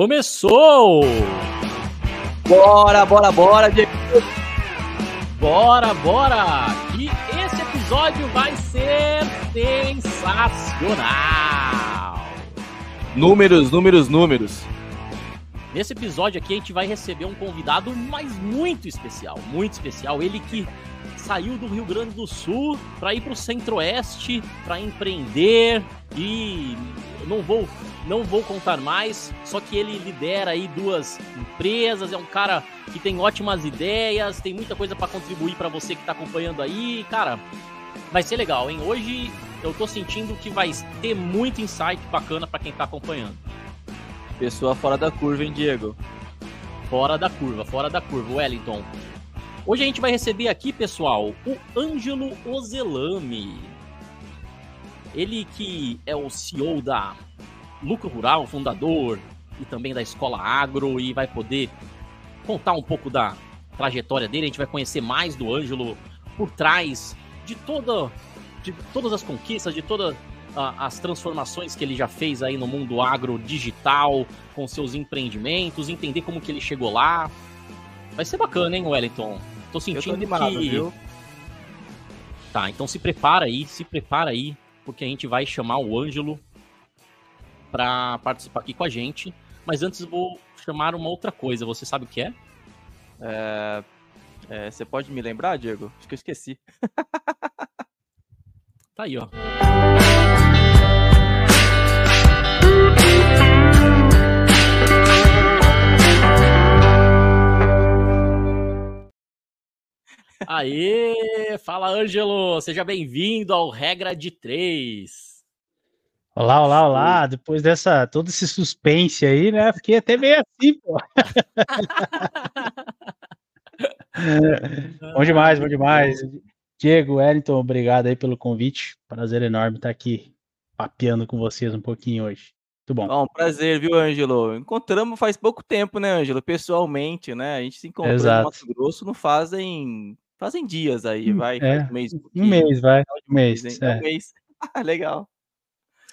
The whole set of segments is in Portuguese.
Começou! Bora, bora, bora, Diego! Bora, bora! E esse episódio vai ser sensacional! Números, números, números. Nesse episódio aqui a gente vai receber um convidado, mas muito especial, muito especial. Ele que saiu do Rio Grande do Sul para ir para o Centro-Oeste para empreender e não vou não vou contar mais, só que ele lidera aí duas empresas, é um cara que tem ótimas ideias, tem muita coisa para contribuir para você que está acompanhando aí, cara. Vai ser legal, hein? Hoje eu tô sentindo que vai ter muito insight bacana para quem tá acompanhando. Pessoa fora da curva, hein, Diego? Fora da curva, fora da curva, Wellington. Hoje a gente vai receber aqui, pessoal, o Ângelo Ozelami. Ele que é o CEO da Lucro Rural, fundador e também da Escola Agro e vai poder contar um pouco da trajetória dele. A gente vai conhecer mais do Ângelo por trás de toda de todas as conquistas, de todas as transformações que ele já fez aí no mundo agro digital, com seus empreendimentos, entender como que ele chegou lá. Vai ser bacana, hein, Wellington? Tô sentindo tô animado, que... Viu? Tá, então se prepara aí, se prepara aí, porque a gente vai chamar o Ângelo para participar aqui com a gente. Mas antes vou chamar uma outra coisa. Você sabe o que é? é... é você pode me lembrar, Diego? Acho que eu esqueci. tá aí, ó. Aê! Fala, Ângelo! Seja bem-vindo ao Regra de Três. Olá, olá, olá! Depois dessa todo esse suspense aí, né? Fiquei até meio assim, pô. bom demais, bom demais. Diego, Wellington, obrigado aí pelo convite. Prazer enorme estar aqui papeando com vocês um pouquinho hoje. Muito bom. Bom, prazer, viu, Ângelo? Encontramos faz pouco tempo, né, Ângelo? Pessoalmente, né? A gente se encontrou Exato. no Mato Grosso não fazem Fazem dias aí, hum, vai. É, um mês. Um, mês, vai. Um mês. mês, é. um mês. Legal.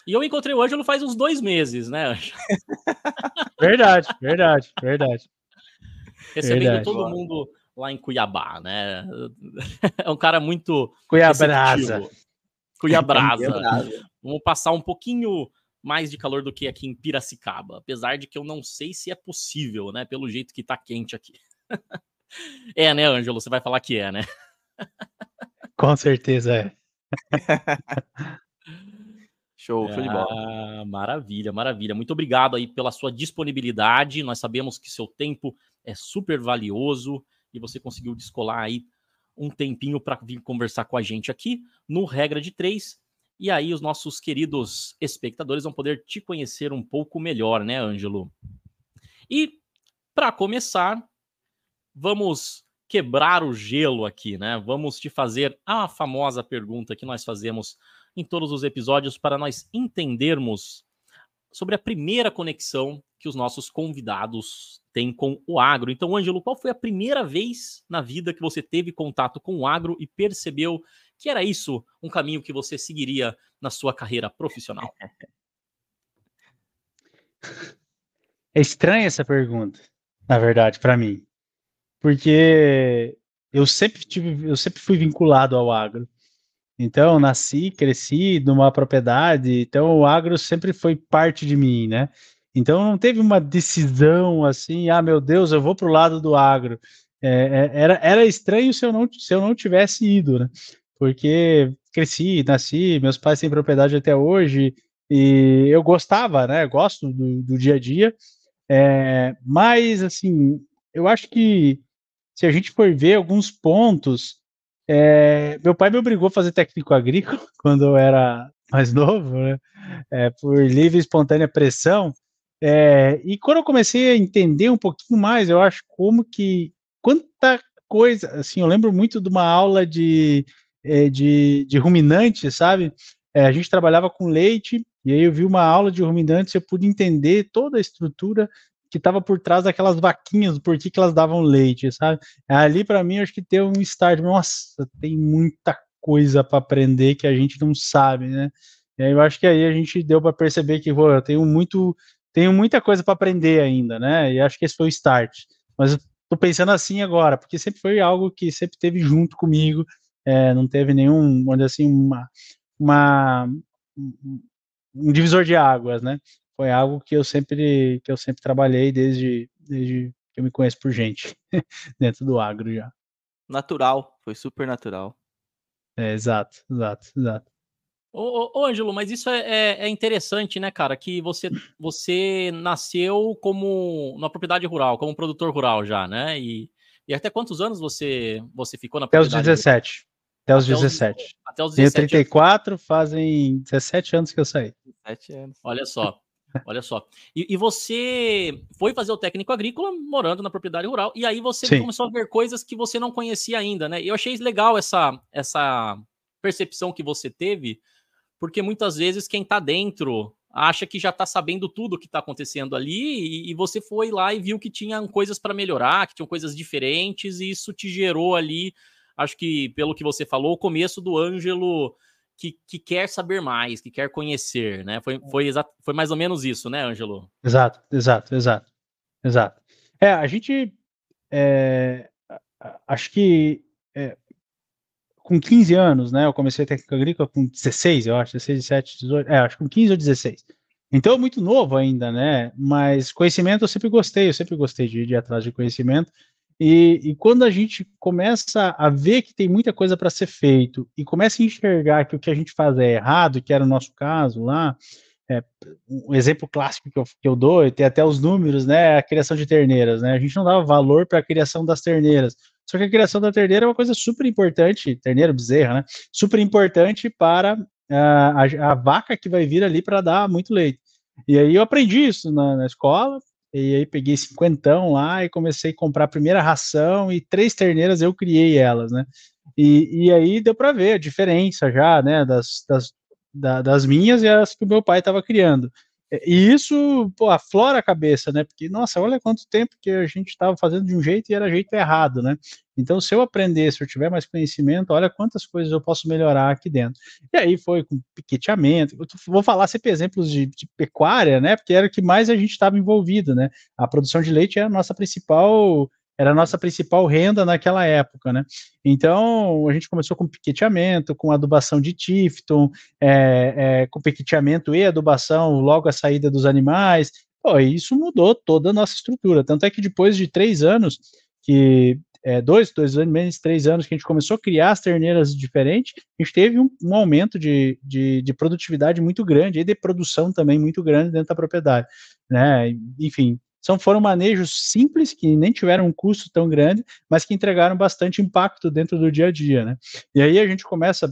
E eu encontrei o Ângelo faz uns dois meses, né, Ângelo? verdade, verdade, verdade. Recebendo verdade. todo mundo lá em Cuiabá, né? É um cara muito. Cuiabrasa. Cuiabrasa. Vamos passar um pouquinho mais de calor do que aqui em Piracicaba, apesar de que eu não sei se é possível, né? Pelo jeito que tá quente aqui. É, né, Ângelo? Você vai falar que é, né? Com certeza é. Show, show de bola. Ah, maravilha, maravilha. Muito obrigado aí pela sua disponibilidade. Nós sabemos que seu tempo é super valioso e você conseguiu descolar aí um tempinho para vir conversar com a gente aqui no Regra de Três. E aí os nossos queridos espectadores vão poder te conhecer um pouco melhor, né, Ângelo? E para começar, vamos quebrar o gelo aqui, né? Vamos te fazer a famosa pergunta que nós fazemos em todos os episódios para nós entendermos sobre a primeira conexão que os nossos convidados têm com o agro. Então, Ângelo, qual foi a primeira vez na vida que você teve contato com o agro e percebeu que era isso um caminho que você seguiria na sua carreira profissional? É estranha essa pergunta, na verdade, para mim porque eu sempre tive, eu sempre fui vinculado ao agro. Então, nasci, cresci numa propriedade, então o agro sempre foi parte de mim, né? Então não teve uma decisão assim, ah, meu Deus, eu vou para o lado do agro. É, é, era, era estranho se eu, não, se eu não tivesse ido, né? Porque cresci, nasci, meus pais têm propriedade até hoje, e eu gostava, né? Gosto do, do dia a dia. É, mas, assim, eu acho que se a gente for ver alguns pontos, é, meu pai me obrigou a fazer técnico agrícola quando eu era mais novo, né? É, por livre e espontânea pressão. É, e quando eu comecei a entender um pouquinho mais, eu acho como que quanta coisa, assim, eu lembro muito de uma aula de, é, de, de ruminantes, sabe? É, a gente trabalhava com leite, e aí eu vi uma aula de ruminantes, eu pude entender toda a estrutura que estava por trás daquelas vaquinhas, por que, que elas davam leite, sabe? Ali, para mim, acho que tem um start. Nossa, tem muita coisa para aprender que a gente não sabe, né? E aí eu acho que aí a gente deu para perceber que pô, eu tenho muito tenho muita coisa para aprender ainda, né? E acho que esse foi o start. Mas tô pensando assim agora, porque sempre foi algo que sempre teve junto comigo, é, não teve nenhum, onde assim, uma, uma, um divisor de águas, né? Foi algo que eu sempre que eu sempre trabalhei desde, desde que eu me conheço por gente dentro do agro já. Natural, foi super natural. É, exato, exato, exato. Ô, ô, ô Ângelo, mas isso é, é, é, interessante, né, cara? Que você, você nasceu como na propriedade rural, como produtor rural já, né? E, e até quantos anos você, você ficou na Até os 17. Até os 17. Os, até os 17. Tenho 34, anos. fazem 17 anos que eu saí. 17 anos. Olha só. Olha só. E, e, você foi fazer o técnico agrícola morando na propriedade rural, e aí você Sim. começou a ver coisas que você não conhecia ainda, né? E eu achei legal essa, essa percepção que você teve, porque muitas vezes quem tá dentro acha que já tá sabendo tudo o que tá acontecendo ali, e, e você foi lá e viu que tinham coisas para melhorar, que tinham coisas diferentes, e isso te gerou ali, acho que pelo que você falou, o começo do Ângelo que, que, quer saber mais, que quer conhecer, né? Foi, foi, foi mais ou menos isso, né, Ângelo? Exato, exato, exato, exato. É, a gente, é, acho que é, com 15 anos, né, eu comecei a técnica agrícola com 16, eu acho, 16, 17, 18, é, acho que com 15 ou 16. Então, é muito novo ainda, né, mas conhecimento eu sempre gostei, eu sempre gostei de ir atrás de conhecimento, e, e, quando a gente começa a ver que tem muita coisa para ser feito e começa a enxergar que o que a gente faz é errado, que era o nosso caso lá, é, um exemplo clássico que eu, que eu dou, e tem até os números, né, é a criação de terneiras, né, a gente não dava valor para a criação das terneiras, só que a criação da terneira é uma coisa super importante, terneira, bezerra, né, super importante para a, a, a vaca que vai vir ali para dar muito leite. E aí eu aprendi isso na, na escola, e aí peguei cinquentão lá e comecei a comprar a primeira ração e três terneiras eu criei elas, né? E, e aí deu para ver a diferença já, né, das, das, da, das minhas e as que o meu pai estava criando. E isso, pô, aflora a cabeça, né? Porque, nossa, olha quanto tempo que a gente estava fazendo de um jeito e era jeito errado, né? Então, se eu aprender, se eu tiver mais conhecimento, olha quantas coisas eu posso melhorar aqui dentro. E aí foi com piqueteamento. Eu vou falar sempre exemplos de, de pecuária, né? Porque era o que mais a gente estava envolvido, né? A produção de leite é a nossa principal era a nossa principal renda naquela época, né? Então, a gente começou com piqueteamento, com adubação de Tifton, é, é, com piqueteamento e adubação logo à saída dos animais. Pô, isso mudou toda a nossa estrutura. Tanto é que depois de três anos, que é, dois, dois anos, menos três anos que a gente começou a criar as terneiras diferentes, a gente teve um, um aumento de, de, de, produtividade muito grande e de produção também muito grande dentro da propriedade, né? Enfim, são, foram manejos simples, que nem tiveram um custo tão grande, mas que entregaram bastante impacto dentro do dia a dia, né? E aí a gente começa,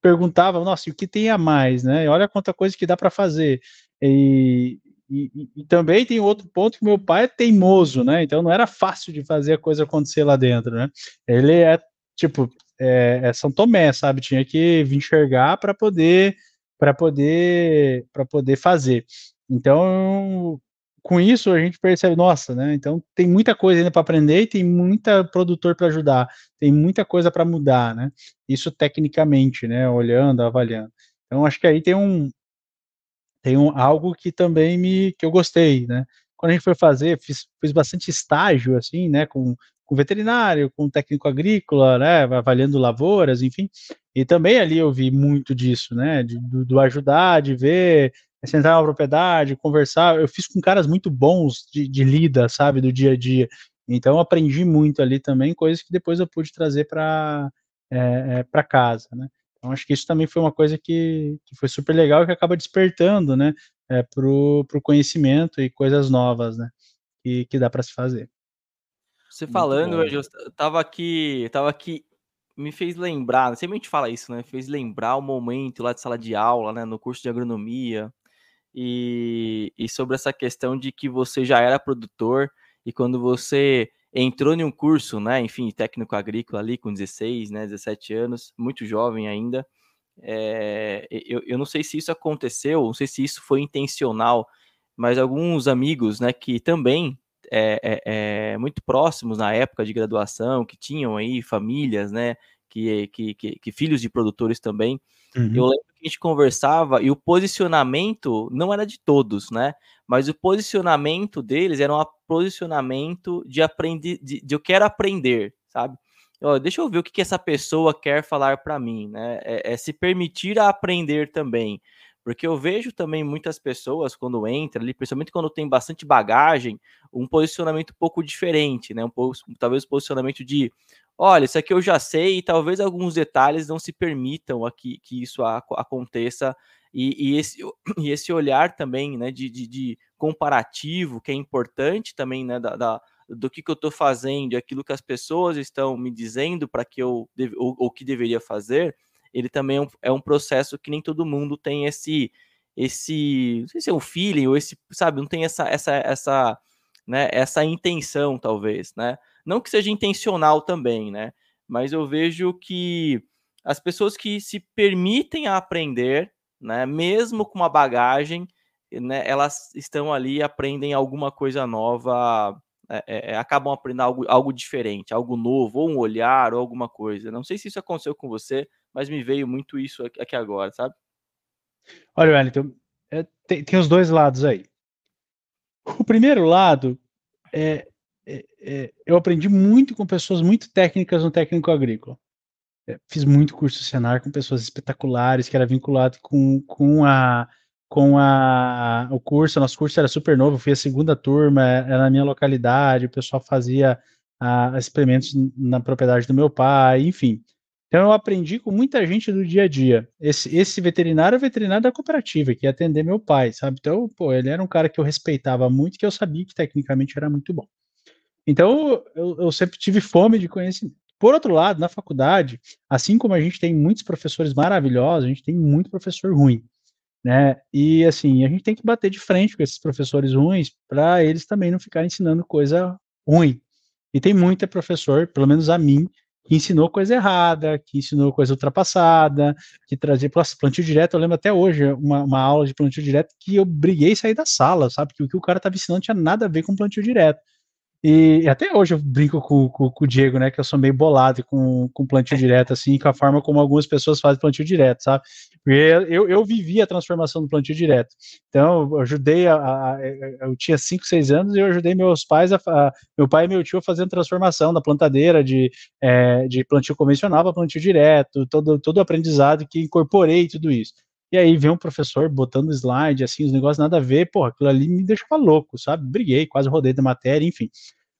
perguntava, nossa, e o que tem a mais, né? Olha quanta coisa que dá para fazer. E, e, e, também tem outro ponto que meu pai é teimoso, né? Então não era fácil de fazer a coisa acontecer lá dentro, né? Ele é tipo é, é São Tomé, sabe? Tinha que vir enxergar para poder para poder para poder fazer. Então com isso a gente percebe, nossa, né? Então tem muita coisa ainda para aprender tem muita produtor para ajudar, tem muita coisa para mudar, né? Isso tecnicamente, né? Olhando, avaliando. Então acho que aí tem um tem um, algo que também me que eu gostei, né? Quando a gente foi fazer, fiz, fiz bastante estágio assim, né? Com, com veterinário, com técnico agrícola, né? Avaliando lavouras, enfim. E também ali eu vi muito disso, né? De, do, do ajudar, de ver sentar na propriedade, conversar. Eu fiz com caras muito bons de, de lida, sabe, do dia a dia. Então eu aprendi muito ali também, coisas que depois eu pude trazer para é, é, para casa, né? Então acho que isso também foi uma coisa que, que foi super legal e que acaba despertando, né, é, pro, pro conhecimento e coisas novas, né, que, que dá para se fazer. Você falando, eu tava aqui, tava aqui me fez lembrar, sempre a gente fala isso, né? Fez lembrar o momento lá de sala de aula, né? No curso de agronomia, e, e sobre essa questão de que você já era produtor e quando você entrou em um curso, né, enfim, técnico agrícola ali com 16, né, 17 anos, muito jovem ainda, é, eu, eu não sei se isso aconteceu, não sei se isso foi intencional, mas alguns amigos, né, que também é, é, é, muito próximos na época de graduação, que tinham aí famílias, né, que, que, que, que filhos de produtores também, Uhum. Eu lembro que a gente conversava e o posicionamento não era de todos, né? mas o posicionamento deles era um posicionamento de aprender, de, de eu quero aprender, sabe? Deixa eu ver o que, que essa pessoa quer falar para mim, né? É, é, se permitir a aprender também. Porque eu vejo também muitas pessoas quando entra ali, principalmente quando tem bastante bagagem, um posicionamento um pouco diferente, né? Um pouco, talvez um posicionamento de olha, isso aqui eu já sei, e talvez alguns detalhes não se permitam aqui que isso aconteça. E, e esse, e esse olhar também né, de, de, de comparativo, que é importante também, né? Da, da do que, que eu estou fazendo, aquilo que as pessoas estão me dizendo para que eu ou, ou que deveria fazer, ele também é um, é um, processo que nem todo mundo tem esse esse não sei se é um feeling ou esse sabe não tem essa essa essa né essa intenção talvez né não que seja intencional também né mas eu vejo que as pessoas que se permitem aprender né mesmo com uma bagagem né elas estão ali aprendem alguma coisa nova é, é, é, acabam aprendendo algo, algo diferente, algo novo, ou um olhar, ou alguma coisa. Não sei se isso aconteceu com você, mas me veio muito isso aqui agora, sabe? Olha, Wellington, é, tem, tem, os dois lados aí. O primeiro lado é, é, é eu aprendi muito com pessoas muito técnicas no técnico agrícola. É, fiz muito curso Senar com pessoas espetaculares, que era vinculado com, com a com a, o curso, nosso curso era super novo, fui a segunda turma, era na minha localidade, o pessoal fazia a, experimentos na propriedade do meu pai, enfim. Então eu aprendi com muita gente do dia a dia. Esse, esse veterinário é veterinário da cooperativa, que ia atender meu pai, sabe? Então, pô, ele era um cara que eu respeitava muito, que eu sabia que tecnicamente era muito bom. Então, eu, eu sempre tive fome de conhecimento. Por outro lado, na faculdade, assim como a gente tem muitos professores maravilhosos, a gente tem muito professor ruim né? E assim, a gente tem que bater de frente com esses professores ruins para eles também não ficarem ensinando coisa ruim. E tem muita professor, pelo menos a mim, que ensinou coisa errada, que ensinou coisa ultrapassada, que trazia plantio direto. Eu lembro até hoje uma, uma aula de plantio direto que eu briguei sair da sala, sabe? Que o que o cara estava ensinando tinha nada a ver com plantio direto. E até hoje eu brinco com, com, com, o Diego, né? Que eu sou meio bolado com, com plantio direto, assim, com a forma como algumas pessoas fazem plantio direto, sabe? Porque eu, eu vivi a transformação do plantio direto. Então, eu ajudei a. a eu tinha 5, 6 anos e eu ajudei meus pais, a, a, meu pai e meu tio a a transformação da plantadeira de, é, de plantio convencional para plantio direto, todo, todo o aprendizado que incorporei tudo isso. E aí vem um professor botando slide, assim, os negócios nada a ver, porra, aquilo ali me deixava louco, sabe? Briguei, quase rodei da matéria, enfim.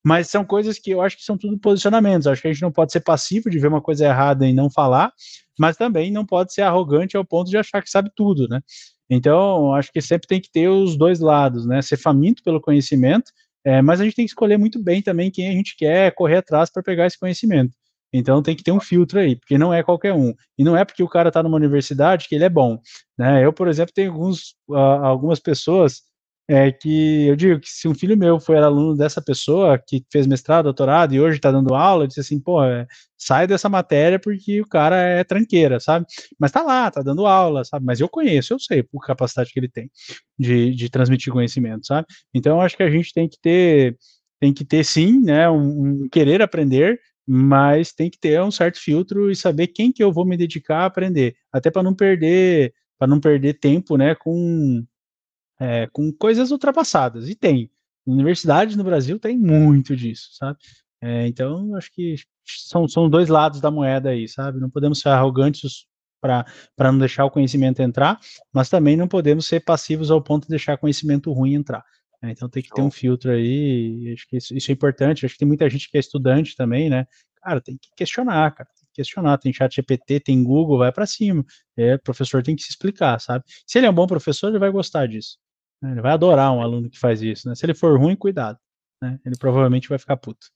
Mas são coisas que eu acho que são tudo posicionamentos. Acho que a gente não pode ser passivo de ver uma coisa errada e não falar, mas também não pode ser arrogante ao ponto de achar que sabe tudo, né? Então, acho que sempre tem que ter os dois lados, né? Ser faminto pelo conhecimento, é, mas a gente tem que escolher muito bem também quem a gente quer correr atrás para pegar esse conhecimento. Então tem que ter um filtro aí, porque não é qualquer um. E não é porque o cara está numa universidade que ele é bom. Né? Eu, por exemplo, tenho alguns, uh, algumas pessoas é, que eu digo que se um filho meu foi aluno dessa pessoa que fez mestrado, doutorado e hoje está dando aula, eu disse assim, pô, é, sai dessa matéria porque o cara é tranqueira, sabe? Mas tá lá, tá dando aula, sabe? Mas eu conheço, eu sei por capacidade que ele tem de, de transmitir conhecimento, sabe? Então acho que a gente tem que ter tem que ter sim, né, um, um querer aprender, mas tem que ter um certo filtro e saber quem que eu vou me dedicar a aprender, até para não perder, para não perder tempo, né, com é, com coisas ultrapassadas. E tem. Universidades no Brasil tem muito disso, sabe? É, então, acho que são, são dois lados da moeda aí, sabe? Não podemos ser arrogantes para não deixar o conhecimento entrar, mas também não podemos ser passivos ao ponto de deixar conhecimento ruim entrar. É, então tem que ter um filtro aí, acho que isso, isso, é importante, acho que tem muita gente que é estudante também, né? Cara, tem que questionar, cara, tem que questionar, tem chat GPT, tem Google, vai para cima, é, o professor tem que se explicar, sabe? Se ele é um bom professor, ele vai gostar disso? Ele vai adorar um aluno que faz isso, né? Se ele for ruim, cuidado, né? Ele provavelmente vai ficar puto.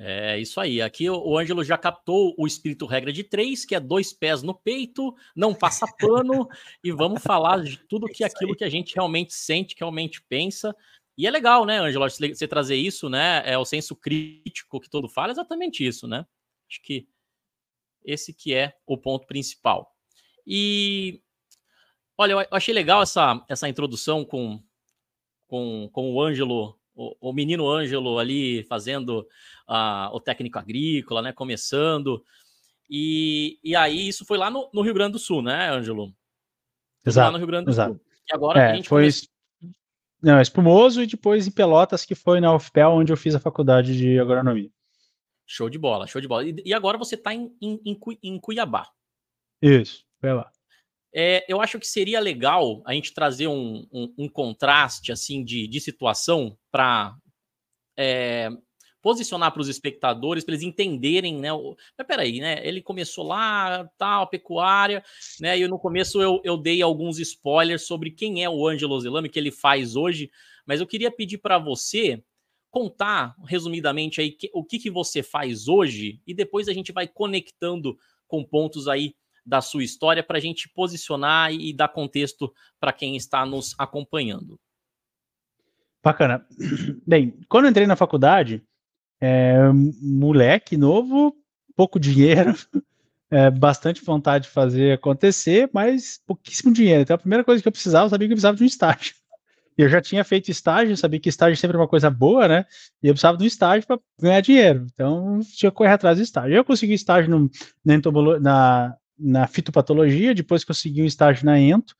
É isso aí. Aqui o Ângelo já captou o espírito regra de três, que é dois pés no peito, não passa pano, e vamos falar de tudo que é aquilo que a gente realmente sente, que realmente pensa. E é legal, né, Ângelo, você trazer isso, né? É o senso crítico que todo fala, é exatamente isso, né? Acho que esse que é o ponto principal. E olha, eu achei legal essa, essa introdução com, com, com o Ângelo o, o menino Ângelo ali fazendo uh, o técnico agrícola, né? Começando. E, e aí isso foi lá no, no Rio Grande do Sul, né, Ângelo? Exato. Lá no Rio Grande do exato. Sul. E agora é, a gente foi... Não, Espumoso e depois em Pelotas, que foi na UFPEL, onde eu fiz a faculdade de agronomia. Show de bola, show de bola. E, agora você está em, em, em, Cuiabá. Isso, foi lá. É, eu acho que seria legal a gente trazer um, um, um contraste assim de, de situação para é, posicionar para os espectadores, para eles entenderem, né? O, mas peraí, né? Ele começou lá, tal, pecuária, né? E no começo eu, eu dei alguns spoilers sobre quem é o Ângelo Zelame, que ele faz hoje, mas eu queria pedir para você contar, resumidamente, aí que, o que, que você faz hoje, e depois a gente vai conectando com pontos aí da sua história para a gente posicionar e dar contexto para quem está nos acompanhando. Bacana. Bem, quando eu entrei na faculdade, é, moleque novo, pouco dinheiro, é, bastante vontade de fazer acontecer, mas pouquíssimo dinheiro. Então a primeira coisa que eu precisava, eu sabia que eu precisava de um estágio. Eu já tinha feito estágio, sabia que estágio sempre é uma coisa boa, né? E eu precisava de um estágio para ganhar dinheiro. Então tinha que correr atrás do estágio. Eu consegui estágio no, na, na, na fitopatologia, depois consegui um estágio na ento,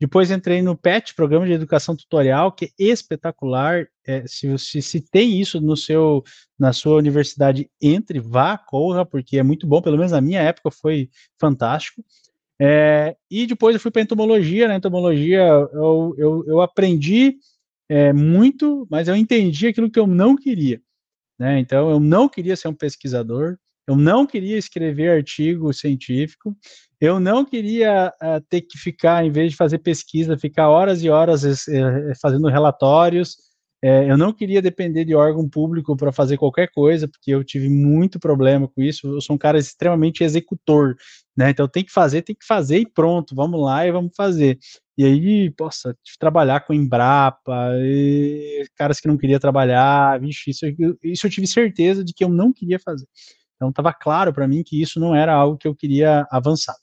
depois entrei no PET, Programa de Educação Tutorial, que é espetacular. É, se, se, se tem isso no seu, na sua universidade, entre, vá, corra, porque é muito bom. Pelo menos na minha época foi fantástico. É, e depois eu fui para entomologia. Na entomologia eu, eu, eu aprendi é, muito, mas eu entendi aquilo que eu não queria. Né? Então eu não queria ser um pesquisador, eu não queria escrever artigo científico, eu não queria uh, ter que ficar, em vez de fazer pesquisa, ficar horas e horas uh, fazendo relatórios. Uh, eu não queria depender de órgão público para fazer qualquer coisa, porque eu tive muito problema com isso. Eu sou um cara extremamente executor, né? Então tem que fazer, tem que fazer e pronto, vamos lá e vamos fazer. E aí, poxa, trabalhar com Embrapa, caras que não queria trabalhar, vixe, isso, isso eu tive certeza de que eu não queria fazer. Então estava claro para mim que isso não era algo que eu queria avançar.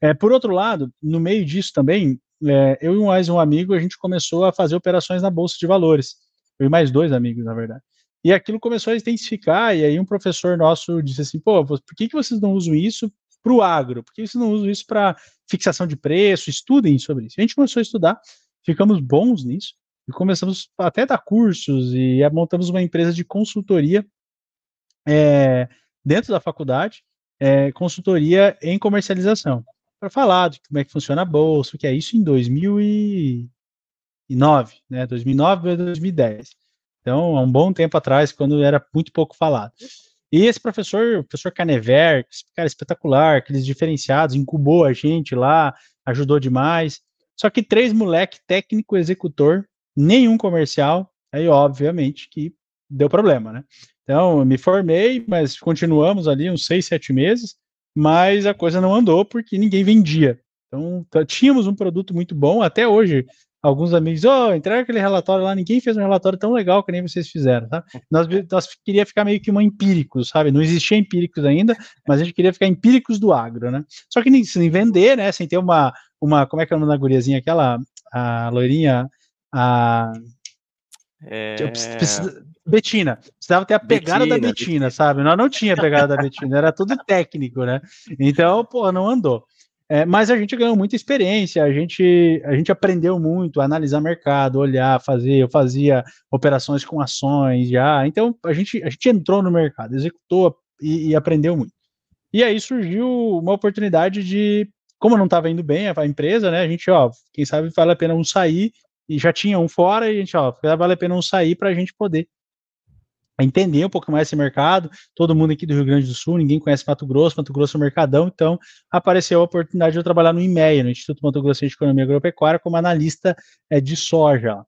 É, por outro lado, no meio disso também, é, eu e mais um amigo, a gente começou a fazer operações na Bolsa de Valores. Eu e mais dois amigos, na verdade. E aquilo começou a intensificar, e aí um professor nosso disse assim, pô, por que, que vocês não usam isso para o agro? Por que vocês não usam isso para fixação de preço? Estudem sobre isso. A gente começou a estudar, ficamos bons nisso, e começamos até a dar cursos, e montamos uma empresa de consultoria é, dentro da faculdade, é, consultoria em comercialização, para falar de como é que funciona a bolsa, que é isso em 2009, né, 2009 a 2010. Então, há um bom tempo atrás, quando era muito pouco falado. E esse professor, o professor Canever, cara espetacular, aqueles diferenciados, incubou a gente lá, ajudou demais. Só que três moleque técnico executor, nenhum comercial, aí obviamente que deu problema, né? Então, me formei, mas continuamos ali uns seis, sete meses, mas a coisa não andou porque ninguém vendia. Então, tínhamos um produto muito bom, até hoje, alguns amigos, oh, entrega aquele relatório lá, ninguém fez um relatório tão legal que nem vocês fizeram, tá? Nós, nós queria ficar meio que uma empíricos, sabe? Não existia empíricos ainda, mas a gente queria ficar empíricos do agro, né? Só que nem, sem vender, né? Sem ter uma, uma, como é que é o nome da guriazinha aquela, a loirinha, a... É... Betina. Precisava ter a pegada Betina, da Betina, Betina, sabe? Nós não tinha a pegada da Betina, era tudo técnico, né? Então, pô, não andou. É, mas a gente ganhou muita experiência, a gente, a gente aprendeu muito a analisar mercado, olhar, fazer. Eu fazia operações com ações já. Então, a gente, a gente entrou no mercado, executou e, e aprendeu muito. E aí surgiu uma oportunidade de, como não estava indo bem a empresa, né? A gente, ó, quem sabe vale a pena um sair e já tinha um fora e a gente, ó, vale a pena um sair para a gente poder entender um pouco mais esse mercado. Todo mundo aqui do Rio Grande do Sul, ninguém conhece Mato Grosso, Mato Grosso é um mercadão, então apareceu a oportunidade de eu trabalhar no IMEA, no Instituto Mato Grosso de Economia Agropecuária, como analista é, de soja.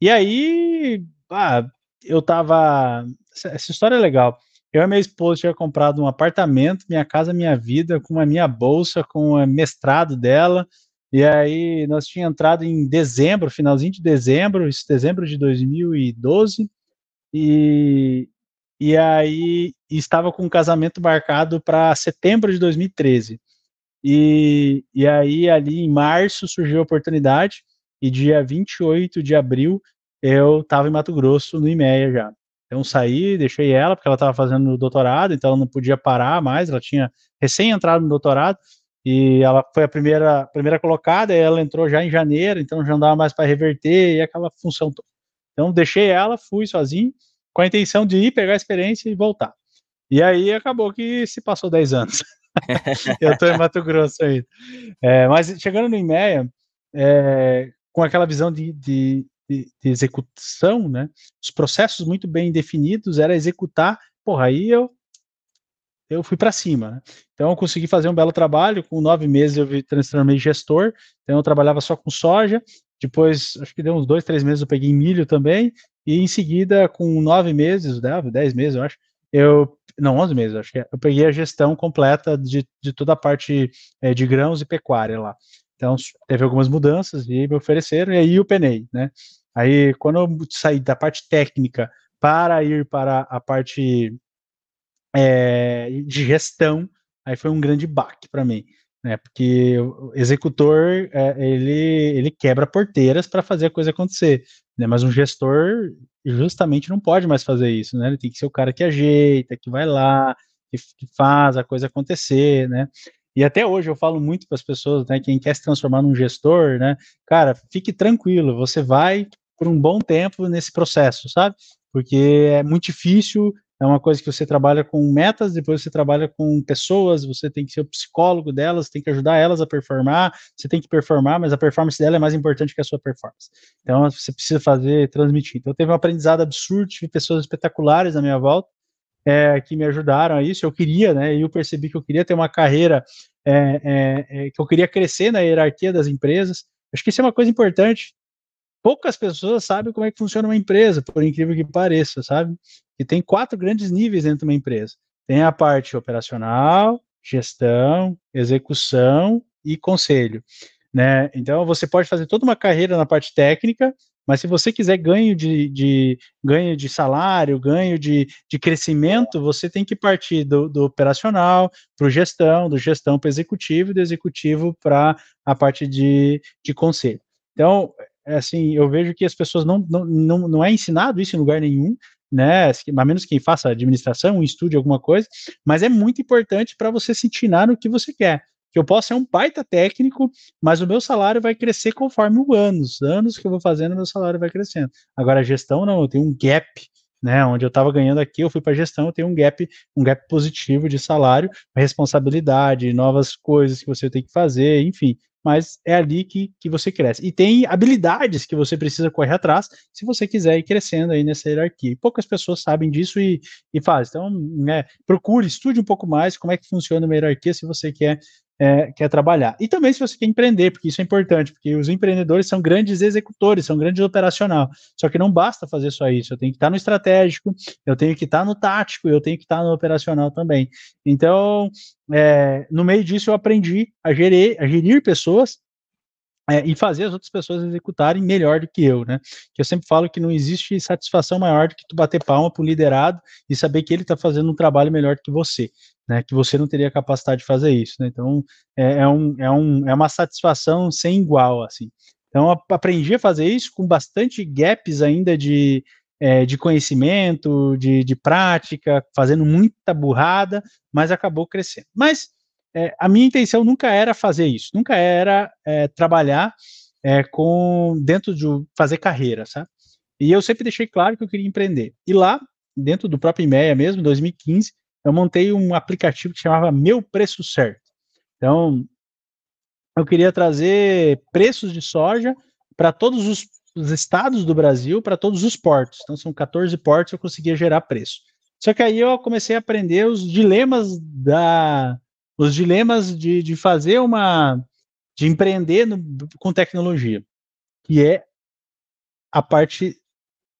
E aí, ah, eu tava. Essa história é legal. Eu e minha esposa tinha comprado um apartamento, minha casa, minha vida, com a minha bolsa, com o mestrado dela. E aí nós tínhamos entrado em dezembro, finalzinho de dezembro, dezembro de 2012 e, e aí estava com um casamento marcado para setembro de 2013. E, e aí, ali em março, surgiu a oportunidade, e dia 28 de abril eu estava em Mato Grosso, no IMEA já. Então saí, deixei ela, porque ela estava fazendo doutorado, então ela não podia parar mais, ela tinha recém entrado no doutorado, e ela foi a primeira, primeira colocada, ela entrou já em janeiro, então já não dava mais para reverter, e aquela função toda. Então, deixei ela, fui sozinho, com a intenção de ir pegar a experiência e voltar. E aí acabou que se passou 10 anos. eu estou em Mato Grosso ainda. É, mas chegando no IMEA, é, com aquela visão de, de, de, de, execução, né? Os processos muito bem definidos, era executar. Porra, aí eu eu fui para cima. Né? Então eu consegui fazer um belo trabalho. Com nove meses eu me transformei gestor. Então eu trabalhava só com soja. Depois, acho que deu uns dois, três meses eu peguei milho também. E em seguida, com nove meses, dez meses, eu acho, eu não, 11 meses, acho que é, eu peguei a gestão completa de, de toda a parte é, de grãos e pecuária lá. Então, teve algumas mudanças e me ofereceram, e aí eu penei, né? Aí, quando eu saí da parte técnica para ir para a parte é, de gestão, aí foi um grande baque para mim, né? Porque o executor, é, ele, ele quebra porteiras para fazer a coisa acontecer, né? Mas um gestor justamente não pode mais fazer isso, né? Ele tem que ser o cara que ajeita, que vai lá, que, que faz a coisa acontecer, né? E até hoje eu falo muito para as pessoas, né? Quem quer se transformar num gestor, né? Cara, fique tranquilo, você vai por um bom tempo nesse processo, sabe? Porque é muito difícil, é uma coisa que você trabalha com metas, depois você trabalha com pessoas, você tem que ser o psicólogo delas, tem que ajudar elas a performar, você tem que performar, mas a performance dela é mais importante que a sua performance. Então você precisa fazer, transmitir. Então teve um aprendizado absurdo, tive pessoas espetaculares à minha volta, é, que me ajudaram a isso. Eu queria, né? E eu percebi que eu queria ter uma carreira, é, é, é, que eu queria crescer na hierarquia das empresas. Acho que isso é uma coisa importante poucas pessoas sabem como é que funciona uma empresa, por incrível que pareça, sabe? E tem quatro grandes níveis dentro de uma empresa. Tem a parte operacional, gestão, execução e conselho, né? Então você pode fazer toda uma carreira na parte técnica, mas se você quiser ganho de, de ganho de salário, ganho de, de crescimento, você tem que partir do, do operacional para o gestão, do gestão para executivo, do executivo para a parte de, de conselho. Então, é assim, eu vejo que as pessoas não, não, não, não é ensinado isso em lugar nenhum, né? A menos quem faça administração, estude alguma coisa, mas é muito importante para você se entinar no que você quer. Que eu posso ser um baita técnico, mas o meu salário vai crescer conforme o anos, anos que eu vou fazendo, meu salário vai crescendo. Agora, a gestão não, eu tenho um gap né, onde eu estava ganhando aqui, eu fui para gestão, eu tenho um gap, um gap positivo de salário, responsabilidade, novas coisas que você tem que fazer, enfim mas é ali que, que você cresce. E tem habilidades que você precisa correr atrás se você quiser ir crescendo aí nessa hierarquia. E poucas pessoas sabem disso e, e fazem. Então, né, procure, estude um pouco mais como é que funciona uma hierarquia se você quer é, quer trabalhar. E também se você quer empreender, porque isso é importante, porque os empreendedores são grandes executores, são grandes operacional. Só que não basta fazer só isso, eu tenho que estar no estratégico, eu tenho que estar no tático, eu tenho que estar no operacional também. Então, é, no meio disso, eu aprendi a gerir, a gerir pessoas é, e fazer as outras pessoas executarem melhor do que eu, né? Que eu sempre falo que não existe satisfação maior do que tu bater palma para o liderado e saber que ele está fazendo um trabalho melhor do que você né, que você não teria capacidade de fazer isso, né? Então é, é, um, é, um, é uma satisfação sem igual, assim. Então aprendi a fazer isso com bastante gaps ainda de, é, de conhecimento, de, de prática, fazendo muita burrada, mas acabou crescendo. Mas é, a minha intenção nunca era fazer isso, nunca era é, trabalhar é, com dentro de fazer carreira, sabe? E eu sempre deixei claro que eu queria empreender. E lá, dentro do próprio IMEA mesmo, em 2015, eu montei um aplicativo que chamava Meu Preço Certo. Então, eu queria trazer preços de soja para todos os, os, estados do Brasil, para todos os portos. Então, são 14 portos, eu conseguia gerar preço. Só que aí eu comecei a aprender os dilemas da os dilemas de, de fazer uma de empreender no, com tecnologia, que é a parte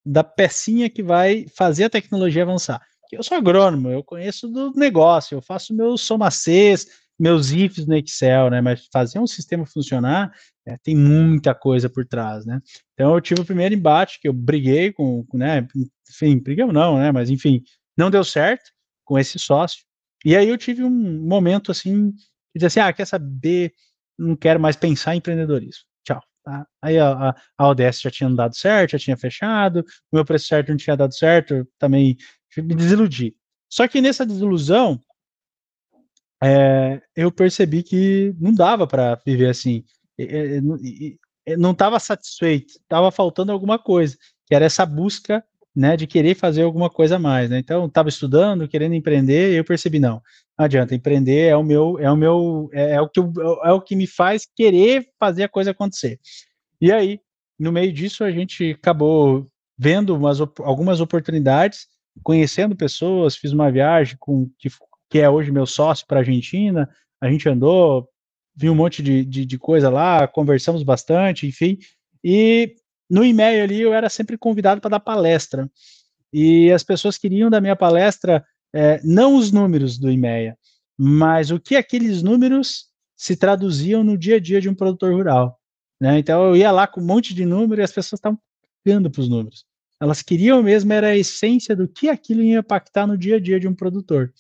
da pecinha que vai fazer a tecnologia avançar eu sou agrônomo, eu conheço do negócio, eu faço meus somacês, meus ifs no Excel, né? Mas fazer um sistema funcionar é, tem muita coisa por trás, né? Então eu tive o primeiro embate que eu briguei com, né? Enfim, briguei não, né? Mas enfim, não deu certo com esse sócio. E aí eu tive um momento assim, que dizia assim, ah, quer saber? Não quero mais pensar em empreendedorismo. Tchau. Tá? Aí a, a, ODS já tinha dado certo, já tinha fechado, o meu preço certo não tinha dado certo, também me desiludi. Só que nessa desilusão, é, eu percebi que não dava para viver assim. É, não estava satisfeito, estava faltando alguma coisa. que era essa busca né, de querer fazer alguma coisa a mais, né? Então, estava estudando, querendo empreender, e eu percebi não, não adianta empreender é o meu é o meu é, é o que é o que me faz querer fazer a coisa acontecer. E aí, no meio disso, a gente acabou vendo umas, algumas oportunidades, conhecendo pessoas, fiz uma viagem com que, que é hoje meu sócio para a Argentina, a gente andou, viu um monte de, de, de coisa lá, conversamos bastante, enfim, e no e-mail ali eu era sempre convidado para dar palestra. E as pessoas queriam da minha palestra é, não os números do e-mail, mas o que aqueles números se traduziam no dia a dia de um produtor rural. Né? Então eu ia lá com um monte de número e as pessoas estavam pagando para os números. Elas queriam mesmo era a essência do que aquilo ia impactar no dia a dia de um produtor.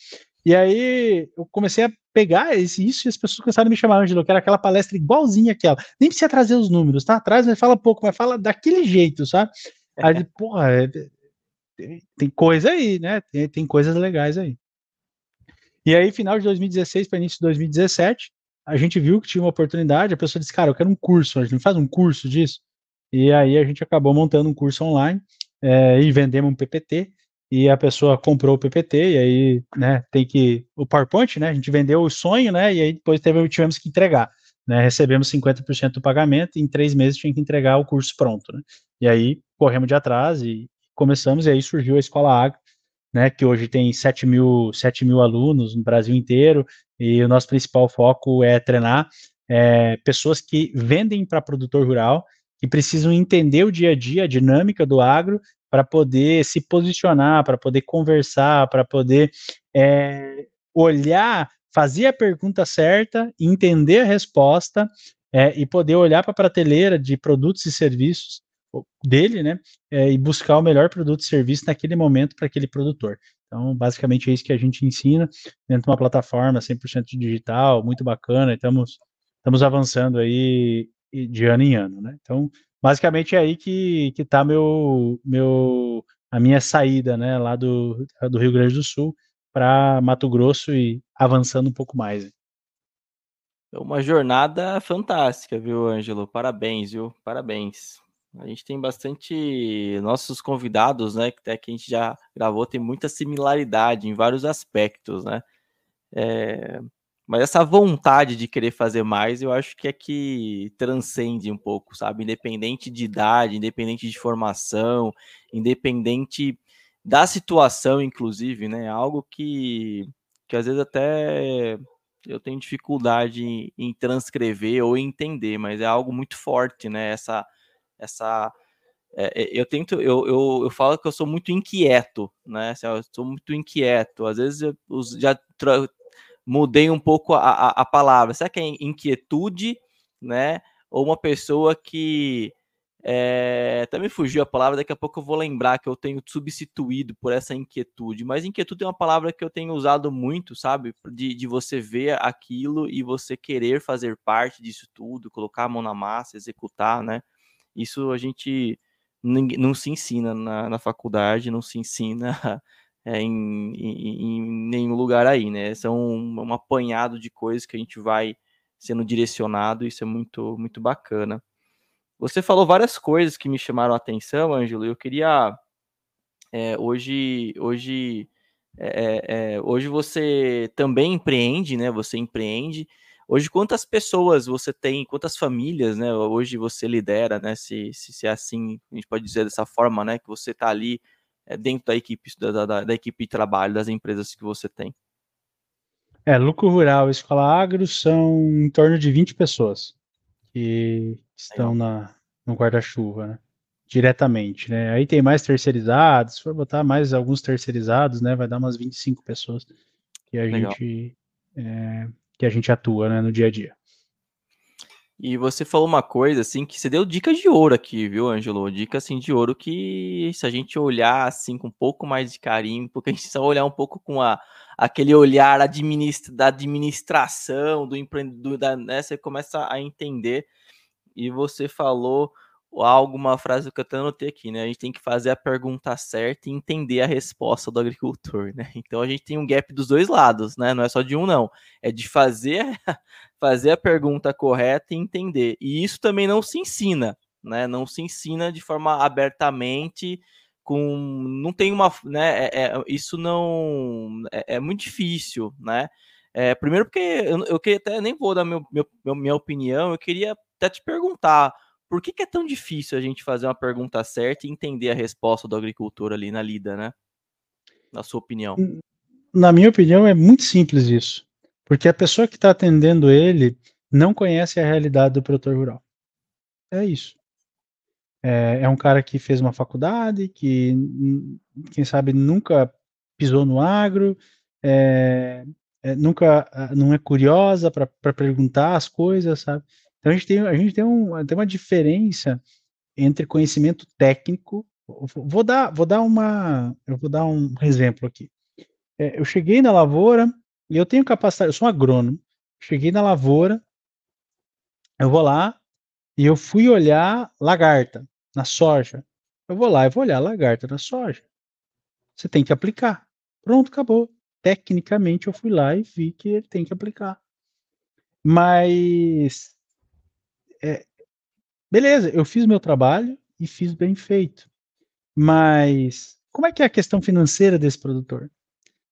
E aí eu comecei a pegar esse, isso e as pessoas começaram a me chamar, Angelo, que era aquela palestra igualzinha aquela. Nem precisa trazer os números, tá? Traz, mas fala pouco, mas fala daquele jeito, sabe? Aí, porra, é, tem coisa aí, né? Tem, tem coisas legais aí. E aí, final de 2016 para início de 2017, a gente viu que tinha uma oportunidade, a pessoa disse, cara, eu quero um curso, a gente faz um curso disso. E aí a gente acabou montando um curso online é, e vendemos um PPT e a pessoa comprou o PPT, e aí, né, tem que, o PowerPoint, né, a gente vendeu o sonho, né, e aí depois teve, tivemos que entregar, né, recebemos 50% do pagamento, e em três meses tinha que entregar o curso pronto, né, e aí corremos de atrás e começamos, e aí surgiu a Escola Agro, né, que hoje tem 7 mil, 7 mil alunos no Brasil inteiro, e o nosso principal foco é treinar é, pessoas que vendem para produtor rural, que precisam entender o dia a dia, a dinâmica do agro para poder se posicionar, para poder conversar, para poder é, olhar, fazer a pergunta certa, entender a resposta é, e poder olhar para a prateleira de produtos e serviços dele, né, é, e buscar o melhor produto e serviço naquele momento para aquele produtor. Então, basicamente é isso que a gente ensina dentro de uma plataforma 100% digital, muito bacana, estamos, estamos avançando aí de ano em ano, né? Então, basicamente é aí que, que tá meu, meu, a minha saída, né, lá do, do Rio Grande do Sul para Mato Grosso e avançando um pouco mais. É uma jornada fantástica, viu, Ângelo? Parabéns, viu? Parabéns. A gente tem bastante. Nossos convidados, né? Que até que a gente já gravou, tem muita similaridade em vários aspectos, né? É... Mas essa vontade de querer fazer mais, eu acho que é que transcende um pouco, sabe? Independente de idade, independente de formação, independente da situação, inclusive, né? Algo que, que às vezes até eu tenho dificuldade em, em transcrever ou entender, mas é algo muito forte, né? Essa, essa é, é eu tento, eu, eu, eu falo que eu sou muito inquieto, né? Assim, eu sou muito inquieto. Às vezes eu já mudei um pouco a, a, a palavra. Será que é inquietude, né? Ou uma pessoa que é, também fugiu a palavra, daqui a pouco eu vou lembrar que eu tenho substituído por essa inquietude. Mas inquietude é uma palavra que eu tenho usado muito, sabe? De, de você ver aquilo e você querer fazer parte disso tudo, colocar a mão na massa, executar, né? Isso a gente não se ensina na, na faculdade, não se ensina é, em, em, em, nenhum lugar aí, né? São um, um, apanhado de coisas que a gente vai sendo direcionado, isso é muito, muito bacana. Você falou várias coisas que me chamaram a atenção, Ângelo, eu queria é, hoje, hoje, é, é, hoje você também empreende, né? Você empreende. Hoje, quantas pessoas você tem, quantas famílias, né? Hoje você lidera, né? Se, se, se é assim, a gente pode dizer dessa forma, né? Que você está ali é, dentro da equipe, da, da, da, equipe de trabalho, das empresas que você tem? É, Lucro Rural e Escola Agro são em torno de 20 pessoas que estão na, no guarda-chuva, né? Diretamente, né? Aí tem mais terceirizados, se for botar mais alguns terceirizados, né? Vai dar umas 25 pessoas que a Legal. gente é, que a gente atua né, no dia a dia. E você falou uma coisa assim que você deu dicas de ouro aqui, viu, Ângelo? Dicas assim de ouro que se a gente olhar assim com um pouco mais de carinho, porque a gente precisa olhar um pouco com a, aquele olhar administra, da administração, do empreendedor, né, você começa a entender. E você falou alguma frase que eu até anotei aqui, né? A gente tem que fazer a pergunta certa e entender a resposta do agricultor, né? Então a gente tem um gap dos dois lados, né? Não é só de um, não. É de fazer, fazer a pergunta correta e entender. E isso também não se ensina, né? Não se ensina de forma abertamente com não tem uma né é, é, isso não é, é, muito difícil né é, primeiro porque eu, eu até nem vou dar meu, meu, minha opinião eu queria até te perguntar por que, que, é tão difícil a gente fazer uma pergunta certa e entender a resposta do agricultor ali na lida né? Na sua opinião. Na minha opinião é muito simples isso. Porque a pessoa que está atendendo ele não conhece a realidade do produtor rural. É isso. É, é um cara que fez uma faculdade, que, quem sabe, nunca pisou no agro, é, é, nunca não é curiosa para perguntar as coisas, sabe? Então a gente tem, a gente tem, um, tem uma diferença entre conhecimento técnico. Vou dar, vou dar uma, eu vou dar um exemplo aqui. É, eu cheguei na lavoura e eu tenho capacidade, eu sou um agrônomo. Cheguei na lavoura, eu vou lá, e eu fui olhar lagarta na soja. Eu vou lá e vou olhar lagarta na soja. Você tem que aplicar. Pronto, acabou. Tecnicamente eu fui lá e vi que ele tem que aplicar. Mas é, beleza, eu fiz meu trabalho e fiz bem feito. Mas como é que é a questão financeira desse produtor?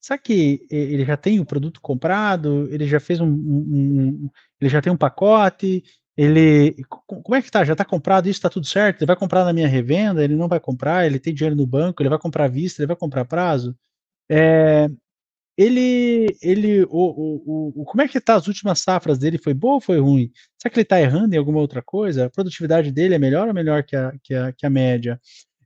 Será que ele já tem o produto comprado? Ele já fez um, um, um ele já tem um pacote? ele como é que tá? Já está comprado isso, está tudo certo? Ele vai comprar na minha revenda? Ele não vai comprar? Ele tem dinheiro no banco? Ele vai comprar à vista? Ele vai comprar prazo? É, ele, ele, o, o, o, como é que tá as últimas safras dele? Foi boa ou foi ruim? Será que ele está errando em alguma outra coisa? A produtividade dele é melhor ou melhor que a, que a, que a média?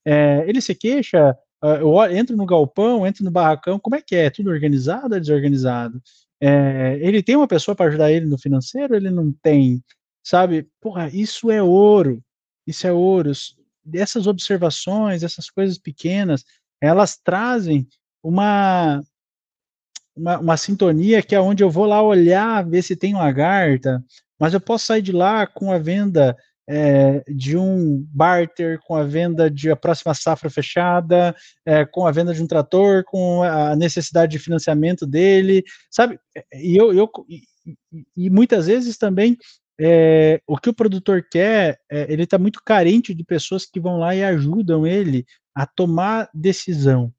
É, ele se queixa? Ah, eu entro no galpão, entro no barracão, como é que é? Tudo organizado ou desorganizado? É, ele tem uma pessoa para ajudar ele no financeiro? Ele não tem? sabe? Porra, isso é ouro, isso é ouro. Essas observações, essas coisas pequenas, elas trazem uma, uma, uma, sintonia que é onde eu vou lá olhar, ver se tem lagarta, mas eu posso sair de lá com a venda é, de um barter, com a venda de a próxima safra fechada, é, com a venda de um trator, com a necessidade de financiamento dele, sabe? E eu, eu e, e muitas vezes também é, o que o produtor quer, ele está muito carente de pessoas que vão lá e ajudam ele a tomar decisão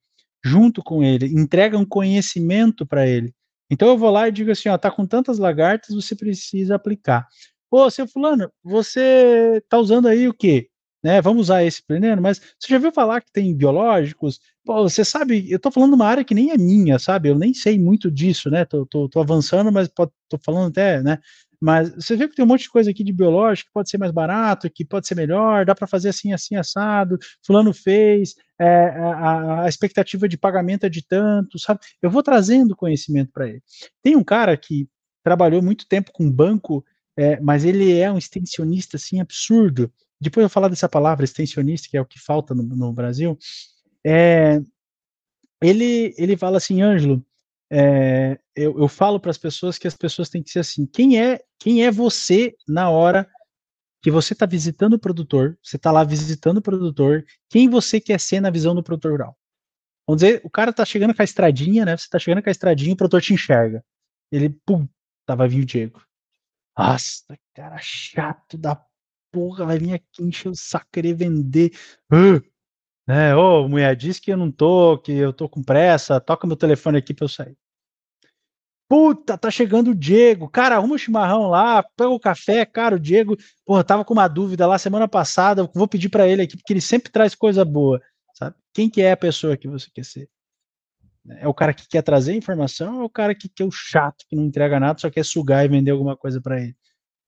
junto com ele, entregam conhecimento para ele. Então eu vou lá e digo assim, ó, tá com tantas lagartas, você precisa aplicar. Pô, seu fulano, você tá usando aí o quê? Né, vamos usar esse pleneiro, mas você já viu falar que tem biológicos? Pô, você sabe, eu tô falando uma área que nem é minha, sabe? Eu nem sei muito disso, né? Tô, tô, tô avançando, mas tô falando até, né? Mas você vê que tem um monte de coisa aqui de biológico que pode ser mais barato, que pode ser melhor, dá para fazer assim, assim, assado, fulano fez, é, a, a, expectativa de pagamento é de tanto, sabe? Eu vou trazendo conhecimento para ele. Tem um cara que trabalhou muito tempo com banco, é, mas ele é um extensionista, assim, absurdo. Depois eu falar dessa palavra, extensionista, que é o que falta no, no Brasil, é, ele, ele fala assim, Ângelo, é, eu, eu, falo para as pessoas que as pessoas têm que ser assim: quem é quem é você na hora que você está visitando o produtor? Você está lá visitando o produtor. Quem você quer ser na visão do produtor rural? Vamos dizer, o cara está chegando com a estradinha, né? Você está chegando com a estradinha, o produtor te enxerga. Ele, pum, tava vindo o Diego. Nossa, cara chato da porra, vai vir aqui encher o saco, querer vender. Uh, né? Ô, mulher, diz que eu não tô, que eu tô com pressa, toca meu telefone aqui pra eu sair. Puta, tá chegando o Diego. Cara, arruma o chimarrão lá, pega o café. Cara, o Diego, porra, tava com uma dúvida lá semana passada. Vou pedir para ele aqui, porque ele sempre traz coisa boa. Sabe? Quem que é a pessoa que você quer ser? É o cara que quer trazer informação ou é o cara que, que é o chato, que não entrega nada, só quer sugar e vender alguma coisa para ele?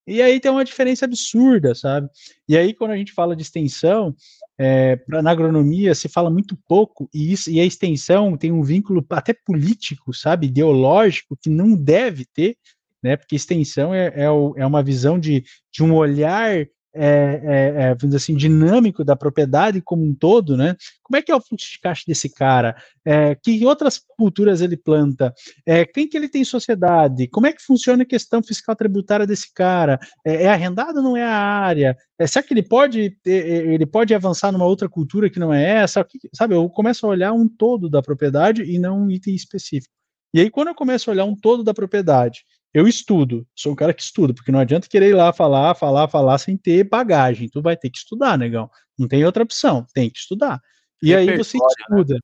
E aí tem uma diferença absurda, sabe? E aí, quando a gente fala de extensão, é, na agronomia se fala muito pouco, e, isso, e a extensão tem um vínculo até político, sabe? Ideológico, que não deve ter, né? Porque extensão é, é, é uma visão de, de um olhar é, é, é, assim, dinâmico da propriedade como um todo, né? Como é que é o fluxo de caixa desse cara? É, que outras culturas ele planta? É, quem que ele tem sociedade? Como é que funciona a questão fiscal tributária desse cara? É, é arrendado ou não é a área? É, será que ele pode ele pode avançar numa outra cultura que não é essa? Sabe, eu começo a olhar um todo da propriedade e não um item específico. E aí, quando eu começo a olhar um todo da propriedade eu estudo, sou um cara que estuda, porque não adianta querer ir lá falar, falar, falar sem ter bagagem. Tu vai ter que estudar, negão. Não tem outra opção, tem que estudar. E aí você né? estuda. Né?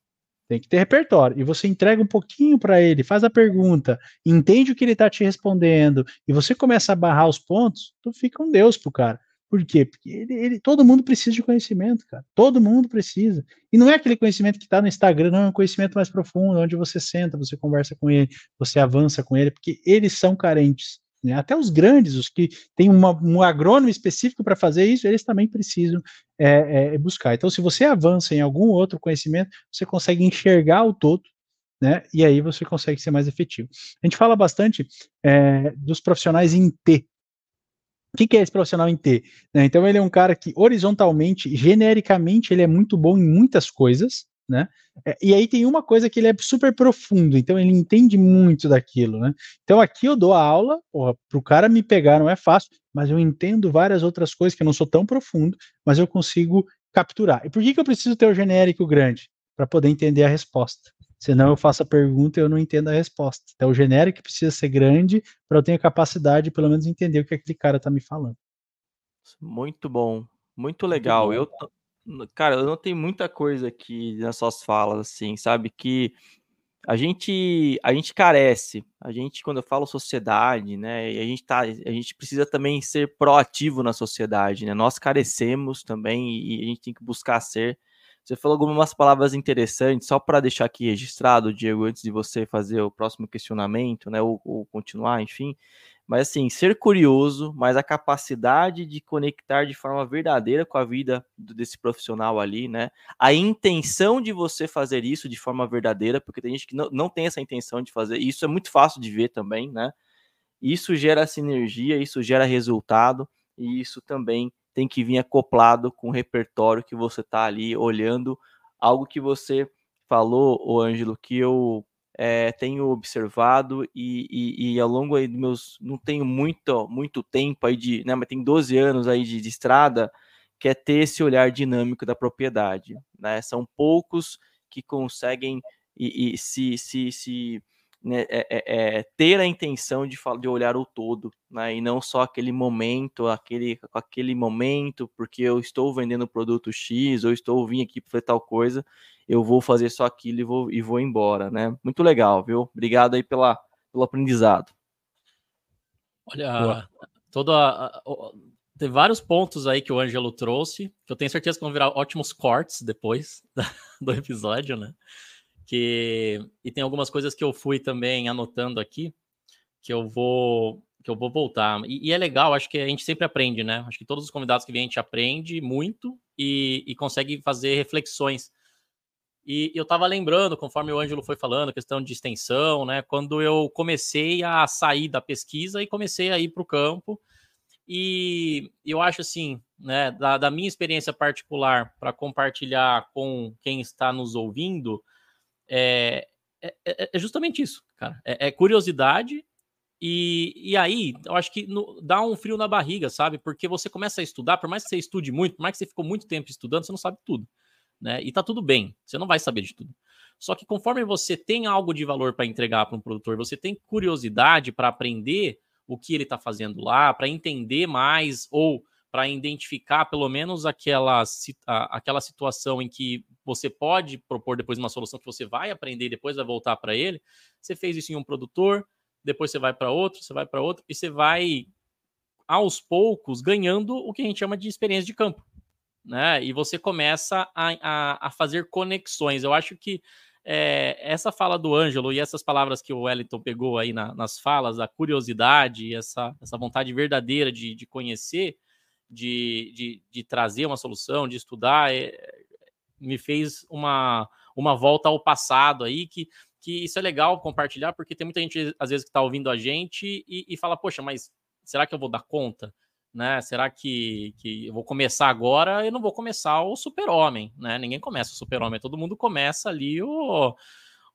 Tem que ter repertório. E você entrega um pouquinho para ele, faz a pergunta, entende o que ele está te respondendo, e você começa a barrar os pontos, tu fica um Deus pro cara. Por quê? Porque ele, ele, todo mundo precisa de conhecimento, cara. Todo mundo precisa. E não é aquele conhecimento que está no Instagram, não, é um conhecimento mais profundo, onde você senta, você conversa com ele, você avança com ele, porque eles são carentes. Né? Até os grandes, os que têm uma, um agrônomo específico para fazer isso, eles também precisam é, é, buscar. Então, se você avança em algum outro conhecimento, você consegue enxergar o todo, né? E aí você consegue ser mais efetivo. A gente fala bastante é, dos profissionais em T, o que, que, é esse profissional em T? Né, então ele é um cara que horizontalmente, genericamente, ele é muito bom em muitas coisas, né? É, e aí tem uma coisa que ele é super profundo, então ele entende muito daquilo, né? Então aqui eu dou a aula, para o cara me pegar não é fácil, mas eu entendo várias outras coisas que eu não sou tão profundo, mas eu consigo capturar. E por que, que eu preciso ter o genérico grande? Para poder entender a resposta. Senão eu faço a pergunta e eu não entendo a resposta. Então o genérico precisa ser grande para eu ter a capacidade de pelo menos entender o que aquele cara está me falando. Muito bom, muito legal. Muito bom. Eu, cara, eu não tenho muita coisa aqui nas suas falas, assim, sabe? Que a gente a gente carece. A gente, quando eu falo sociedade, né? a gente tá, a gente precisa também ser proativo na sociedade, né? Nós carecemos também e a gente tem que buscar ser. Você falou algumas palavras interessantes, só para deixar aqui registrado, Diego, antes de você fazer o próximo questionamento, né, ou, ou, continuar, enfim. Mas assim, ser curioso, mas a capacidade de conectar de forma verdadeira com a vida desse profissional ali, né? A intenção de você fazer isso de forma verdadeira, porque tem gente que não, não tem essa intenção de fazer, e isso é muito fácil de ver também, né? Isso gera sinergia, isso gera resultado, e isso também tem que vir acoplado com o repertório que você está ali olhando, algo que você falou, o Ângelo, que eu é, tenho observado e, e, e, ao longo aí dos meus, não tenho muito, muito tempo aí de, né, mas tem 12 anos aí de, de estrada, que é ter esse olhar dinâmico da propriedade, né? São poucos que conseguem e, e se, se, se né, é, é, é, ter a intenção de, de olhar o todo, né, e não só aquele momento, aquele, aquele momento, porque eu estou vendendo o produto X, ou estou vindo aqui para fazer tal coisa, eu vou fazer só aquilo e vou, e vou embora, né? Muito legal, viu? Obrigado aí pela, pelo aprendizado. Olha, toda a, a, tem vários pontos aí que o Ângelo trouxe, que eu tenho certeza que vão virar ótimos cortes depois do episódio, né? Que e tem algumas coisas que eu fui também anotando aqui que eu vou que eu vou voltar. E, e, é legal, acho que a gente sempre aprende, né? Acho que todos os convidados que vêm a gente aprende muito e, e consegue fazer reflexões. E eu estava lembrando, conforme o Ângelo foi falando, a questão de extensão, né? Quando eu comecei a sair da pesquisa e comecei a ir para o campo. E eu acho assim, né, da, da minha experiência particular, para compartilhar com quem está nos ouvindo, é, é, é, é justamente isso, cara. É, é, curiosidade. E, e aí, eu acho que no, dá um frio na barriga, sabe? Porque você começa a estudar, por mais que você estude muito, por mais que você ficou muito tempo estudando, você não sabe tudo. Né? E tá tudo bem, você não vai saber de tudo. Só que conforme você tem algo de valor para entregar para um produtor, você tem curiosidade para aprender o que ele está fazendo lá, para entender mais ou para identificar pelo menos aquela, aquela situação em que você pode propor depois uma solução que você vai aprender e depois vai voltar para ele. Você fez isso em um produtor, depois você vai para outro, você vai para outro e você vai aos poucos ganhando o que a gente chama de experiência de campo, né? E você começa a, a, a fazer conexões. Eu acho que é, essa fala do Ângelo e essas palavras que o Wellington pegou aí na, nas falas, a curiosidade, essa, essa vontade verdadeira de, de conhecer, de, de, de trazer uma solução, de estudar, é, me fez uma, uma volta ao passado aí, que, que isso é legal compartilhar, porque tem muita gente, às vezes, que está ouvindo a gente e, e fala, poxa, mas será que eu vou dar conta? Né? Será que, que eu vou começar agora? Eu não vou começar o super-homem, né? Ninguém começa o super-homem, todo mundo começa ali o,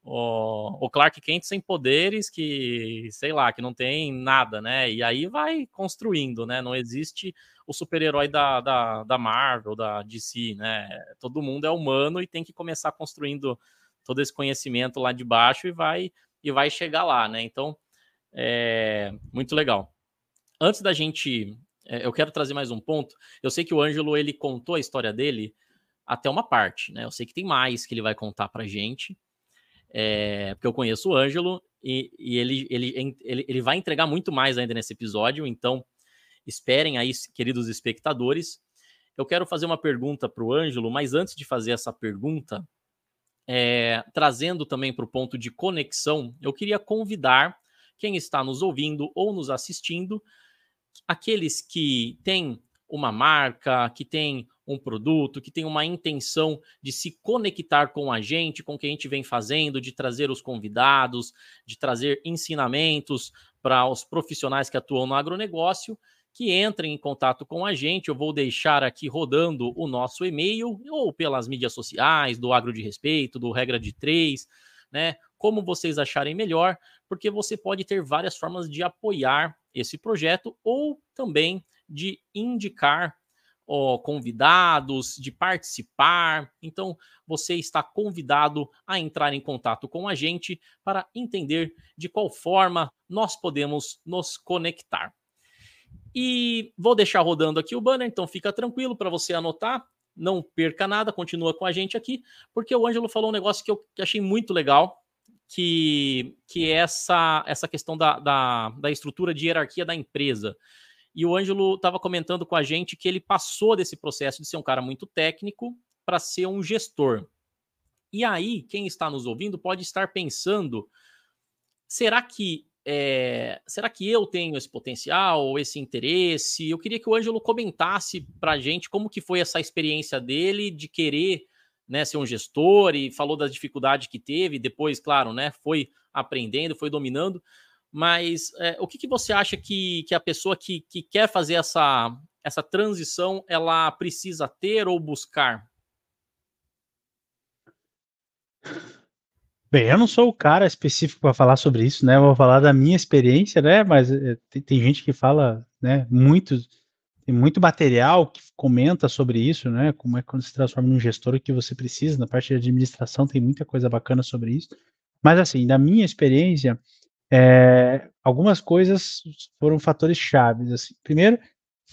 o, o Clark Kent sem poderes, que, sei lá, que não tem nada, né? E aí vai construindo, né? Não existe o super-herói da, da, da Marvel, da DC, né? Todo mundo é humano e tem que começar construindo todo esse conhecimento lá de baixo e vai e vai chegar lá, né? Então, É, muito legal. Antes da gente. É, eu quero trazer mais um ponto. Eu sei que o Ângelo ele contou a história dele até uma parte, né? Eu sei que tem mais que ele vai contar pra gente. É, porque eu conheço o Ângelo e, e ele, ele, ele, ele vai entregar muito mais ainda nesse episódio, então esperem aí, queridos espectadores. Eu quero fazer uma pergunta para o Ângelo, mas antes de fazer essa pergunta, é, trazendo também para o ponto de conexão, eu queria convidar quem está nos ouvindo ou nos assistindo, aqueles que têm uma marca, que têm um produto, que tem uma intenção de se conectar com a gente, com o que a gente vem fazendo, de trazer os convidados, de trazer ensinamentos para os profissionais que atuam no agronegócio, que entrem em contato com a gente. Eu vou deixar aqui rodando o nosso e-mail ou pelas mídias sociais, do Agro de Respeito, do Regra de Três, né? Como vocês acharem melhor, porque você pode ter várias formas de apoiar esse projeto ou também de indicar ó, convidados, de participar. Então, você está convidado a entrar em contato com a gente para entender de qual forma nós podemos nos conectar. E vou deixar rodando aqui o banner, então fica tranquilo para você anotar. Não perca nada, continua com a gente aqui, porque o Ângelo falou um negócio que eu achei muito legal, que, que é essa, essa questão da, da, da estrutura de hierarquia da empresa. E o Ângelo estava comentando com a gente que ele passou desse processo de ser um cara muito técnico para ser um gestor. E aí, quem está nos ouvindo pode estar pensando: será que é, será que eu tenho esse potencial, esse interesse? Eu queria que o Ângelo comentasse para a gente como que foi essa experiência dele de querer né, ser um gestor e falou das dificuldades que teve, depois, claro, né, foi aprendendo, foi dominando. Mas é, o que, que você acha que, que a pessoa que, que quer fazer essa, essa transição ela precisa ter ou buscar? Bem, eu não sou o cara específico para falar sobre isso, né? Eu vou falar da minha experiência, né? Mas é, tem, tem, gente que fala, né? Muito, tem muito material que comenta sobre isso, né? Como é quando se transforma num gestor que você precisa. Na parte de administração tem muita coisa bacana sobre isso. Mas assim, da minha experiência, é, algumas coisas foram fatores chaves. Assim. Primeiro,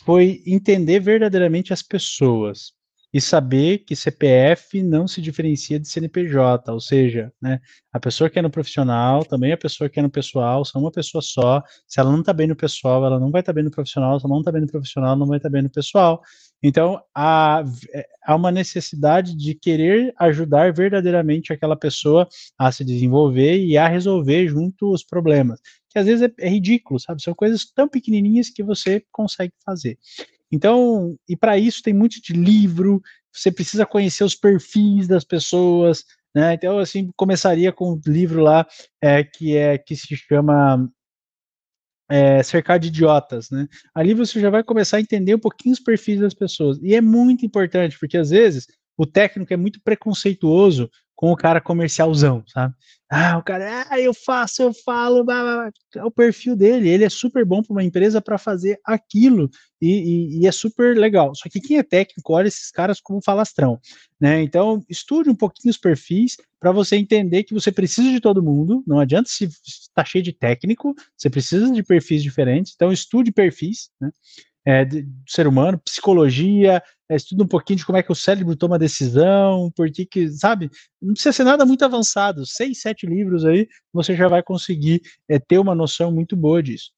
foi entender verdadeiramente as pessoas e saber que CPF não se diferencia de CNPJ, ou seja, né, a pessoa que é no profissional, também a pessoa que é no pessoal, são uma pessoa só. Se ela não está bem no pessoal, ela não vai estar tá bem no profissional, se ela não está bem no profissional, não vai estar tá bem no pessoal. Então, há, é, há uma necessidade de querer ajudar verdadeiramente aquela pessoa a se desenvolver e a resolver junto os problemas, que às vezes é, é ridículo, sabe? São coisas tão pequenininhas que você consegue fazer. Então, e para isso tem muito de livro, você precisa conhecer os perfis das pessoas, né? Então, assim, começaria com um livro lá é, que é que se chama é, Cercar de Idiotas, né? Ali você já vai começar a entender um pouquinho os perfis das pessoas. E é muito importante, porque às vezes o técnico é muito preconceituoso com o cara comercialzão, sabe? Ah, o cara, ah, eu faço, eu falo, blá, blá, blá. é o perfil dele, ele é super bom para uma empresa para fazer aquilo e, e, e, é super legal. Só que quem é técnico olha esses caras como falastrão, né? Então estude um pouquinho os perfis para você entender que você precisa de todo mundo. Não adianta se está cheio de técnico, você precisa de perfis diferentes. Então estude perfis, né? É, do ser humano, psicologia, é, estuda um pouquinho de como é que o cérebro toma decisão, por que que, sabe? Não precisa ser nada muito avançado, seis, sete livros aí, você já vai conseguir é, ter uma noção muito boa disso.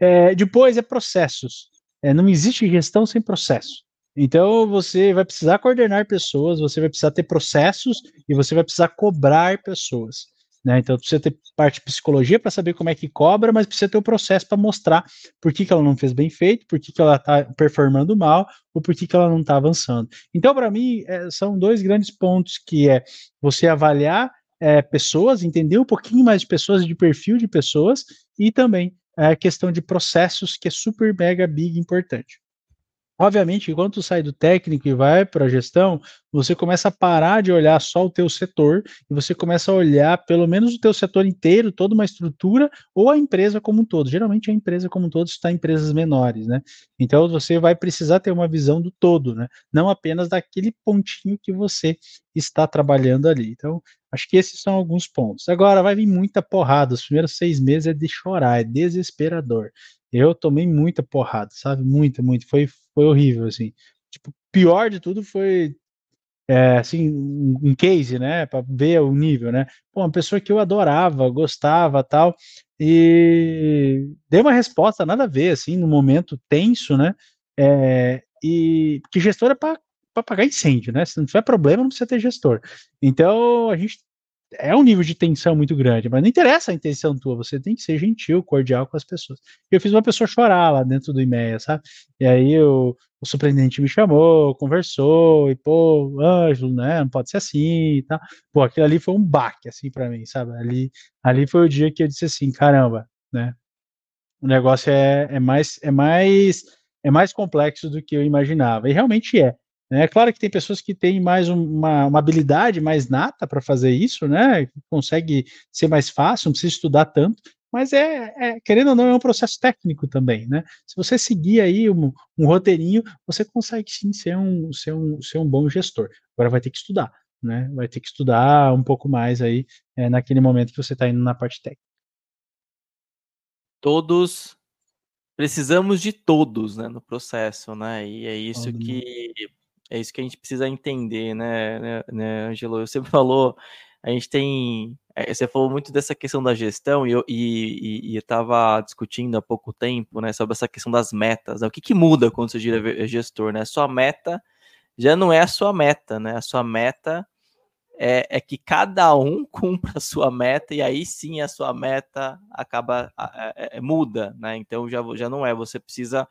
É, depois é processos. É, não existe gestão sem processo. Então você vai precisar coordenar pessoas, você vai precisar ter processos e você vai precisar cobrar pessoas. Né? Então precisa ter parte de psicologia para saber como é que cobra, mas precisa ter o processo para mostrar por que, que ela não fez bem feito, por que, que ela está performando mal ou por que, que ela não está avançando. Então, para mim, é, são dois grandes pontos que é você avaliar é, pessoas, entender um pouquinho mais de pessoas, de perfil de pessoas, e também a questão de processos, que é super, mega, big importante. Obviamente, enquanto tu sai do técnico e vai para a gestão, você começa a parar de olhar só o teu setor e você começa a olhar pelo menos o teu setor inteiro, toda uma estrutura ou a empresa como um todo. Geralmente a empresa como um todo está em empresas menores, né? Então você vai precisar ter uma visão do todo, né? Não apenas daquele pontinho que você está trabalhando ali. Então, Acho que esses são alguns pontos. Agora, vai vir muita porrada. Os primeiros seis meses é de chorar, é desesperador. Eu tomei muita porrada, sabe? Muita, muito. Foi, foi horrível, assim. Tipo, pior de tudo foi é, assim, um case, né, para ver o nível, né? Pô, uma pessoa que eu adorava, gostava, tal, e deu uma resposta nada a ver, assim, no momento tenso, né? É, e que gestor é para pagar incêndio, né? Se não tiver problema, não precisa ter gestor. Então, a gente é um nível de tensão muito grande, mas não interessa a intenção tua, você tem que ser gentil, cordial com as pessoas. Eu fiz uma pessoa chorar lá dentro do IMEA, sabe? E aí o, superintendente me chamou, conversou, e pô, Ângelo, né, não pode ser assim e tal. Pô, aquilo ali foi um baque, assim, para mim, sabe? Ali, ali foi o dia que eu disse assim, caramba, né? O negócio é, é mais, é mais, é mais complexo do que eu imaginava, e realmente é. É claro que tem pessoas que têm mais uma, uma habilidade mais nata para fazer isso, né? Consegue ser mais fácil, não precisa estudar tanto, mas é, é, querendo ou não, é um processo técnico também, né? Se você seguir aí um, um, roteirinho, você consegue sim ser um, ser, um, ser um bom gestor. Agora vai ter que estudar, né? Vai ter que estudar um pouco mais aí é, naquele momento que você está indo na parte técnica. Todos precisamos de todos, né, no processo, né? E é isso que é isso que a gente precisa entender, né, né, né Angelo? Você falou, a gente tem. É, você falou muito dessa questão da gestão e eu e, estava discutindo há pouco tempo, né, sobre essa questão das metas. Né? O que, que muda quando você gira gestor, né? Sua meta já não é a sua meta, né? A sua meta é, é, que cada um cumpra a sua meta e aí sim a sua meta acaba é, é, muda, né? Então já, já não é. Você precisa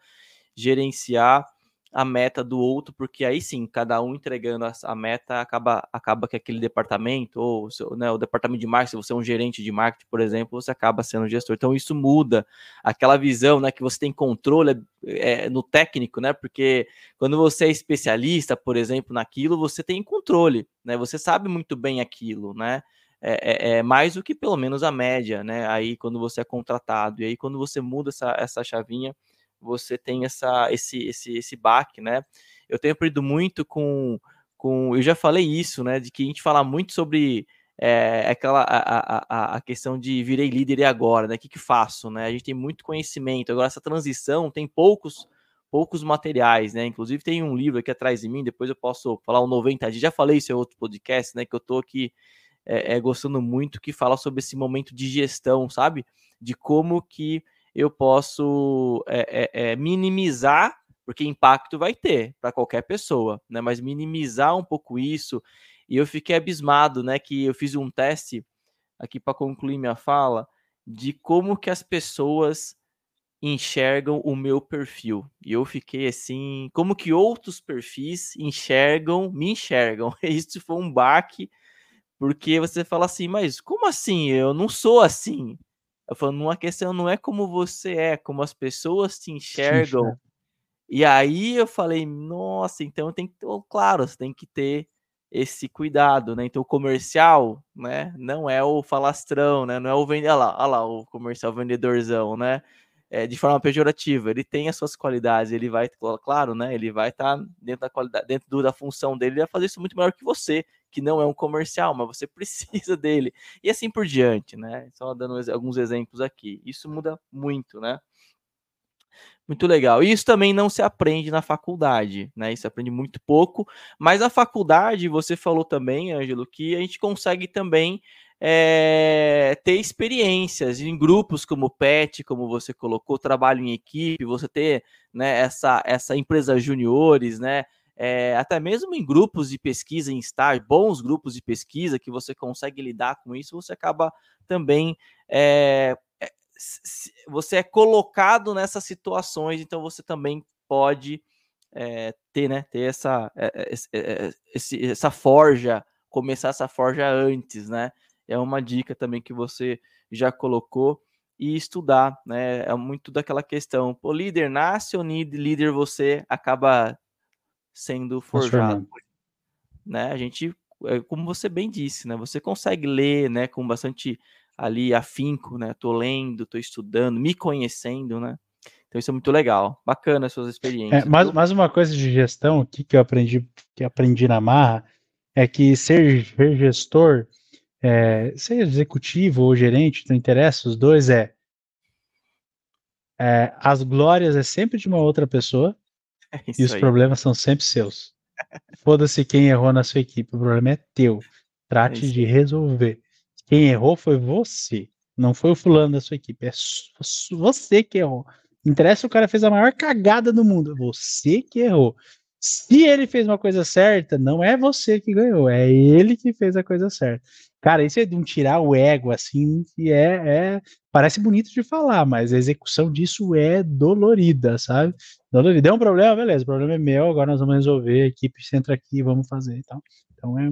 gerenciar a meta do outro, porque aí sim, cada um entregando a, meta, acaba, acaba que aquele departamento, ou seu, né, o departamento de marketing, se você é um gerente de marketing, por exemplo, você acaba sendo gestor. Então, isso muda aquela visão né, que você tem controle é, no técnico, né? Porque quando você é especialista, por exemplo, naquilo, você tem controle, né? Você sabe muito bem aquilo, né? É, é, é, mais do que pelo menos a média, né? Aí quando você é contratado, e aí quando você muda essa, essa chavinha, você tem essa, esse, esse, esse baque, né? Eu tenho aprendido muito com, com. Eu já falei isso, né? De que a gente fala muito sobre é, aquela a, a, a questão de virei líder e agora, né? O que, que faço, né? A gente tem muito conhecimento. Agora, essa transição tem poucos poucos materiais, né? Inclusive tem um livro aqui atrás de mim, depois eu posso falar o 90 dias. Já falei isso em outro podcast, né? Que eu tô aqui é, é, gostando muito, que fala sobre esse momento de gestão, sabe? De como que eu posso é, é, minimizar, porque impacto vai ter para qualquer pessoa, né? Mas minimizar um pouco isso. E eu fiquei abismado, né? Que eu fiz um teste aqui para concluir minha fala de como que as pessoas enxergam o meu perfil. E eu fiquei assim, como que outros perfis enxergam, me enxergam. Isso foi um baque, porque você fala assim, mas como assim? Eu não sou assim. Eu falo, uma questão não é como você é, como as pessoas te enxergam. E aí eu falei, nossa, então tem que ter, claro, você tem que ter esse cuidado, né? Então o comercial, né, não é o falastrão, né? Não é o vendedor, olha lá, olha lá o comercial vendedorzão, né? É, de forma pejorativa, ele tem as suas qualidades, ele vai, claro, né? Ele vai estar tá dentro da qualidade, dentro da função dele, ele vai fazer isso muito melhor que você que não é um comercial, mas você precisa dele. E assim por diante, né? Só dando alguns exemplos aqui. Isso muda muito, né? Muito legal. E isso também não se aprende na faculdade, né? Isso aprende muito pouco. Mas a faculdade, você falou também, Ângelo, que a gente consegue também é, ter experiências em grupos como o PET, como você colocou, trabalho em equipe, você ter né, essa, essa empresa juniores, né? É, até mesmo em grupos de pesquisa, em estar bons grupos de pesquisa que você consegue lidar com isso, você acaba também é, você é colocado nessas situações, então você também pode é, ter, né, ter essa, esse, essa forja, começar essa forja antes, né? É uma dica também que você já colocou e estudar, né? É muito daquela questão, o líder nasce ou líder você acaba sendo forjado. Né? A gente, é, como você bem disse, né? Você consegue ler, né? Com bastante ali afinco, né? Tô lendo, tô estudando, me conhecendo, né? Então isso é muito legal, bacana as suas é, experiências. É, mais, mais uma coisa de gestão aqui que eu aprendi, que aprendi na marra, é que ser, ser gestor é, seja executivo ou gerente, não interessa, os dois é, é as glórias é sempre de uma outra pessoa é e os aí. problemas são sempre seus. Foda-se quem errou na sua equipe, o problema é teu. Trate é de resolver. Quem errou foi você, não foi o fulano da sua equipe, é você que errou. Interessa o cara fez a maior cagada do mundo, você que errou. Se ele fez uma coisa certa, não é você que ganhou, é ele que fez a coisa certa. Cara, isso é de um tirar o ego, assim, que é, é, Parece bonito de falar, mas a execução disso é dolorida, sabe? Dolorida. É um problema, beleza, o problema é meu, agora nós vamos resolver, a equipe entra aqui, vamos fazer e tal. Então é,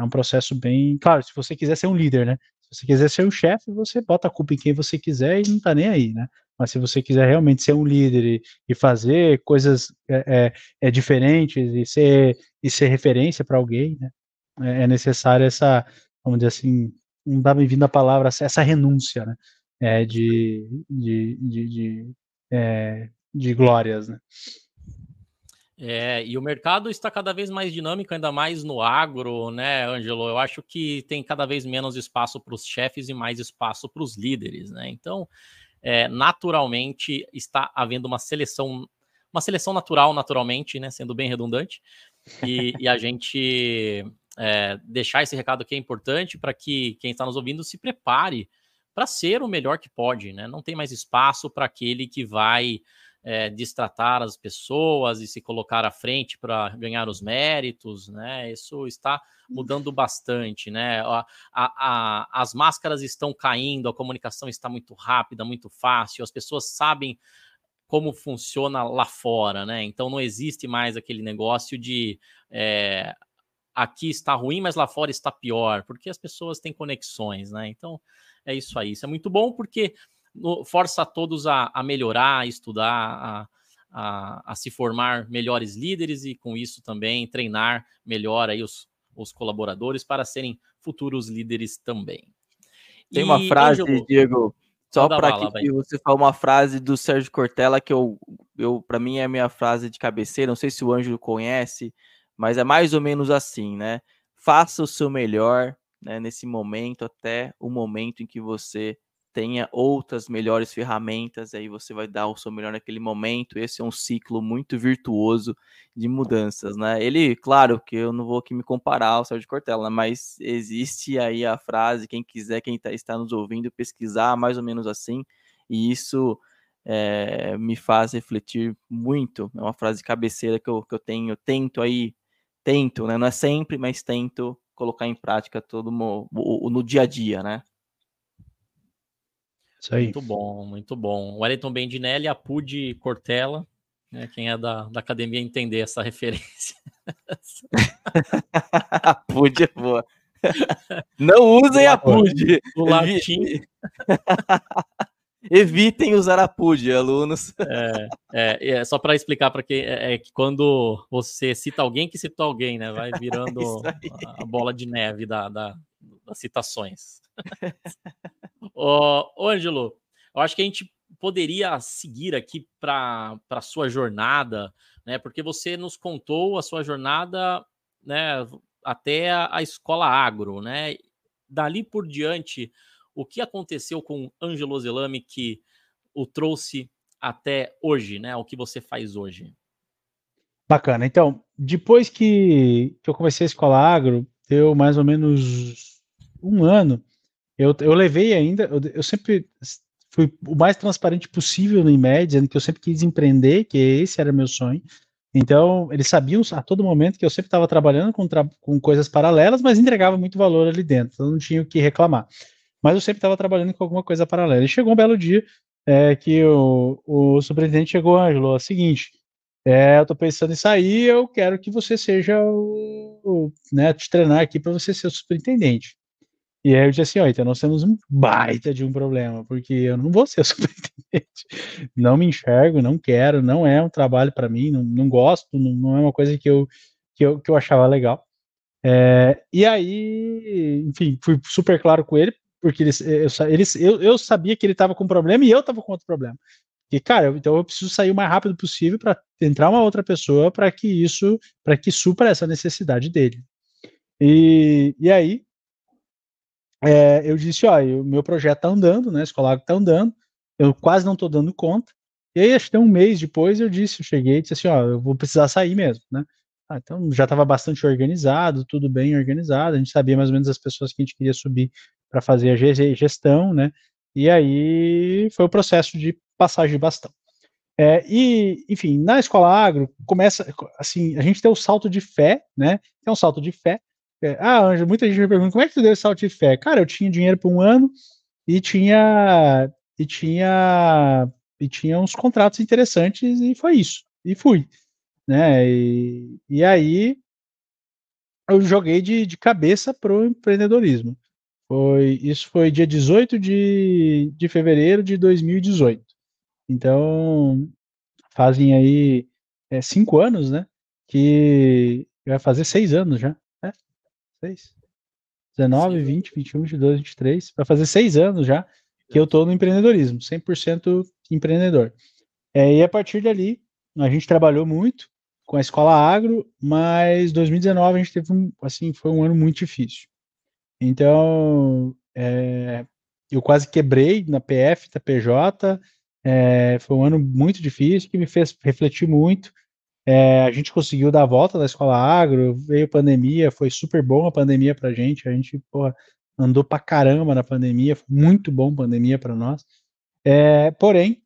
é um processo bem. Claro, se você quiser ser um líder, né? Se você quiser ser um chefe, você bota a culpa em quem você quiser e não tá nem aí, né? Mas se você quiser realmente ser um líder e, e fazer coisas é, é, é, diferentes e ser, e ser referência para alguém, né? É, é necessário essa, vamos dizer assim, não dá bem-vindo a palavra, essa renúncia, né? É, de, de, de, de, é, de glórias, né? É, e o mercado está cada vez mais dinâmico, ainda mais no agro, né, Ângelo? Eu acho que tem cada vez menos espaço para os chefes e mais espaço para os líderes, né? Então, é, naturalmente está havendo uma seleção, uma seleção natural, naturalmente, né, sendo bem redundante, e, e a gente é, deixar esse recado aqui é importante para que quem está nos ouvindo se prepare para ser o melhor que pode, né? Não tem mais espaço para aquele que vai é, destratar as pessoas e se colocar à frente para ganhar os méritos, né? Isso está mudando bastante, né? A, a, a, as máscaras estão caindo, a comunicação está muito rápida, muito fácil, as pessoas sabem como funciona lá fora, né? Então não existe mais aquele negócio de é, aqui está ruim, mas lá fora está pior, porque as pessoas têm conexões, né? Então é isso aí. Isso é muito bom porque força todos a, a melhorar, a estudar, a, a, a, se formar melhores líderes e com isso também treinar melhor aí os, os colaboradores para serem futuros líderes também. Tem e, uma frase, Angelo, Diego, só para que, que você falou uma frase do Sérgio Cortella que eu, eu para mim é a minha frase de cabeceira, não sei se o Ângelo conhece, mas é mais ou menos assim, né? Faça o seu melhor né, nesse momento até o momento em que você tenha outras melhores ferramentas, aí você vai dar o seu melhor naquele momento. Esse é um ciclo muito virtuoso de mudanças, né? Ele, claro, que eu não vou aqui me comparar ao Sérgio Cortella, né? mas existe aí a frase, quem quiser, quem tá, está nos ouvindo, pesquisar mais ou menos assim, e isso é, me faz refletir muito. É uma frase cabeceira que eu, que eu tenho, eu tento aí, tento, né? Não é sempre, mas tento colocar em prática todo no, no dia a dia, né? Isso aí. Muito bom, muito bom. Wellington Bendinelli, Apude Cortella, né, quem é da, da academia entender essa referência. Apude é boa. Não usem a PUD. O latim. Evitem usar a PUD, alunos. É, é, é só para explicar para quem é, é, que quando você cita alguém que citou alguém, né? Vai virando a, a, bola de neve da, da das citações. Ô, Ângelo, eu acho que a gente poderia seguir aqui para a sua jornada, né? Porque você nos contou a sua jornada, né? Até a, a escola agro, né? Dali por diante, o que aconteceu com Ângelo Zelame que o trouxe até hoje, né? O que você faz hoje? Bacana. Então, depois que, que eu comecei a escola agro, deu mais ou menos um ano eu, eu levei ainda, eu, eu sempre fui o mais transparente possível no IMED, dizendo que eu sempre quis empreender, que esse era meu sonho. Então, eles sabiam a todo momento que eu sempre estava trabalhando com, tra com coisas paralelas, mas entregava muito valor ali dentro, então não tinha o que reclamar. Mas eu sempre estava trabalhando com alguma coisa paralela. E chegou um belo dia é, que o, o superintendente chegou, Ângelo, é o seguinte, é, eu estou pensando em sair, eu quero que você seja o, o né, te treinar aqui para você ser o superintendente. E aí eu disse assim, ó, então nós temos um baita de um problema, porque eu não vou ser superintendente, não me enxergo, não quero, não é um trabalho para mim, não, não gosto, não, não, é uma coisa que eu, que eu, que eu achava legal. É, e aí, enfim, fui super claro com ele, porque eles, eu, eles, eu, eu sabia que ele estava com um problema e eu estava com outro problema. E, cara, eu, então eu preciso sair o mais rápido possível para entrar uma outra pessoa para que isso, para que supra essa necessidade dele. E, e aí, é, eu disse, ó, o meu projeto tá andando, né? A escola tá andando, eu quase não tô dando conta. E aí, acho que um mês depois, eu disse, eu cheguei e disse assim, ó, eu vou precisar sair mesmo, né? Ah, então já estava bastante organizado, tudo bem organizado, a gente sabia mais ou menos as pessoas que a gente queria subir para fazer a gestão, né? E aí foi o processo de passagem de bastão. É, e, enfim, na escola agro, começa, assim, a gente tem o salto de fé, né? Tem um salto de fé. É, ah, Anjo, muita gente me pergunta, como é que tu deu esse salto de fé? Cara, eu tinha dinheiro por um ano e tinha, e tinha, e tinha uns contratos interessantes e foi isso. E fui, né? E, e aí eu joguei de, de cabeça pro empreendedorismo. Foi, isso foi dia 18 de, de fevereiro de 2018. Então, fazem aí é, cinco anos, né? Que vai fazer seis anos já. É, seis. 19, Sim. 20, 21, 22, 23. Vai fazer seis anos já que eu estou no empreendedorismo, 100% empreendedor. É, e a partir dali, a gente trabalhou muito com a escola agro, mas 2019 a gente teve um, assim, foi um ano muito difícil. Então, é, eu quase quebrei na PF, da PJ, é, foi um ano muito difícil que me fez refletir muito. É, a gente conseguiu dar a volta da escola agro, veio pandemia, foi super bom a pandemia pra gente. A gente porra, andou pra caramba na pandemia, foi muito bom a pandemia para nós. É, porém,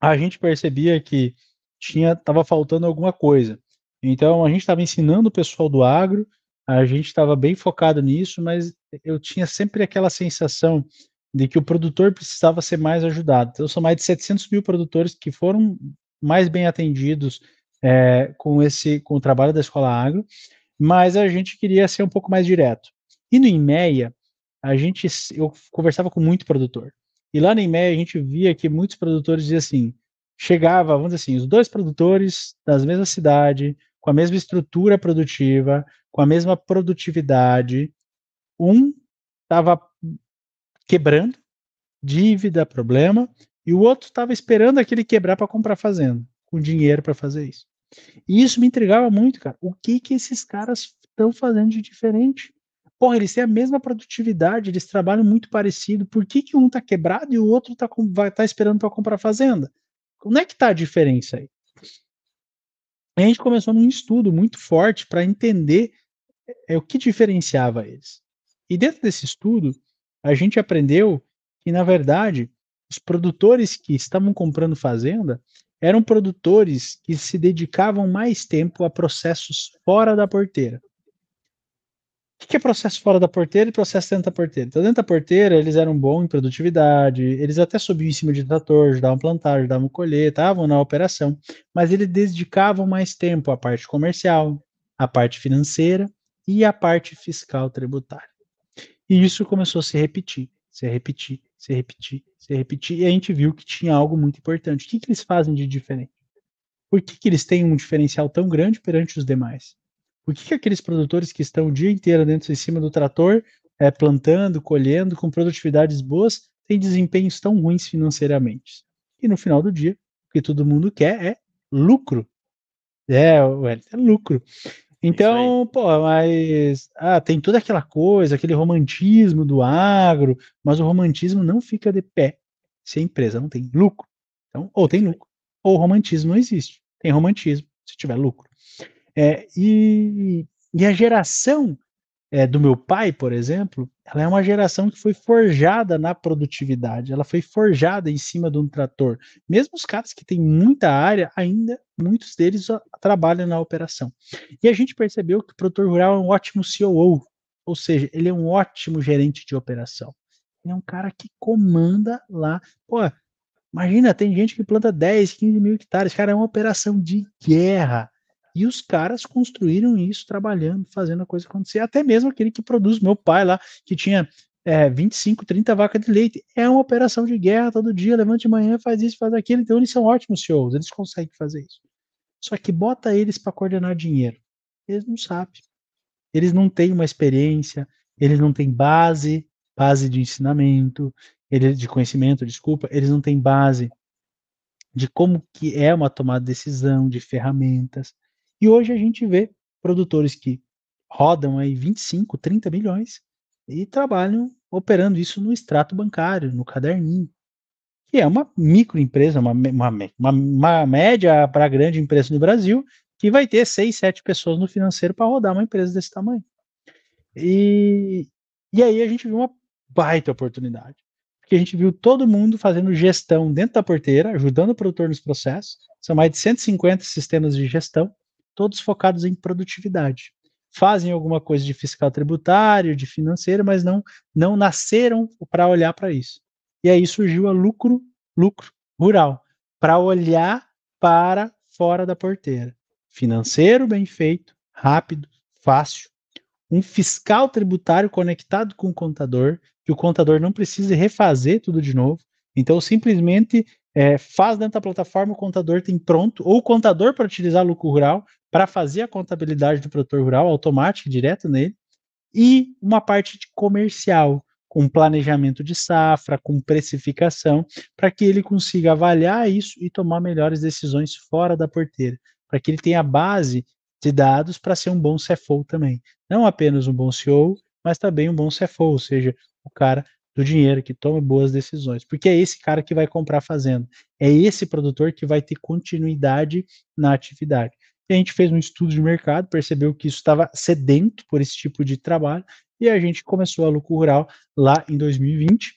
a gente percebia que tinha tava faltando alguma coisa. Então a gente estava ensinando o pessoal do agro, a gente estava bem focado nisso, mas eu tinha sempre aquela sensação de que o produtor precisava ser mais ajudado. Então, são mais de 700 mil produtores que foram mais bem atendidos é, com esse com o trabalho da Escola Agro, mas a gente queria ser um pouco mais direto. E no IMEA, a gente, eu conversava com muito produtor. E lá no IMEA a gente via que muitos produtores diziam assim, chegava, vamos dizer assim, os dois produtores das mesma cidade, com a mesma estrutura produtiva, com a mesma produtividade, um estava quebrando, dívida, problema, e o outro estava esperando aquele quebrar para comprar fazenda, com dinheiro para fazer isso. E isso me intrigava muito, cara. O que que esses caras estão fazendo de diferente? Porra, eles têm a mesma produtividade, eles trabalham muito parecido. Por que, que um tá quebrado e o outro tá, tá esperando para comprar fazenda? Como é que tá a diferença aí? A gente começou num estudo muito forte para entender é, o que diferenciava eles. E dentro desse estudo, a gente aprendeu que, na verdade, os produtores que estavam comprando fazenda eram produtores que se dedicavam mais tempo a processos fora da porteira. O que é processo fora da porteira e processo dentro da porteira? Então, dentro da porteira, eles eram bons em produtividade, eles até subiam em cima de trator, ajudavam a plantar, ajudavam a colher, estavam na operação, mas eles dedicavam mais tempo à parte comercial, à parte financeira e à parte fiscal tributária. E isso começou a se repetir, se repetir, se repetir, se repetir, e a gente viu que tinha algo muito importante. O que, que eles fazem de diferente? Por que, que eles têm um diferencial tão grande perante os demais? Por que, que aqueles produtores que estão o dia inteiro dentro em cima do trator, é, plantando, colhendo, com produtividades boas, têm desempenhos tão ruins financeiramente? E no final do dia, o que todo mundo quer é lucro. É, é lucro. Então, pô, mas ah, tem toda aquela coisa, aquele romantismo do agro, mas o romantismo não fica de pé se a empresa não tem lucro. Então, ou tem lucro, ou o romantismo não existe. Tem romantismo se tiver lucro. É, e, e a geração é, do meu pai, por exemplo, ela é uma geração que foi forjada na produtividade, ela foi forjada em cima de um trator. Mesmo os caras que têm muita área, ainda muitos deles trabalham na operação. E a gente percebeu que o produtor rural é um ótimo COO, ou seja, ele é um ótimo gerente de operação. Ele é um cara que comanda lá. Pô, imagina, tem gente que planta 10, 15 mil hectares, cara, é uma operação de guerra. E os caras construíram isso trabalhando, fazendo a coisa acontecer. Até mesmo aquele que produz, meu pai lá, que tinha é, 25, 30 vacas de leite. É uma operação de guerra todo dia, levante de manhã, faz isso, faz aquilo. Então eles são ótimos CEOs, eles conseguem fazer isso. Só que bota eles para coordenar dinheiro. Eles não sabem. Eles não têm uma experiência, eles não têm base, base de ensinamento, de conhecimento, desculpa, eles não têm base de como que é uma tomada de decisão, de ferramentas. E hoje a gente vê produtores que rodam aí 25, 30 milhões e trabalham operando isso no extrato bancário, no caderninho, que é uma microempresa, uma, uma, uma, uma média para grande empresa no Brasil, que vai ter seis, sete pessoas no financeiro para rodar uma empresa desse tamanho. E, e aí a gente viu uma baita oportunidade. Porque a gente viu todo mundo fazendo gestão dentro da porteira, ajudando o produtor nos processos. São mais de 150 sistemas de gestão, todos focados em produtividade. Fazem alguma coisa de fiscal tributário, de financeiro, mas não, não nasceram para olhar para isso. E aí surgiu a lucro, lucro rural, para olhar para fora da porteira. Financeiro bem feito, rápido, fácil, um fiscal tributário conectado com o contador, que o contador não precise refazer tudo de novo. Então, simplesmente é, faz dentro da plataforma, o contador tem pronto, ou o contador para utilizar lucro rural, para fazer a contabilidade do produtor rural automática, direto nele, e uma parte de comercial, com planejamento de safra, com precificação, para que ele consiga avaliar isso e tomar melhores decisões fora da porteira, para que ele tenha base de dados para ser um bom CFO também. Não apenas um bom CEO, mas também um bom CFO, ou seja, o cara do dinheiro que toma boas decisões, porque é esse cara que vai comprar fazenda, é esse produtor que vai ter continuidade na atividade. E a gente fez um estudo de mercado, percebeu que isso estava sedento por esse tipo de trabalho, e a gente começou a lucro rural lá em 2020.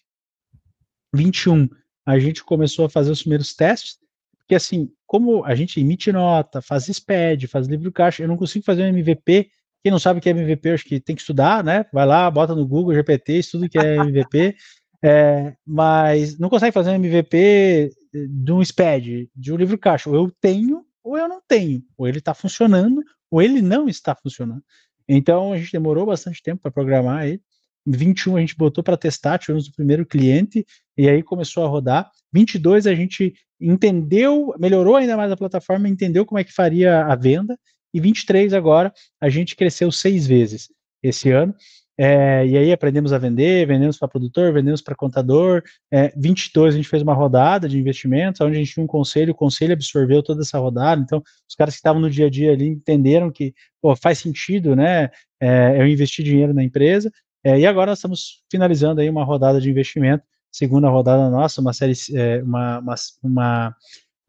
21, a gente começou a fazer os primeiros testes, porque assim, como a gente emite nota, faz SPED, faz livro caixa, eu não consigo fazer um MVP. Quem não sabe o que é MVP, acho que tem que estudar, né? Vai lá, bota no Google, GPT, estuda o que é MVP. É, mas não consegue fazer um MVP de um SPED, de um livro caixa. Eu tenho, ou eu não tenho. Ou ele está funcionando, ou ele não está funcionando. Então a gente demorou bastante tempo para programar ele. Em 21 a gente botou para testar, tivemos o primeiro cliente e aí começou a rodar. 22 a gente entendeu, melhorou ainda mais a plataforma, entendeu como é que faria a venda. E 23 agora a gente cresceu seis vezes esse ano. É, e aí aprendemos a vender, vendemos para produtor, vendemos para contador. É, 22 a gente fez uma rodada de investimentos, onde a gente tinha um conselho, o conselho absorveu toda essa rodada. Então, os caras que estavam no dia a dia ali entenderam que pô, faz sentido, né? É, eu investir dinheiro na empresa. É, e agora nós estamos finalizando aí uma rodada de investimento, segunda rodada nossa, uma série, é, uma, uma, uma,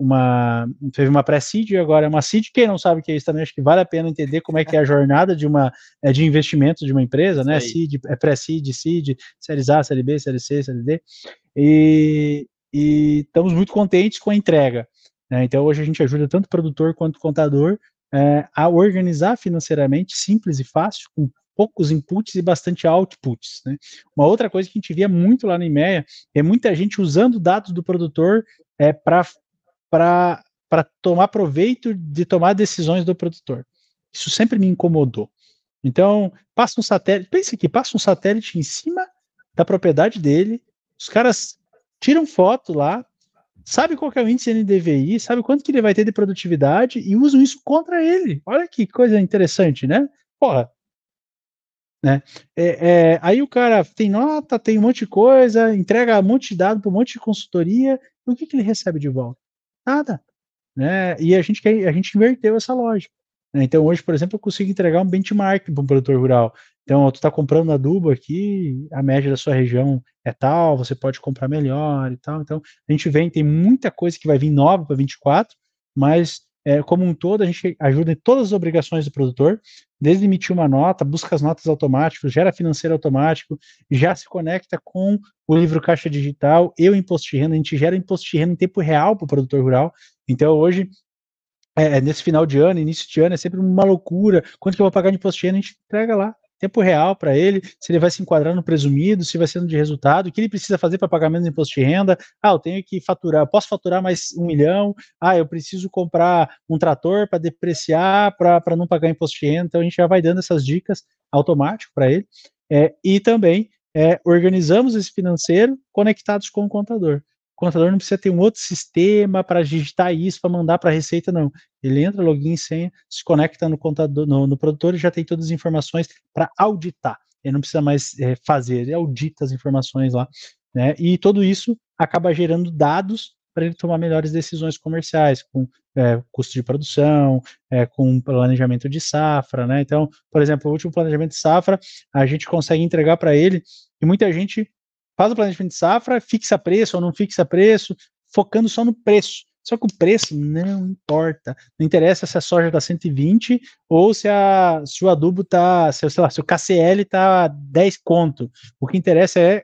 uma, teve uma pré-seed e agora é uma seed. Quem não sabe o que é isso também, acho que vale a pena entender como é que é a jornada de uma é, de investimento de uma empresa, né? Seed, é pré-seed, seed, séries A, série B, série C, série D. E, e estamos muito contentes com a entrega. Né? Então hoje a gente ajuda tanto o produtor quanto o contador é, a organizar financeiramente, simples e fácil, com poucos inputs e bastante outputs. Né? Uma outra coisa que a gente via muito lá na IMEA é muita gente usando dados do produtor é, para tomar proveito de tomar decisões do produtor. Isso sempre me incomodou. Então, passa um satélite, pense aqui, passa um satélite em cima da propriedade dele, os caras tiram foto lá, sabe qual é o índice NDVI, sabe quanto que ele vai ter de produtividade e usam isso contra ele. Olha que coisa interessante, né? Porra, né? É, é, aí o cara tem nota, tem um monte de coisa, entrega um monte de dado para um monte de consultoria, e o que, que ele recebe de volta? Nada. Né? E a gente, quer, a gente inverteu essa lógica. Né? Então hoje, por exemplo, eu consigo entregar um benchmark para um produtor rural. Então, tu está comprando adubo aqui, a média da sua região é tal, você pode comprar melhor e tal. Então, a gente vem, tem muita coisa que vai vir nova para 24, mas é, como um todo, a gente ajuda em todas as obrigações do produtor, desde emitir uma nota, busca as notas automáticas, gera financeiro automático, já se conecta com o livro Caixa Digital e o imposto de renda, a gente gera imposto de renda em tempo real para o produtor rural. Então, hoje, é, nesse final de ano, início de ano, é sempre uma loucura. Quanto que eu vou pagar de imposto de renda? A gente entrega lá tempo real para ele, se ele vai se enquadrar no presumido, se vai sendo de resultado, o que ele precisa fazer para pagar menos imposto de renda. Ah, eu tenho que faturar, posso faturar mais um milhão. Ah, eu preciso comprar um trator para depreciar, para não pagar imposto de renda. Então a gente já vai dando essas dicas automático para ele. É, e também é, organizamos esse financeiro conectados com o contador contador não precisa ter um outro sistema para digitar isso, para mandar para a Receita, não. Ele entra, login, senha, se conecta no, contador, no, no produtor e já tem todas as informações para auditar. Ele não precisa mais é, fazer, ele audita as informações lá. Né? E tudo isso acaba gerando dados para ele tomar melhores decisões comerciais, com é, custo de produção, é, com planejamento de safra, né? Então, por exemplo, o último planejamento de safra, a gente consegue entregar para ele, e muita gente faz o planejamento de safra, fixa preço ou não fixa preço, focando só no preço. Só que o preço não importa. Não interessa se a soja está 120 ou se, a, se o adubo está, se, sei lá, se o KCL está 10 conto. O que interessa é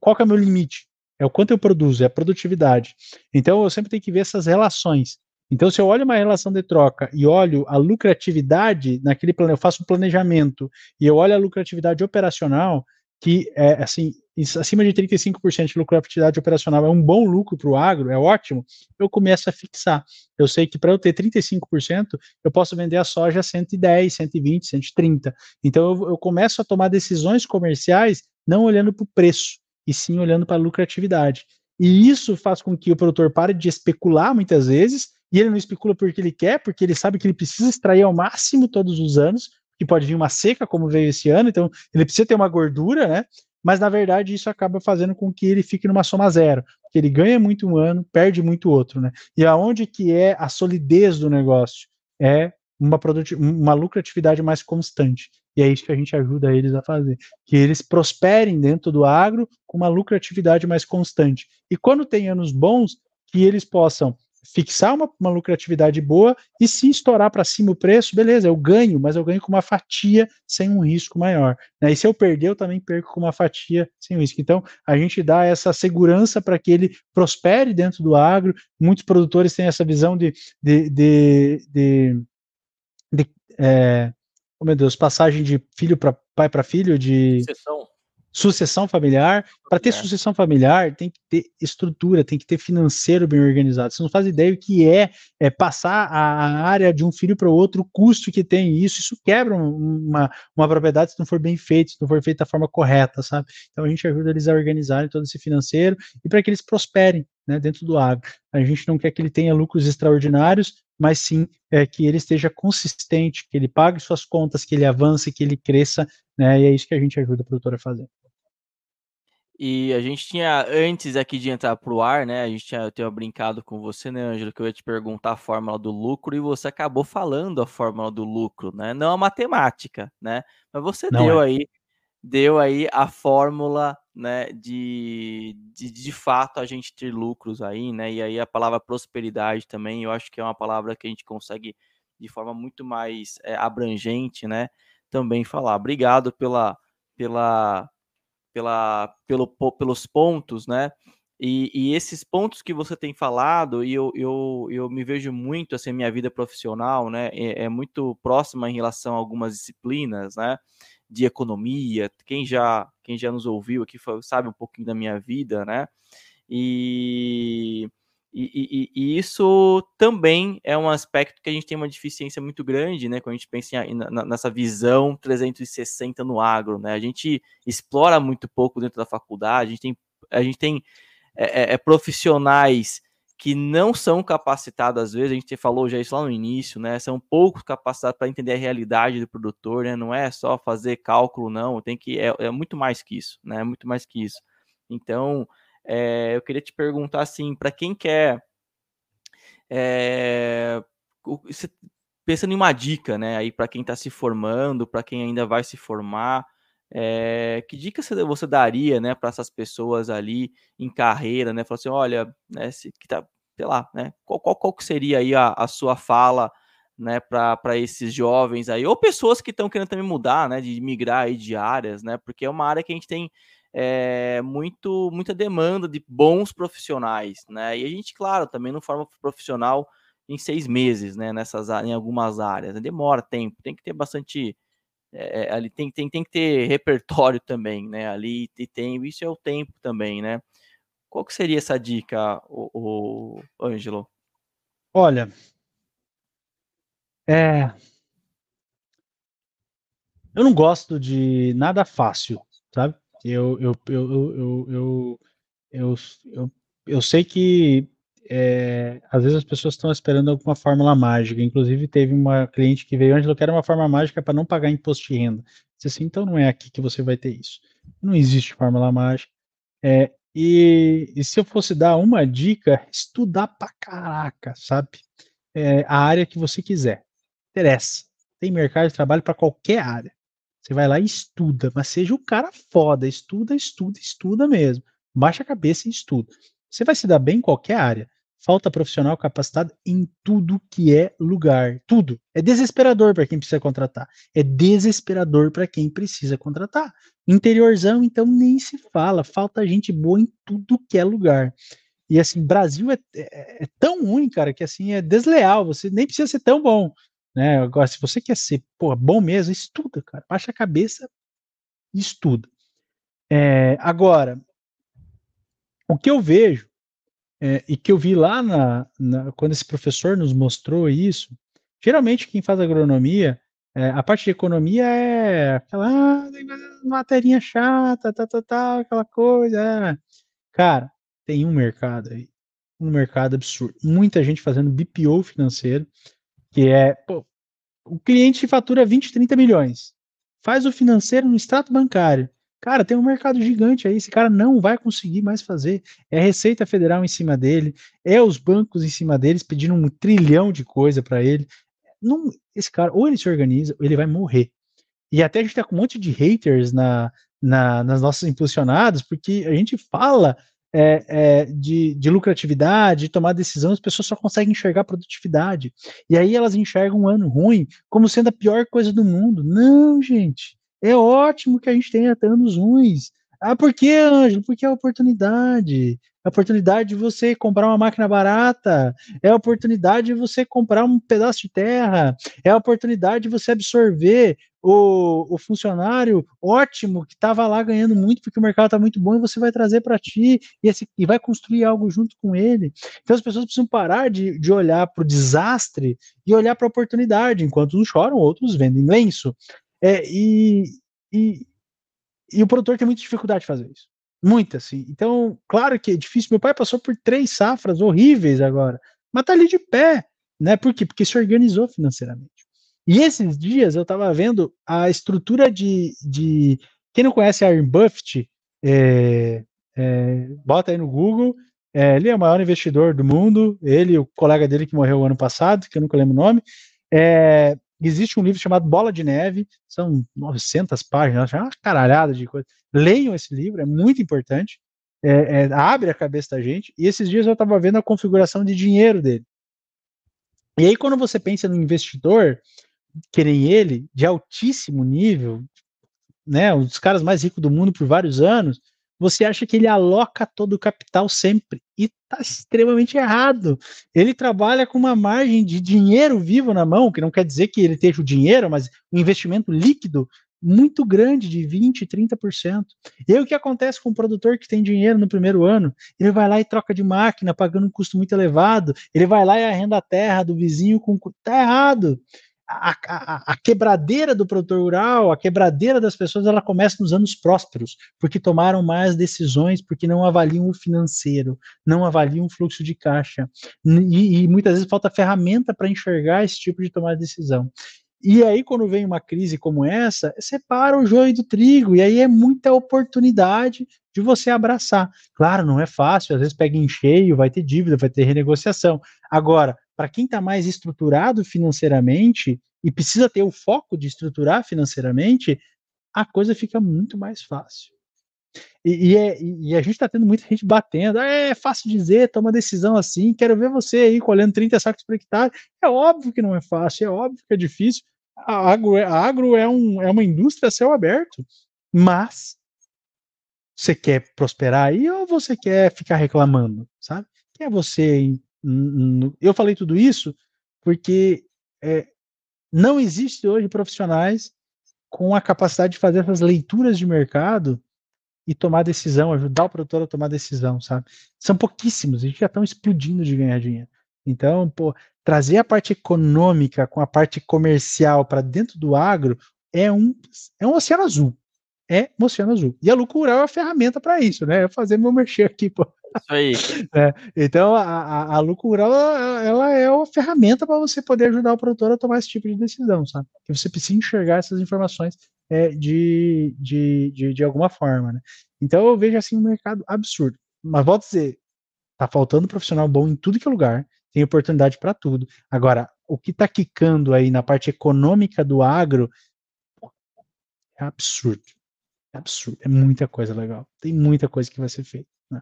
qual é o meu limite. É o quanto eu produzo, é a produtividade. Então eu sempre tenho que ver essas relações. Então, se eu olho uma relação de troca e olho a lucratividade naquele plano, eu faço um planejamento e eu olho a lucratividade operacional, que é assim, acima de 35% de lucratividade operacional é um bom lucro para o agro, é ótimo, eu começo a fixar. Eu sei que para eu ter 35%, eu posso vender a soja a 110, 120, 130. Então eu, eu começo a tomar decisões comerciais não olhando para o preço, e sim olhando para a lucratividade. E isso faz com que o produtor pare de especular muitas vezes, e ele não especula porque ele quer, porque ele sabe que ele precisa extrair ao máximo todos os anos, que pode vir uma seca, como veio esse ano, então ele precisa ter uma gordura, né? Mas na verdade isso acaba fazendo com que ele fique numa soma zero, que ele ganha muito um ano, perde muito outro, né? E aonde que é a solidez do negócio? É uma, uma lucratividade mais constante. E é isso que a gente ajuda eles a fazer. Que eles prosperem dentro do agro com uma lucratividade mais constante. E quando tem anos bons, que eles possam fixar uma, uma lucratividade boa e se estourar para cima o preço, beleza, eu ganho, mas eu ganho com uma fatia sem um risco maior. Né? E se eu perder, eu também perco com uma fatia sem risco. Então, a gente dá essa segurança para que ele prospere dentro do agro. Muitos produtores têm essa visão de, de, de, de, de é, oh meu Deus, passagem de filho para pai para filho, de sucessão familiar. Para ter sucessão familiar, tem que ter estrutura, tem que ter financeiro bem organizado. Você não faz ideia o que é, é passar a, área de um filho para o outro, o custo que tem isso. Isso quebra uma, uma propriedade se não for bem feito, se não for feito da forma correta, sabe? Então a gente ajuda eles a organizarem todo esse financeiro e para que eles prosperem né, dentro do agro. A gente não quer que ele tenha lucros extraordinários, mas sim é, que ele esteja consistente, que ele pague suas contas, que ele avance, que ele cresça, né? E é isso que a gente ajuda o produtor a fazer. E a gente tinha, antes aqui de entrar para o ar, né? A gente tinha, eu tinha brincado com você, né, Ângelo, que eu ia te perguntar a fórmula do lucro e você acabou falando a fórmula do lucro, né? Não a matemática, né? Mas você Não deu é. aí, deu aí a fórmula, né, de, de de fato a gente ter lucros aí, né? E aí a palavra prosperidade também, eu acho que é uma palavra que a gente consegue de forma muito mais é, abrangente, né? Também falar. Obrigado pela pela pela, pelo, pelos pontos, né? E, e, esses pontos que você tem falado, e eu, eu, eu me vejo muito, assim, minha vida profissional, né, é, é, muito próxima em relação a algumas disciplinas, né, de economia, quem já, quem já nos ouviu aqui sabe um pouquinho da minha vida, né, e, e, e, e, isso também é um aspecto que a gente tem uma deficiência muito grande, né? Quando a gente pensa em, na, nessa visão 360 no agro, né? A gente explora muito pouco dentro da faculdade, a gente tem, a gente tem é, é, é profissionais que não são capacitados, às vezes, a gente falou já isso lá no início, né? São poucos capacitados para entender a realidade do produtor, né? Não é só fazer cálculo, não, tem que. É, é muito mais que isso, né? É muito mais que isso. Então, é, eu queria te perguntar assim, para quem quer é, pensando em uma dica, né, aí para quem está se formando, para quem ainda vai se formar, é, que dica você daria, né, para essas pessoas ali em carreira, né, falar assim, olha, né, se, que tá, sei lá, né, qual, qual, qual seria aí a, a sua fala, né, para esses jovens aí, ou pessoas que estão querendo também mudar, né, de migrar aí de áreas, né, porque é uma área que a gente tem é, muito, muita demanda de bons profissionais, né? E a gente, claro, também não forma profissional em seis meses, né? Nessas, em algumas áreas, né? demora tempo, tem que ter bastante é, ali tem, tem, tem que ter repertório também, né? Ali e tem isso é o tempo também, né? Qual que seria essa dica, o, o Ângelo? Olha, é, eu não gosto de nada fácil, sabe? Eu, eu, eu, eu, eu, eu, eu, sei que é, às vezes as pessoas estão esperando alguma fórmula mágica. Inclusive, teve uma cliente que veio antes, eu quero uma fórmula mágica para não pagar imposto de renda. Disse assim, então não é aqui que você vai ter isso. Não existe fórmula mágica. É, E, e, se eu fosse dar uma dica, estudar pra caraca, sabe? É, a área que você quiser. Interessa. Tem mercado de trabalho para qualquer área. Você vai lá e estuda, mas seja o cara foda. Estuda, estuda, estuda mesmo. Baixa a cabeça e estuda. Você vai se dar bem em qualquer área. Falta profissional capacitado em tudo que é lugar. Tudo. É desesperador para quem precisa contratar. É desesperador para quem precisa contratar. Interiorzão, então, nem se fala. Falta gente boa em tudo que é lugar. E assim, Brasil é, é, é, tão ruim, cara, que assim é desleal. Você nem precisa ser tão bom. Né? Agora, se você quer ser porra, bom mesmo, estuda, cara. Baixa a cabeça e estuda. É, agora, o que eu vejo, é, e que eu vi lá na, na, quando esse professor nos mostrou isso, geralmente quem faz agronomia, é, a parte de economia é aquela ah, materinha chata, tá, tá, tá, aquela coisa. É. Cara, tem um mercado aí, um mercado absurdo. Muita gente fazendo BPO financeiro, que é, pô, o cliente fatura 20, 30 milhões, faz o financeiro no extrato bancário. Cara, tem um mercado gigante aí, esse cara não vai conseguir mais fazer. É a Receita Federal em cima dele, é os bancos em cima deles pedindo um trilhão de coisa para ele. Não, esse cara, ou ele se organiza, ou ele vai morrer. E até a gente tá com um monte de haters na, na, nas nossas impulsionadas, porque a gente fala é, é, de, de, lucratividade, de tomar decisão, as pessoas só conseguem enxergar produtividade. E aí elas enxergam um ano ruim como sendo a pior coisa do mundo. Não, gente. É ótimo que a gente tenha anos ruins. Ah, por que, Ângelo? Porque é a oportunidade. É a oportunidade de você comprar uma máquina barata. É a oportunidade de você comprar um pedaço de terra. É a oportunidade de você absorver o, o funcionário ótimo que estava lá ganhando muito porque o mercado está muito bom e você vai trazer para ti e, esse, e vai construir algo junto com ele. Então as pessoas precisam parar de, de olhar para o desastre e olhar para a oportunidade. Enquanto uns choram, outros vendem lenço. É, e, e, e o produtor tem muita dificuldade de fazer isso. Muita, assim. Então, claro que é difícil. Meu pai passou por três safras horríveis agora, mas tá ali de pé, né? Por quê? Porque se organizou financeiramente. E esses dias eu estava vendo a estrutura de, de. Quem não conhece Warren Buffett, é, é, bota aí no Google. É, ele é o maior investidor do mundo. Ele, o colega dele que morreu ano passado, que eu nunca lembro o nome. É, existe um livro chamado Bola de Neve, são 900 páginas, é uma caralhada de coisa. Leiam esse livro, é muito importante. É, é, abre a cabeça da gente. E esses dias eu estava vendo a configuração de dinheiro dele. E aí, quando você pensa no investidor, que nem ele, de altíssimo nível, né, um dos caras mais ricos do mundo por vários anos, você acha que ele aloca todo o capital sempre. E está extremamente errado. Ele trabalha com uma margem de dinheiro vivo na mão, que não quer dizer que ele esteja o dinheiro, mas um investimento líquido muito grande, de 20%, 30%. E aí o que acontece com o produtor que tem dinheiro no primeiro ano? Ele vai lá e troca de máquina, pagando um custo muito elevado, ele vai lá e arrenda a terra do vizinho com. Tá errado a, a, a, quebradeira do produtor rural, a quebradeira das pessoas, ela começa nos anos prósperos, porque tomaram mais decisões, porque não avaliam o financeiro, não avaliam o fluxo de caixa. E, e muitas vezes falta ferramenta para enxergar esse tipo de tomar de decisão. E aí, quando vem uma crise como essa, separa o joio do trigo, e aí é muita oportunidade de você abraçar. Claro, não é fácil, às vezes pega em cheio, vai ter dívida, vai ter renegociação. Agora, para quem está mais estruturado financeiramente e precisa ter o foco de estruturar financeiramente, a coisa fica muito mais fácil. E, e, é, e a gente está tendo muita gente batendo. Ah, é fácil dizer, toma decisão assim. Quero ver você aí colhendo 30 sacos por hectare. É óbvio que não é fácil, é óbvio que é difícil. A agro, é, a agro é, um, é uma indústria a céu aberto. Mas você quer prosperar aí ou você quer ficar reclamando, sabe? Quem é você eu falei tudo isso porque é, não existe hoje profissionais com a capacidade de fazer essas leituras de mercado e tomar decisão, ajudar o produtor a tomar decisão, sabe? São pouquíssimos, gente já estão explodindo de ganhar dinheiro. Então, pô, trazer a parte econômica com a parte comercial para dentro do agro é um, é um oceano azul. É um oceano azul. E a lucro rural é a ferramenta para isso, né? Eu fazer meu merchan aqui, pô. Isso aí. É, então, a, a, a lucro rural, ela, ela, é uma ferramenta para você poder ajudar o produtor a tomar esse tipo de decisão, sabe? Que você precisa enxergar essas informações é, de, de, de, de, alguma forma. Né? Então eu vejo assim um mercado absurdo. Mas volto a dizer, tá faltando profissional bom em tudo que é lugar, tem oportunidade para tudo. Agora, o que está quicando aí na parte econômica do agro é absurdo. É absurdo. É muita coisa legal. Tem muita coisa que vai ser feita. Né?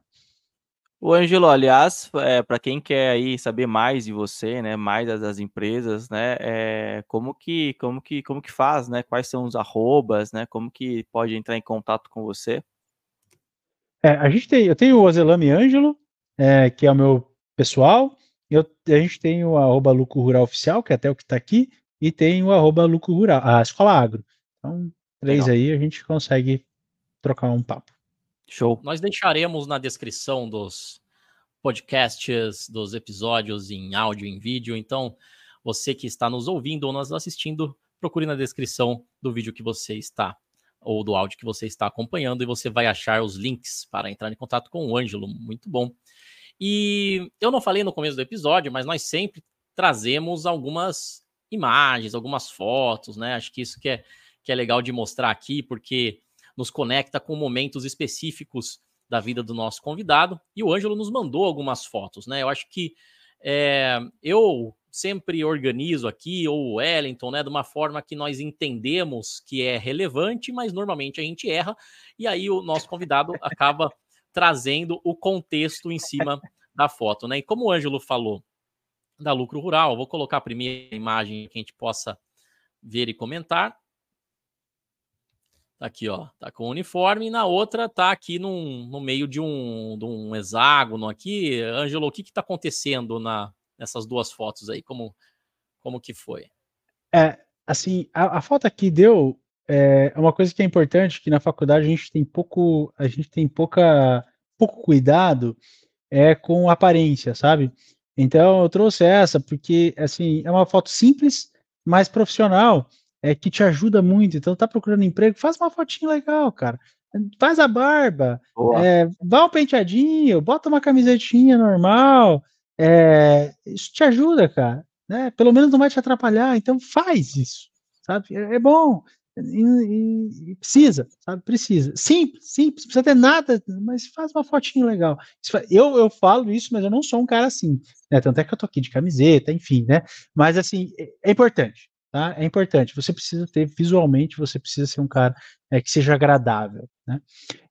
O Ângelo, aliás, é, para quem quer aí saber mais de você, né, mais das, das empresas, né, é, como que como que como que faz, né? Quais são os arrobas, né? Como que pode entrar em contato com você? É, a gente tem, eu tenho o Ozelame Ângelo, é, que é o meu pessoal. Eu, a gente tem o arroba Lucro Rural Oficial, que é até o que está aqui, e tem o arroba Lucro Rural, a Escola Agro. Então, três Legal. aí a gente consegue trocar um papo. Show. Nós deixaremos na descrição dos podcasts, dos episódios em áudio em vídeo. Então, você que está nos ouvindo ou nos assistindo, procure na descrição do vídeo que você está ou do áudio que você está acompanhando e você vai achar os links para entrar em contato com o Ângelo. Muito bom. E eu não falei no começo do episódio, mas nós sempre trazemos algumas imagens, algumas fotos, né? Acho que isso que é, que é legal de mostrar aqui, porque nos conecta com momentos específicos da vida do nosso convidado. E o Ângelo nos mandou algumas fotos, né? Eu acho que é, eu sempre organizo aqui, ou o Wellington, né, de uma forma que nós entendemos que é relevante, mas normalmente a gente erra, e aí o nosso convidado acaba trazendo o contexto em cima da foto, né? E como o Ângelo falou da lucro rural, vou colocar a primeira imagem que a gente possa ver e comentar. Tá aqui, ó, tá com o uniforme, e na outra tá aqui num, no meio de um, de um hexágono aqui. Ângelo, o que que tá acontecendo na, nessas duas fotos aí? Como, como que foi? É, assim, a, a foto aqui deu é, é uma coisa que é importante, que na faculdade a gente tem pouco, a gente tem pouca, pouco cuidado é com aparência, sabe? Então eu trouxe essa porque assim é uma foto simples, mas profissional é, que te ajuda muito. Então, tá procurando emprego, faz uma fotinha legal, cara. Faz a barba, é, dá um penteadinho, bota uma camisetinha normal. É, isso te ajuda, cara. Né? Pelo menos não vai te atrapalhar. Então, faz isso, sabe? É, é bom. E, e, precisa, sabe? Precisa. Simples, simples, precisa ter nada, mas faz uma fotinha legal. Eu, eu falo isso, mas eu não sou um cara assim, né? Tanto é que eu tô aqui de camiseta, enfim, né? Mas assim, é, é importante. Tá? É importante. Você precisa ter visualmente, você precisa ser um cara é, que seja agradável. Né?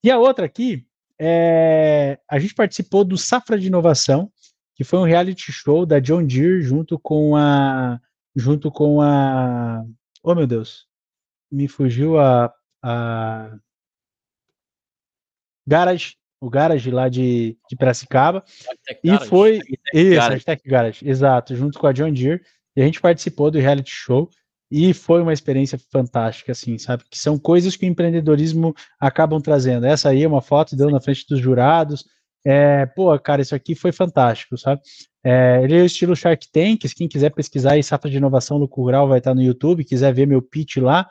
E a outra aqui, é, a gente participou do Safra de Inovação, que foi um reality show da John Deere junto com a, junto com a, oh meu Deus, me fugiu a, a Garage, o Garage lá de, de Piracicaba, e foi, isso, Hashtag Garage, exato, junto com a John Deere, e a gente participou do reality show e foi uma experiência fantástica, assim, sabe? Que são coisas que o empreendedorismo acabam trazendo. Essa aí é uma foto, deu na frente dos jurados. É, pô, cara, isso aqui foi fantástico, sabe? É, ele é o estilo Shark Tank, quem quiser pesquisar aí, Safra de Inovação no Rural vai estar no YouTube, quiser ver meu pitch lá,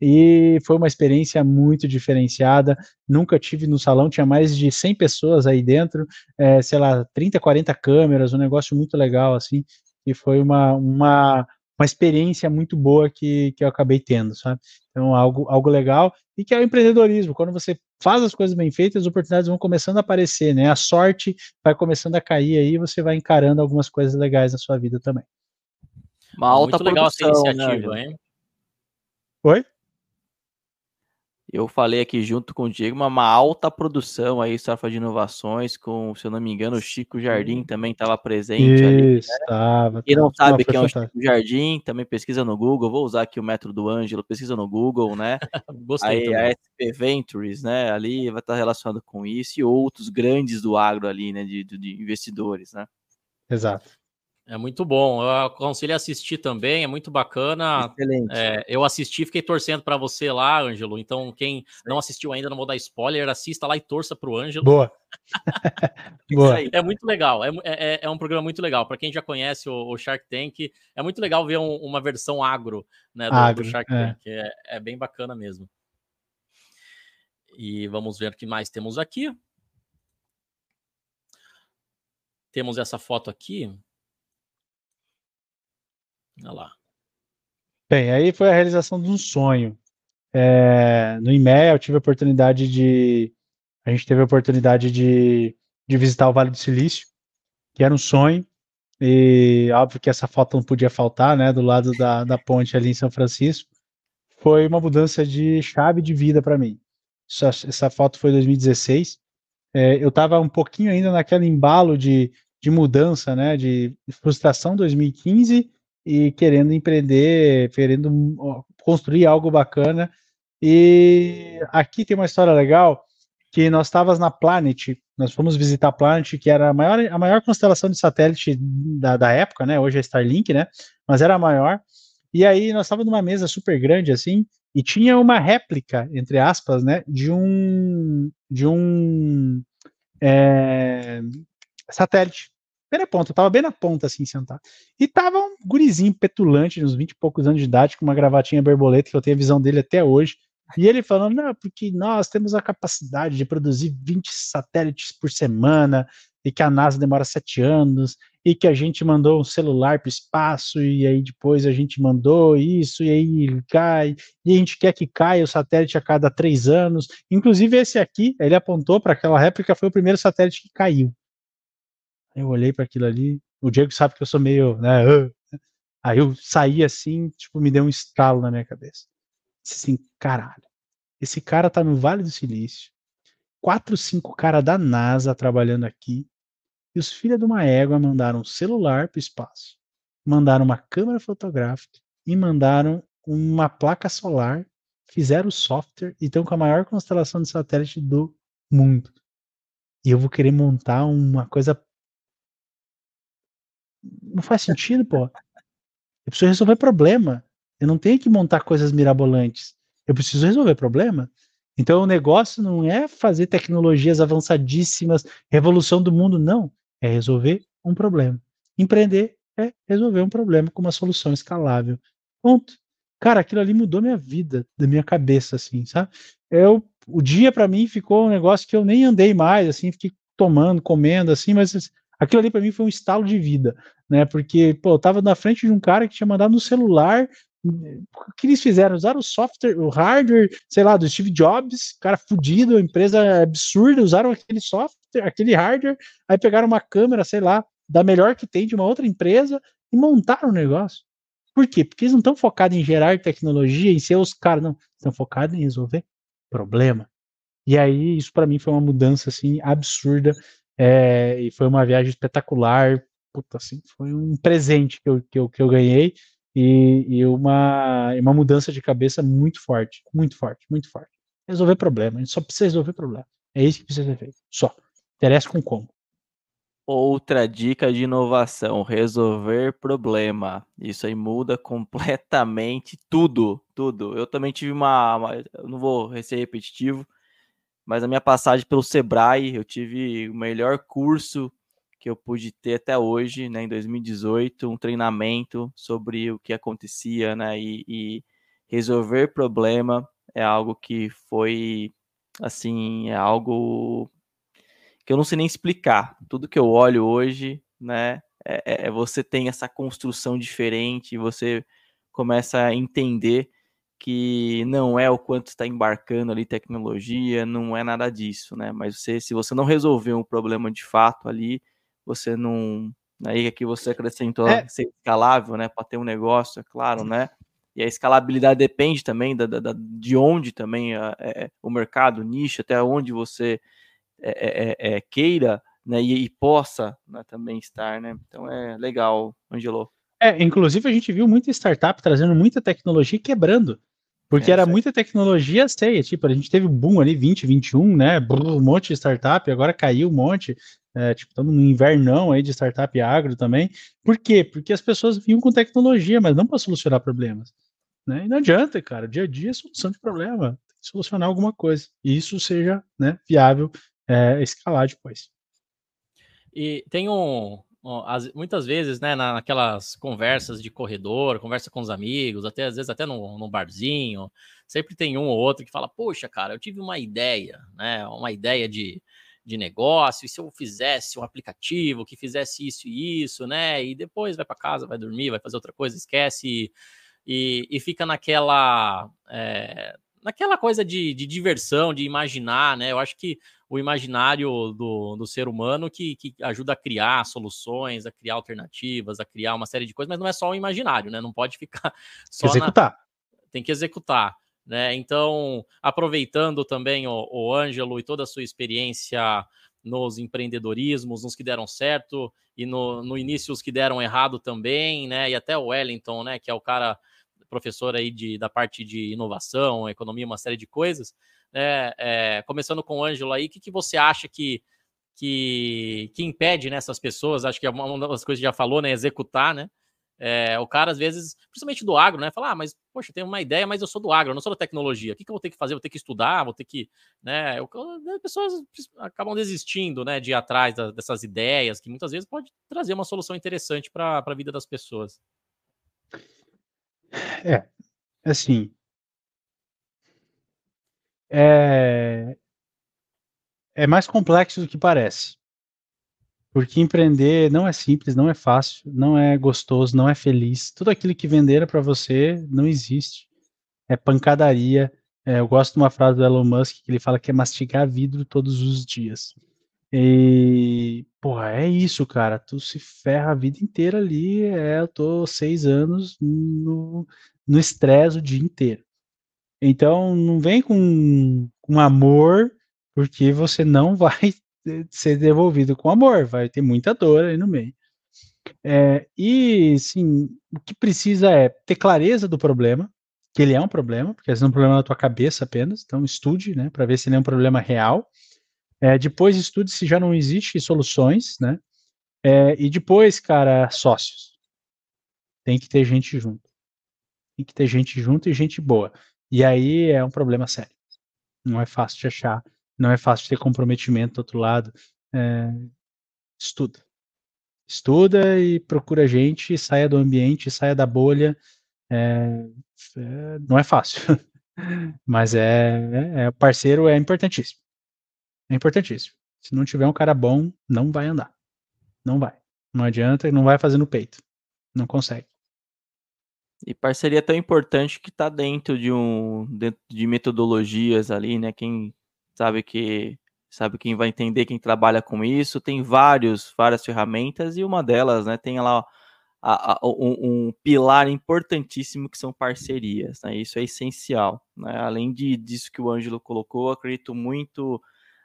e foi uma experiência muito diferenciada, nunca tive no salão, tinha mais de 100 pessoas aí dentro, é, sei lá, 30, 40 câmeras, um negócio muito legal, assim, e foi uma, uma, uma experiência muito boa que, que eu acabei tendo, sabe? Então, algo, algo legal, e que é o empreendedorismo, quando você faz as coisas bem feitas, as oportunidades vão começando a aparecer, né? A sorte vai começando a cair aí, você vai encarando algumas coisas legais na sua vida também. Uma alta muito produção, legal essa né, iniciativa, né, hein? Oi? Eu falei aqui junto com o Diego, uma, uma alta produção aí, Safra de Inovações, com, se eu não me engano, o Chico Jardim também estava presente Isso, ali. Né? Tava, Quem não sabe quem é o Chico Jardim, também pesquisa no Google, vou usar aqui o método do Ângelo, pesquisa no Google, né? Gostei aí a SP Ventures, né, ali vai estar relacionado com isso e outros grandes do agro ali, né, de, de investidores, né? Exato. É muito bom. Eu aconselho a assistir também, é muito bacana. Excelente. É, eu assisti, fiquei torcendo para você lá, Ângelo. Então, quem não assistiu ainda, não vou dar spoiler, assista lá e torça para o Ângelo. Boa. Boa. É muito legal. É, é, é, um programa muito legal. Para quem já conhece o, o, Shark Tank, é muito legal ver um, uma versão agro, né, do, agro, do Shark é. Tank. É, é bem bacana mesmo. E vamos ver o que mais temos aqui. Temos essa foto aqui Olha lá. Bem, aí foi a realização de um sonho. é, no IMEA eu tive a oportunidade de. A gente teve a oportunidade de, de visitar o Vale do Silício, que era um sonho. E óbvio que essa foto não podia faltar, né? Do lado da, da ponte ali em São Francisco. Foi uma mudança de chave de vida para mim. Essa, essa, foto foi 2016. É, eu estava um pouquinho ainda naquele embalo de, de mudança, né? De frustração 2015 e querendo empreender, querendo construir algo bacana e aqui tem uma história legal que nós estávamos na Planet, nós fomos visitar a Planet, que era a maior, a maior constelação de satélite da, da época, né? Hoje é Starlink, né? Mas era a maior. E aí nós estávamos numa mesa super grande assim, e tinha uma réplica, entre aspas, né, de um de um é, satélite. Na ponta, tava bem na ponta, assim, sentado. E tava um gurizinho petulante, uns 20 e poucos anos de idade, com uma gravatinha borboleta, que eu tenho a visão dele até hoje. E ele falando, não, porque nós temos a capacidade de produzir 20 satélites por semana, e que a NASA demora sete anos, e que a gente mandou um celular para o espaço, e aí depois a gente mandou isso, e aí cai, e a gente quer que caia o satélite a cada três anos. Inclusive, esse aqui, ele apontou para aquela réplica, foi o primeiro satélite que caiu. Eu olhei para aquilo ali, o Diego sabe que eu sou meio, né, aí eu saí assim, tipo, me deu um estalo na minha cabeça. Disse assim, caralho, esse cara tá no Vale do Silício, quatro, cinco caras da NASA trabalhando aqui, e os filhos de uma égua mandaram um celular para o espaço, mandaram uma câmera fotográfica e mandaram uma placa solar, fizeram o software e estão com a maior constelação de satélite do mundo. E eu vou querer montar uma coisa. Não faz sentido, pô. Eu preciso resolver problema. Eu não tenho que montar coisas mirabolantes. Eu preciso resolver problema. Então o negócio não é fazer tecnologias avançadíssimas, revolução do mundo, não. É resolver um problema. Empreender é resolver um problema com uma solução escalável. Ponto. Cara, aquilo ali mudou minha vida, da minha cabeça, assim, sabe? Eu, o dia para mim ficou um negócio que eu nem andei mais, assim, fiquei tomando, comendo, assim, mas aquilo ali para mim foi um estalo de vida, né? Porque, pô, eu tava na frente de um cara que tinha mandado no celular o que eles fizeram? Usaram o software, o hardware, sei lá, do Steve Jobs, cara fudido, empresa absurda, usaram aquele software, aquele hardware, aí pegaram uma câmera, sei lá, da melhor que tem de uma outra empresa e montaram o negócio. Por quê? Porque eles não estão focados em gerar tecnologia, em ser os caras, não. Estão focados em resolver problema. E aí, isso para mim foi uma mudança, assim, absurda. É, e foi uma viagem espetacular. Puta, assim, foi um presente que eu, que eu, que eu ganhei e, e uma, uma mudança de cabeça muito forte, muito forte, muito forte. Resolver problema, a gente só precisa resolver problema. É isso que precisa ser feito. Só. Interessa com como. Outra dica de inovação: resolver problema. Isso aí muda completamente tudo, tudo. Eu também tive uma, uma, não vou ser repetitivo, mas a minha passagem pelo Sebrae, eu tive o melhor curso que eu pude ter até hoje, né, em 2018, um treinamento sobre o que acontecia, né, e, e resolver problema é algo que foi, assim, é algo que eu não sei nem explicar. Tudo que eu olho hoje, né, é, é, é você tem essa construção diferente, você começa a entender que não é o quanto está embarcando ali tecnologia, não é nada disso, né? Mas você, se você não resolver um problema de fato ali, você não. Aí aqui você acrescentou é. ser escalável, né? Para ter um negócio, é claro, né? E a escalabilidade depende também da, da de onde também é, é, o mercado, o nicho, até onde você é, é, é, é queira né, e, e possa né, também estar, né? Então é legal, Angelo. É, inclusive a gente viu muita startup trazendo muita tecnologia e quebrando. Porque é, era muita tecnologia sei, tipo, a gente teve boom ali, 20, 21, né? Um monte de startup, agora caiu um monte. É, tipo, estamos no invernão aí de startup agro também. Por quê? Porque as pessoas vinham com tecnologia, mas não para solucionar problemas. Né? E não adianta, cara. Dia a dia é solução de problema. Tem que solucionar alguma coisa. E isso seja né, viável é, escalar depois. E tem um, muitas vezes, né, naquelas conversas de corredor, conversa com os amigos, até às vezes até no, no, barzinho, sempre tem um ou outro que fala, poxa, cara, eu tive uma ideia, né, uma ideia de, de negócio, e se eu fizesse um aplicativo que fizesse isso e isso, né? E depois vai para casa, vai dormir, vai fazer outra coisa, esquece e, e fica naquela. É, naquela coisa de, de, diversão, de imaginar, né? Eu acho que o imaginário do, do ser humano que, que ajuda a criar soluções, a criar alternativas, a criar uma série de coisas, mas não é só o imaginário, né? Não pode ficar só executar. Na... Tem que executar. Né? Então, aproveitando também o, o Ângelo e toda a sua experiência nos empreendedorismos, nos que deram certo e no, no início os que deram errado também, né? E até o Wellington, né? Que é o cara professor aí de, da parte de inovação, economia, uma série de coisas. Né? É, começando com o Ângelo aí, o que, que você acha que, que, que impede nessas né, pessoas? Acho que é uma das coisas que já falou, né? Executar, né? É, o cara, às vezes, principalmente do agro, né? Fala, ah, mas, poxa, tenho uma ideia, mas eu sou do agro, eu não sou da tecnologia. O que, que eu vou ter que fazer? Vou ter que estudar, vou ter que. Né? Eu, as pessoas acabam desistindo né, de ir atrás da, dessas ideias, que muitas vezes pode trazer uma solução interessante para a vida das pessoas. É, assim. É, é mais complexo do que parece. Porque empreender não é simples, não é fácil, não é gostoso, não é feliz. Tudo aquilo que venderam para você não existe. É pancadaria. É, eu gosto de uma frase do Elon Musk que ele fala que é mastigar vidro todos os dias. E, porra, é isso, cara. Tu se ferra a vida inteira ali. É, eu tô seis anos no estresse o dia inteiro. Então, não vem com, com amor, porque você não vai ser devolvido com amor, vai ter muita dor aí no meio. É, e, sim, o que precisa é ter clareza do problema, que ele é um problema, porque esse é um problema na tua cabeça apenas, então estude, né, para ver se ele é um problema real. É, depois estude se já não existe soluções, né, é, e depois, cara, sócios. Tem que ter gente junto. Tem que ter gente junto e gente boa. E aí é um problema sério. Não é fácil de achar não é fácil ter comprometimento do outro lado. É, estuda. Estuda e procura gente, saia do ambiente, saia da bolha. É, é, não é fácil, mas é, é parceiro é importantíssimo. É importantíssimo. Se não tiver um cara bom, não vai andar. Não vai. Não adianta, não vai fazer no peito. Não consegue. E parceria é tão importante que está dentro de um dentro de metodologias ali, né? Quem sabe que sabe quem vai entender quem trabalha com isso. Tem vários, várias ferramentas e uma delas, né, tem lá a, a, um, um, pilar importantíssimo que são parcerias, né? Isso é essencial, né? Além de disso que o Ângelo colocou, acredito muito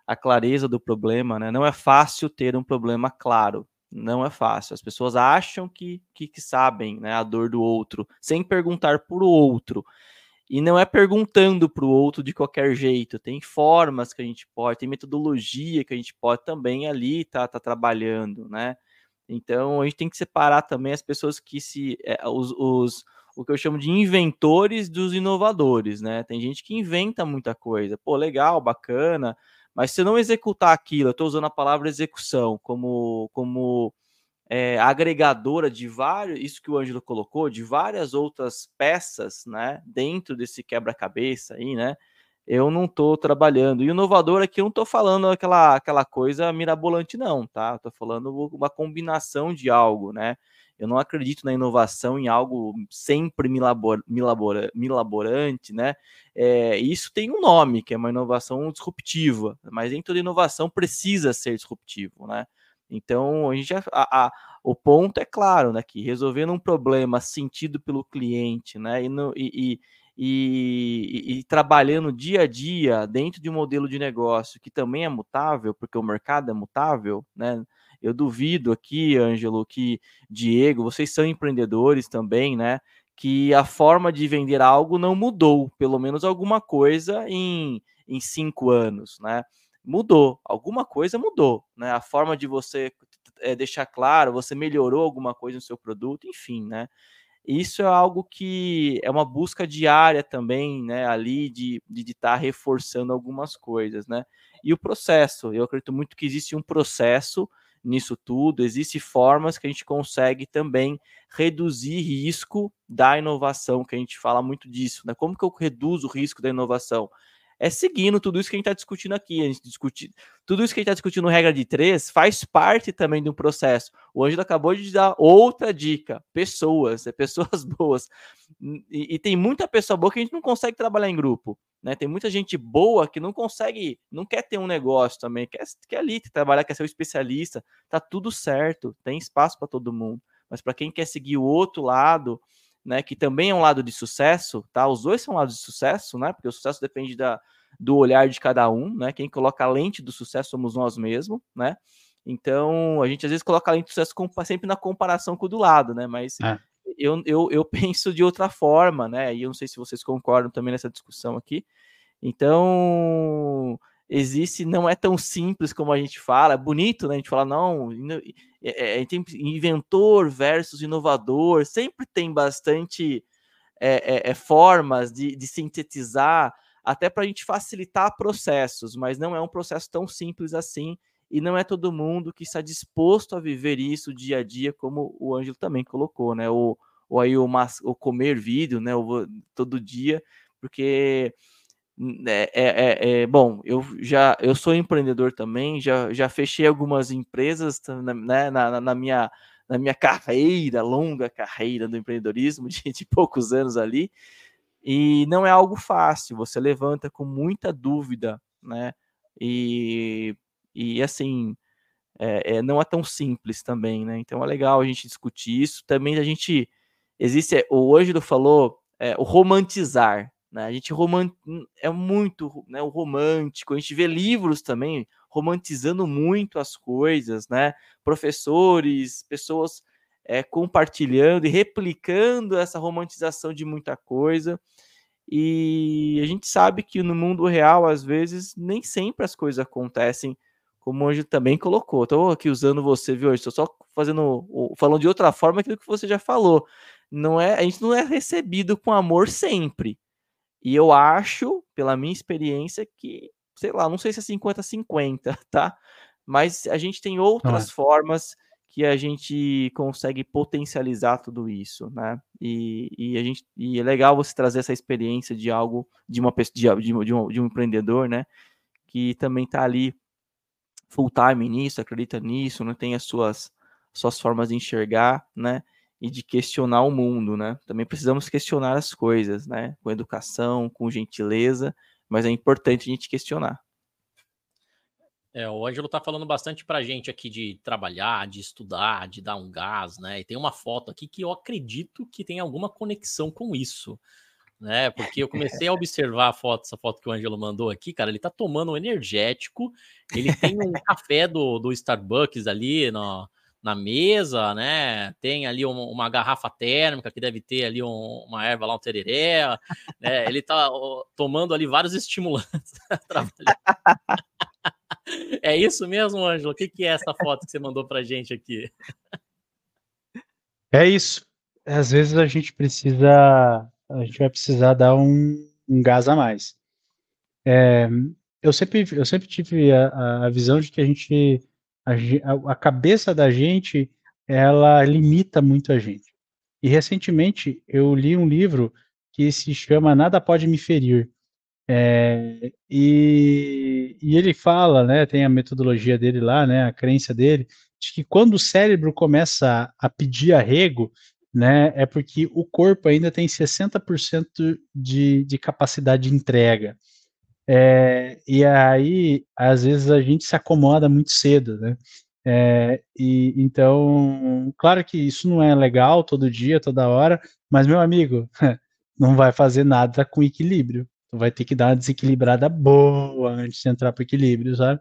a clareza do problema, né? Não é fácil ter um problema claro, não é fácil. As pessoas acham que, que, que sabem, né, a dor do outro, sem perguntar por o outro. E não é perguntando para o outro de qualquer jeito. Tem formas que a gente pode, tem metodologia que a gente pode também ali tá, tá trabalhando, né? Então a gente tem que separar também as pessoas que se. É, os, os, o que eu chamo de inventores dos inovadores, né? Tem gente que inventa muita coisa. Pô, legal, bacana, mas se não executar aquilo, eu estou usando a palavra execução como, como é, agregadora de vários, isso que o Ângelo colocou, de várias outras peças, né, dentro desse quebra-cabeça aí, né, eu não estou trabalhando. E o inovador aqui eu não estou falando aquela, aquela coisa mirabolante, não, tá? Estou falando uma combinação de algo, né? Eu não acredito na inovação em algo sempre milabor, milabora, milaborante, né? É, isso tem um nome, que é uma inovação disruptiva, mas nem toda inovação precisa ser disruptivo, né? Então, a gente a, a, o ponto é claro, né, que resolvendo um problema sentido pelo cliente, né, e, no, e, e, e, trabalhando dia a dia dentro de um modelo de negócio que também é mutável, porque o mercado é mutável, né? Eu duvido aqui, Ângelo, que Diego, vocês são empreendedores também, né? Que a forma de vender algo não mudou, pelo menos alguma coisa em, em cinco anos, né? mudou, alguma coisa mudou, né? A forma de você é, deixar claro, você melhorou alguma coisa no seu produto, enfim, né? Isso é algo que é uma busca diária também, né? Ali de estar de, tá reforçando algumas coisas, né? E o processo, eu acredito muito que existe um processo nisso tudo, existem formas que a gente consegue também reduzir risco da inovação, que a gente fala muito disso, né? Como que eu reduzo o risco da inovação? É seguindo tudo isso que a gente está discutindo aqui. A gente discute, tudo isso que a gente está discutindo regra de três faz parte também do processo. O Ângelo acabou de dar outra dica: pessoas, é pessoas boas. E, e, tem muita pessoa boa que a gente não consegue trabalhar em grupo. Né? Tem muita gente boa que não consegue, não quer ter um negócio também, quer, quer ali trabalhar, quer ser um especialista. Tá tudo certo, tem espaço para todo mundo. Mas para quem quer seguir o outro lado, né, que também é um lado de sucesso, tá? Os dois são lados de sucesso, né? Porque o sucesso depende da, do olhar de cada um, né? Quem coloca a lente do sucesso somos nós mesmos, né? Então, a gente às vezes coloca a lente do sucesso sempre na comparação com o do lado, né? Mas é. eu, eu, eu penso de outra forma, né? E eu não sei se vocês concordam também nessa discussão aqui. Então, existe, não é tão simples como a gente fala, é bonito, né? A gente fala, não, é, é, tem inventor versus inovador, sempre tem bastante é, é, é formas de, de, sintetizar, até para a gente facilitar processos, mas não é um processo tão simples assim, e não é todo mundo que está disposto a viver isso dia a dia, como o Ângelo também colocou, né? Ou, ou aí o, o comer vídeo, né? Todo dia, porque é, é, é, é, bom, eu já eu sou empreendedor também, já, já fechei algumas empresas né, na, na, minha, na minha carreira, longa carreira do empreendedorismo, de, de, poucos anos ali, e não é algo fácil, você levanta com muita dúvida, né? E, e assim, é, é, não é tão simples também, né? Então é legal a gente discutir isso. Também a gente existe, o Ângelo falou, é, o romantizar, né? A gente romant... é muito né, o romântico, a gente vê livros também romantizando muito as coisas, né? Professores, pessoas é, compartilhando e replicando essa romantização de muita coisa. E a gente sabe que no mundo real, às vezes, nem sempre as coisas acontecem como hoje também colocou. Estou aqui usando você, viu? Estou só fazendo, falando de outra forma aquilo que você já falou. Não é, a gente não é recebido com amor sempre. E eu acho, pela minha experiência, que, sei lá, não sei se é 50-50, tá? Mas a gente tem outras é. formas que a gente consegue potencializar tudo isso, né? E, e, a gente, e é legal você trazer essa experiência de algo, de uma de, de, de, um, de um empreendedor, né? Que também está ali full time nisso, acredita nisso, não né? tem as suas, suas formas de enxergar, né? E de questionar o mundo, né? Também precisamos questionar as coisas, né? Com educação, com gentileza, mas é importante a gente questionar. É, o Ângelo tá falando bastante pra gente aqui de trabalhar, de estudar, de dar um gás, né? E tem uma foto aqui que eu acredito que tem alguma conexão com isso, né? Porque eu comecei a observar a foto, essa foto que o Ângelo mandou aqui, cara, ele tá tomando um energético, ele tem um café do, do Starbucks ali no, na mesa, né? Tem ali uma, uma garrafa térmica que deve ter ali um, uma erva lá, um tereré, né? Ele tá ó, tomando ali vários estimulantes. é isso mesmo, Ângelo? O que, que é essa foto que você mandou pra gente aqui? É isso. Às vezes a gente precisa, a gente vai precisar dar um, um gás a mais. É, eu sempre, eu sempre tive a, a visão de que a gente a, a cabeça da gente ela limita muito a gente. E recentemente eu li um livro que se chama Nada Pode Me Ferir. É, e, e, ele fala, né, tem a metodologia dele lá, né, a crença dele, de que quando o cérebro começa a pedir arrego, né, é porque o corpo ainda tem 60% de, de capacidade de entrega. É, e aí, às vezes, a gente se acomoda muito cedo, né? É, e então, claro que isso não é legal todo dia, toda hora, mas meu amigo, não vai fazer nada com equilíbrio. Tu vai ter que dar uma desequilibrada boa antes de entrar para equilíbrio, sabe?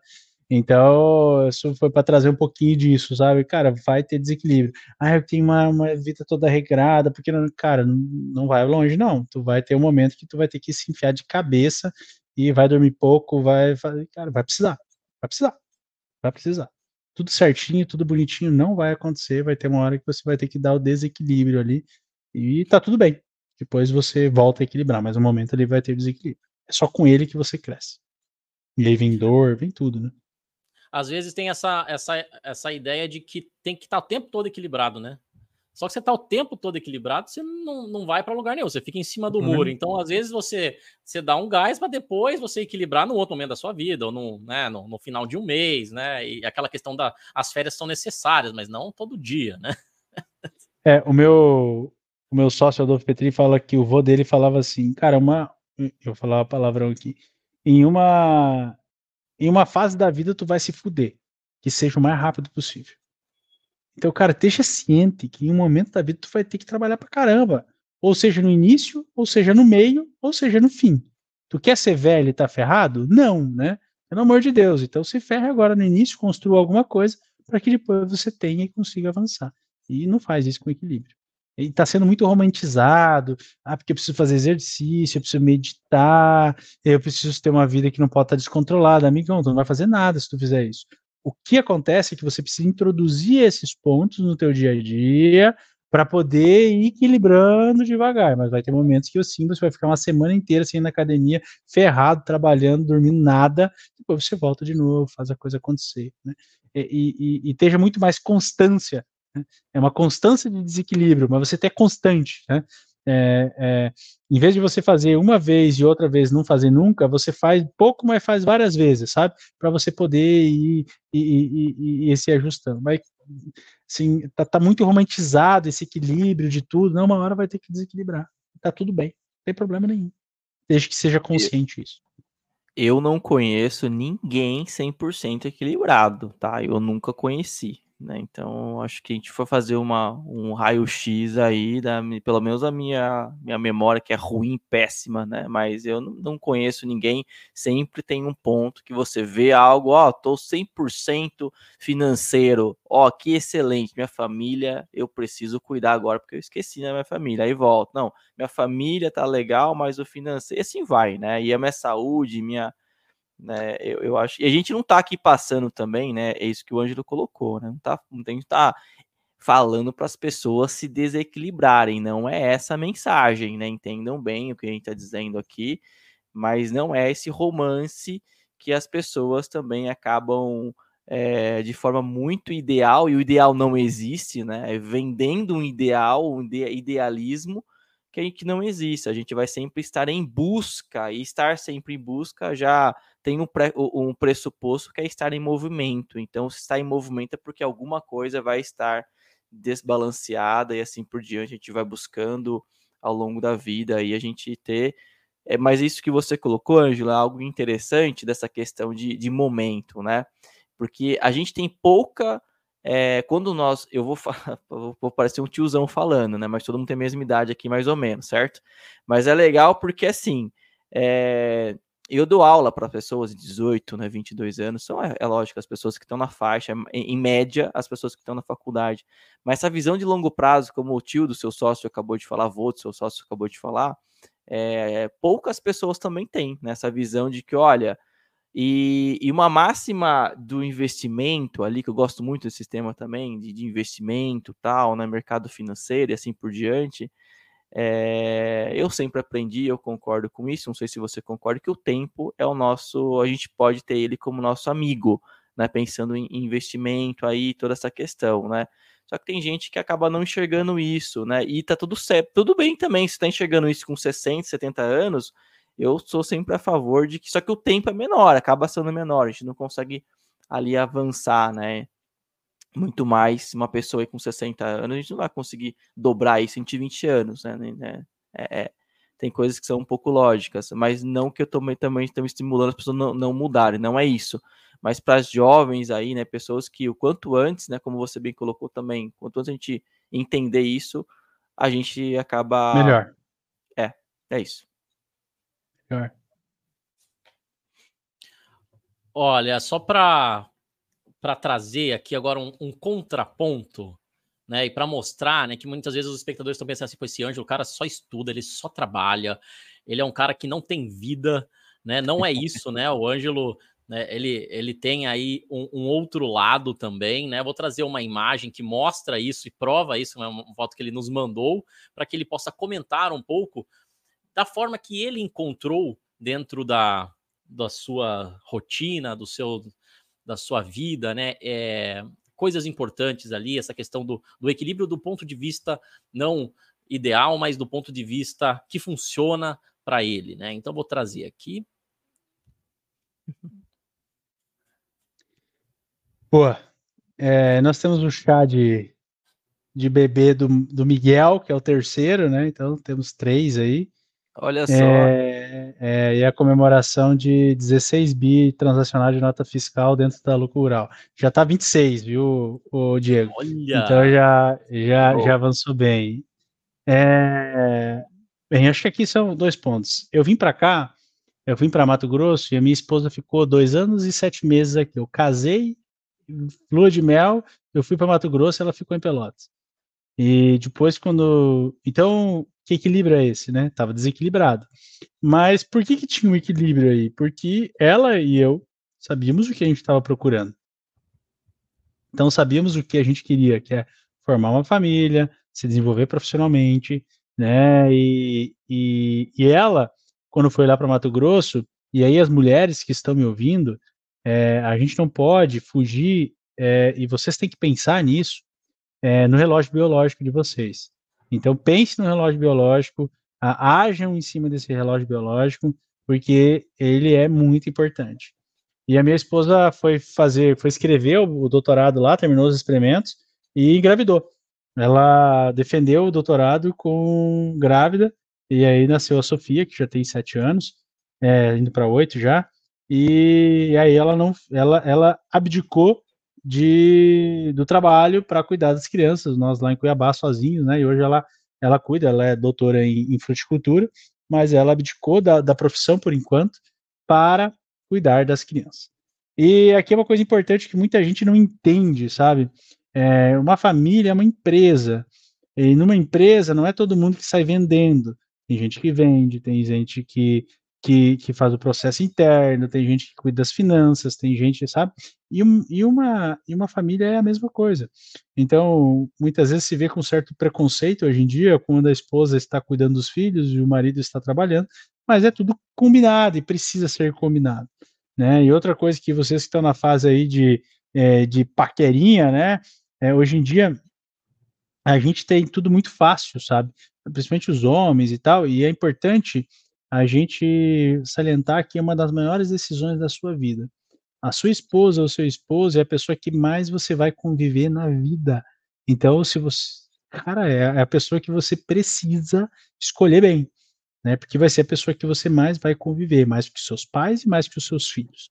Então, isso foi para trazer um pouquinho disso, sabe? Cara, vai ter desequilíbrio. Ah, eu tenho uma, uma vida toda regrada, porque, cara, não vai longe, não. Tu vai ter um momento que tu vai ter que se enfiar de cabeça e vai dormir pouco, vai fazer, cara, vai precisar, vai precisar, vai precisar. Tudo certinho, tudo bonitinho, não vai acontecer, vai ter uma hora que você vai ter que dar o desequilíbrio ali e tá tudo bem. Depois você volta a equilibrar, mas no momento ali vai ter desequilíbrio. É só com ele que você cresce. E aí vem dor, vem tudo, né? Às vezes tem essa, essa, essa ideia de que tem que estar tá o tempo todo equilibrado, né? Só que você está o tempo todo equilibrado, você não, não vai para lugar nenhum, você fica em cima do uhum. muro. Então, às vezes, você, você dá um gás para depois você equilibrar no outro momento da sua vida, ou no, né, no, no, final de um mês, né? E aquela questão da as férias são necessárias, mas não todo dia, né? É, o meu, o meu sócio Adolfo Petri fala que o vô dele falava assim, cara, uma. Eu vou falar a palavrão aqui. Em uma, em uma fase da vida, tu vai se fuder. Que seja o mais rápido possível. Então, cara, esteja ciente que em um momento da vida tu vai ter que trabalhar pra caramba. Ou seja, no início, ou seja, no meio, ou seja, no fim. Tu quer ser velho e tá ferrado? Não, né? Pelo amor de Deus. Então se ferre agora no início, construa alguma coisa para que depois você tenha e consiga avançar. E não faz isso com equilíbrio. E está sendo muito romantizado. Ah, porque eu preciso fazer exercício, eu preciso meditar, eu preciso ter uma vida que não pode estar descontrolada. Amigão, tu não vai fazer nada se tu fizer isso. O que acontece é que você precisa introduzir esses pontos no teu dia a dia para poder ir equilibrando devagar, mas vai ter momentos que assim você vai ficar uma semana inteira assim na academia, ferrado, trabalhando, dormindo nada, depois você volta de novo, faz a coisa acontecer, né? E, e, e, esteja muito mais constância, né? é uma constância de desequilíbrio, mas você ter constante, né? É, é, em vez de você fazer uma vez e outra vez não fazer nunca, você faz pouco, mas faz várias vezes, sabe? Para você poder ir, ir, ir, ir, se ajustando. Mas, assim, tá, tá, muito romantizado esse equilíbrio de tudo. Não, uma hora vai ter que desequilibrar. Tá tudo bem, não tem problema nenhum. Desde que seja consciente isso. Eu não conheço ninguém 100% equilibrado, tá? Eu nunca conheci. Né? Então, acho que a gente for fazer uma, um raio-x aí, da, pelo menos a minha, minha memória, que é ruim, péssima, né? Mas eu não, não conheço ninguém. Sempre tem um ponto que você vê algo, ó, oh, tô 100% financeiro, ó, oh, que excelente, minha família, eu preciso cuidar agora, porque eu esqueci da né, minha família. Aí volto, não, minha família tá legal, mas o financeiro, assim vai, né? E a minha saúde, minha né? Eu, eu acho. E a gente não está aqui passando também, né? É isso que o Ângelo colocou, né? Não tá, não tem que tá falando para as pessoas se desequilibrarem. Não é essa a mensagem, né? Entendam bem o que a gente está dizendo aqui, mas não é esse romance que as pessoas também acabam é, de forma muito ideal, e o ideal não existe, né? Vendendo um ideal, um idealismo que, que não existe. A gente vai sempre estar em busca, e estar sempre em busca já tem um, pré, um pressuposto que é estar em movimento. Então, se está em movimento é porque alguma coisa vai estar desbalanceada e assim por diante. A gente vai buscando ao longo da vida e a gente ter. É, mas isso que você colocou, Ângela, é algo interessante dessa questão de, de momento, né? Porque a gente tem pouca. É, quando nós. Eu vou, vou parecer um tiozão falando, né? Mas todo mundo tem a mesma idade aqui, mais ou menos, certo? Mas é legal porque assim. É, eu dou aula para pessoas de 18, né, 22 anos, são, é, é lógico, as pessoas que estão na faixa, em, em, média, as pessoas que estão na faculdade. Mas essa visão de longo prazo, como o tio do seu sócio acabou de falar, avô do seu sócio acabou de falar, é, poucas pessoas também têm né, visão de que, olha, e, e, uma máxima do investimento ali, que eu gosto muito desse sistema também, de, de investimento, tal, né, mercado financeiro e assim por diante, é, eu sempre aprendi, eu concordo com isso, não sei se você concorda, que o tempo é o nosso, a gente pode ter ele como nosso amigo, né? Pensando em investimento aí, toda essa questão, né? Só que tem gente que acaba não enxergando isso, né? E tá tudo certo, tudo bem também, se tá enxergando isso com 60, 70 anos, eu sou sempre a favor de que, só que o tempo é menor, acaba sendo menor, a gente não consegue ali avançar, né? Muito mais uma pessoa com 60 anos, a gente não vai conseguir dobrar isso em 20 anos, né? né? É, é, tem coisas que são um pouco lógicas, mas não que eu também também estou estimulando as pessoas não, não mudarem, não é isso. Mas para as jovens aí, né, pessoas que o quanto antes, né, como você bem colocou também, quanto antes a gente entender isso, a gente acaba melhor. É, é isso. Melhor. Olha, só para para trazer aqui agora um, um contraponto, né? E para mostrar, né, que muitas vezes os espectadores estão pensando assim, pô, esse Ângelo, o cara só estuda, ele só trabalha, ele é um cara que não tem vida, né? Não é isso, né? O Ângelo, né, ele, ele tem aí um, um, outro lado também, né? Vou trazer uma imagem que mostra isso e prova isso, né? Uma foto que ele nos mandou, para que ele possa comentar um pouco da forma que ele encontrou dentro da, da sua rotina, do seu da sua vida, né? É, coisas importantes ali, essa questão do, do equilíbrio do ponto de vista não ideal, mas do ponto de vista que funciona para ele, né? Então vou trazer aqui. Pô, é, nós temos o chá de, de bebê do, do Miguel, que é o terceiro, né? Então temos três aí. Olha só. É, é, e a comemoração de 16 bi transacional de nota fiscal dentro da lucro rural. Já tá 26, viu, o Diego? Olha! Então já, já, já avançou bem. É, bem, acho que aqui são dois pontos. Eu vim para cá, eu vim para Mato Grosso e a minha esposa ficou dois anos e sete meses aqui. Eu casei, lua de mel, eu fui para Mato Grosso, ela ficou em Pelotas. E depois, quando. Então, que equilíbrio é esse, né? Tava desequilibrado. Mas por que, que tinha um equilíbrio aí? Porque ela e eu sabíamos o que a gente estava procurando. Então sabíamos o que a gente queria, que é formar uma família, se desenvolver profissionalmente, né? E, e, e ela, quando foi lá para Mato Grosso, e aí as mulheres que estão me ouvindo, é, a gente não pode fugir, é, e vocês têm que pensar nisso, é, no relógio biológico de vocês. Então pense no relógio biológico, ajam em cima desse relógio biológico, porque ele é muito importante. E a minha esposa foi fazer, foi escrever o, doutorado lá, terminou os experimentos e engravidou. Ela defendeu o doutorado com grávida, e aí nasceu a Sofia, que já tem sete anos, é, indo para oito já, e aí ela não, ela, ela abdicou de, do trabalho para cuidar das crianças, nós lá em Cuiabá sozinhos, né? E hoje ela, ela cuida, ela é doutora em, em fruticultura, mas ela abdicou da, da profissão por enquanto para cuidar das crianças. E aqui é uma coisa importante que muita gente não entende, sabe? É, uma família é uma empresa. E numa empresa não é todo mundo que sai vendendo. Tem gente que vende, tem gente que que, que faz o processo interno, tem gente que cuida das finanças, tem gente, sabe? E, e, uma, e uma família é a mesma coisa. Então, muitas vezes se vê com certo preconceito hoje em dia, quando a esposa está cuidando dos filhos e o marido está trabalhando, mas é tudo combinado e precisa ser combinado. Né? E outra coisa que vocês que estão na fase aí de, é, de paquerinha, né? É, hoje em dia a gente tem tudo muito fácil, sabe? Principalmente os homens e tal, e é importante a gente salientar que é uma das maiores decisões da sua vida. A sua esposa ou seu esposo é a pessoa que mais você vai conviver na vida. Então, se você. Cara, é a pessoa que você precisa escolher bem, né? Porque vai ser a pessoa que você mais vai conviver, mais que seus pais e mais que os seus filhos.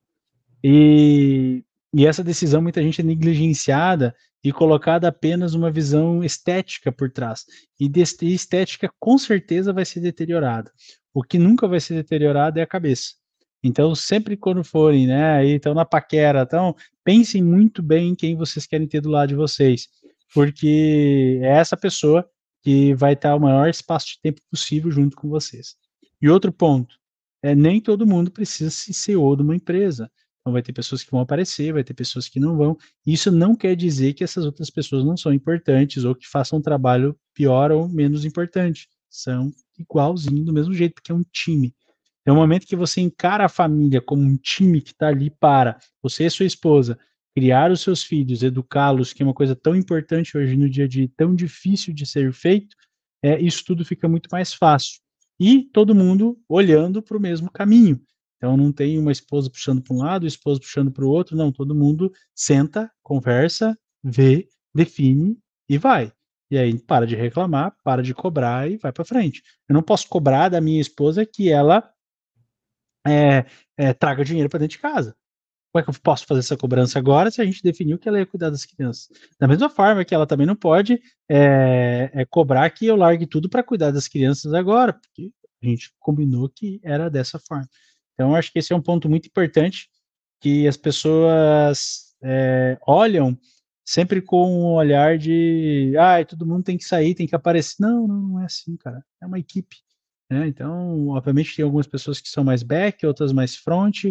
E, e essa decisão muita gente é negligenciada e colocada apenas uma visão estética por trás. E, de, estética com certeza vai ser deteriorada. O que nunca vai ser deteriorado é a cabeça. Então, sempre quando forem, né, aí estão na paquera, então, pensem muito bem em quem vocês querem ter do lado de vocês, porque é essa pessoa que vai estar o maior espaço de tempo possível junto com vocês. E outro ponto, é nem todo mundo precisa ser CEO de uma empresa. Então vai ter pessoas que vão aparecer, vai ter pessoas que não vão. Isso não quer dizer que essas outras pessoas não são importantes ou que façam um trabalho pior ou menos importante. São igualzinho, do mesmo jeito, porque é um time. É o momento que você encara a família como um time que está ali para você e sua esposa criar os seus filhos, educá-los, que é uma coisa tão importante hoje no dia a dia, tão difícil de ser feito, é, isso tudo fica muito mais fácil. E todo mundo olhando para o mesmo caminho. Então não tem uma esposa puxando para um lado, esposa puxando para o outro, não, todo mundo senta, conversa, vê, define e vai. E aí para de reclamar, para de cobrar e vai para frente. Eu não posso cobrar da minha esposa que ela é, é, traga dinheiro para dentro de casa. Como é que eu posso fazer essa cobrança agora se a gente definiu que ela ia cuidar das crianças? Da mesma forma que ela também não pode é, é cobrar que eu largue tudo para cuidar das crianças agora, porque a gente combinou que era dessa forma. Então, acho que esse é um ponto muito importante que as pessoas é, olham sempre com um olhar de, ah, todo mundo tem que sair, tem que aparecer. Não, não, não é assim, cara. É uma equipe. Né? Então, obviamente, tem algumas pessoas que são mais back, outras mais front.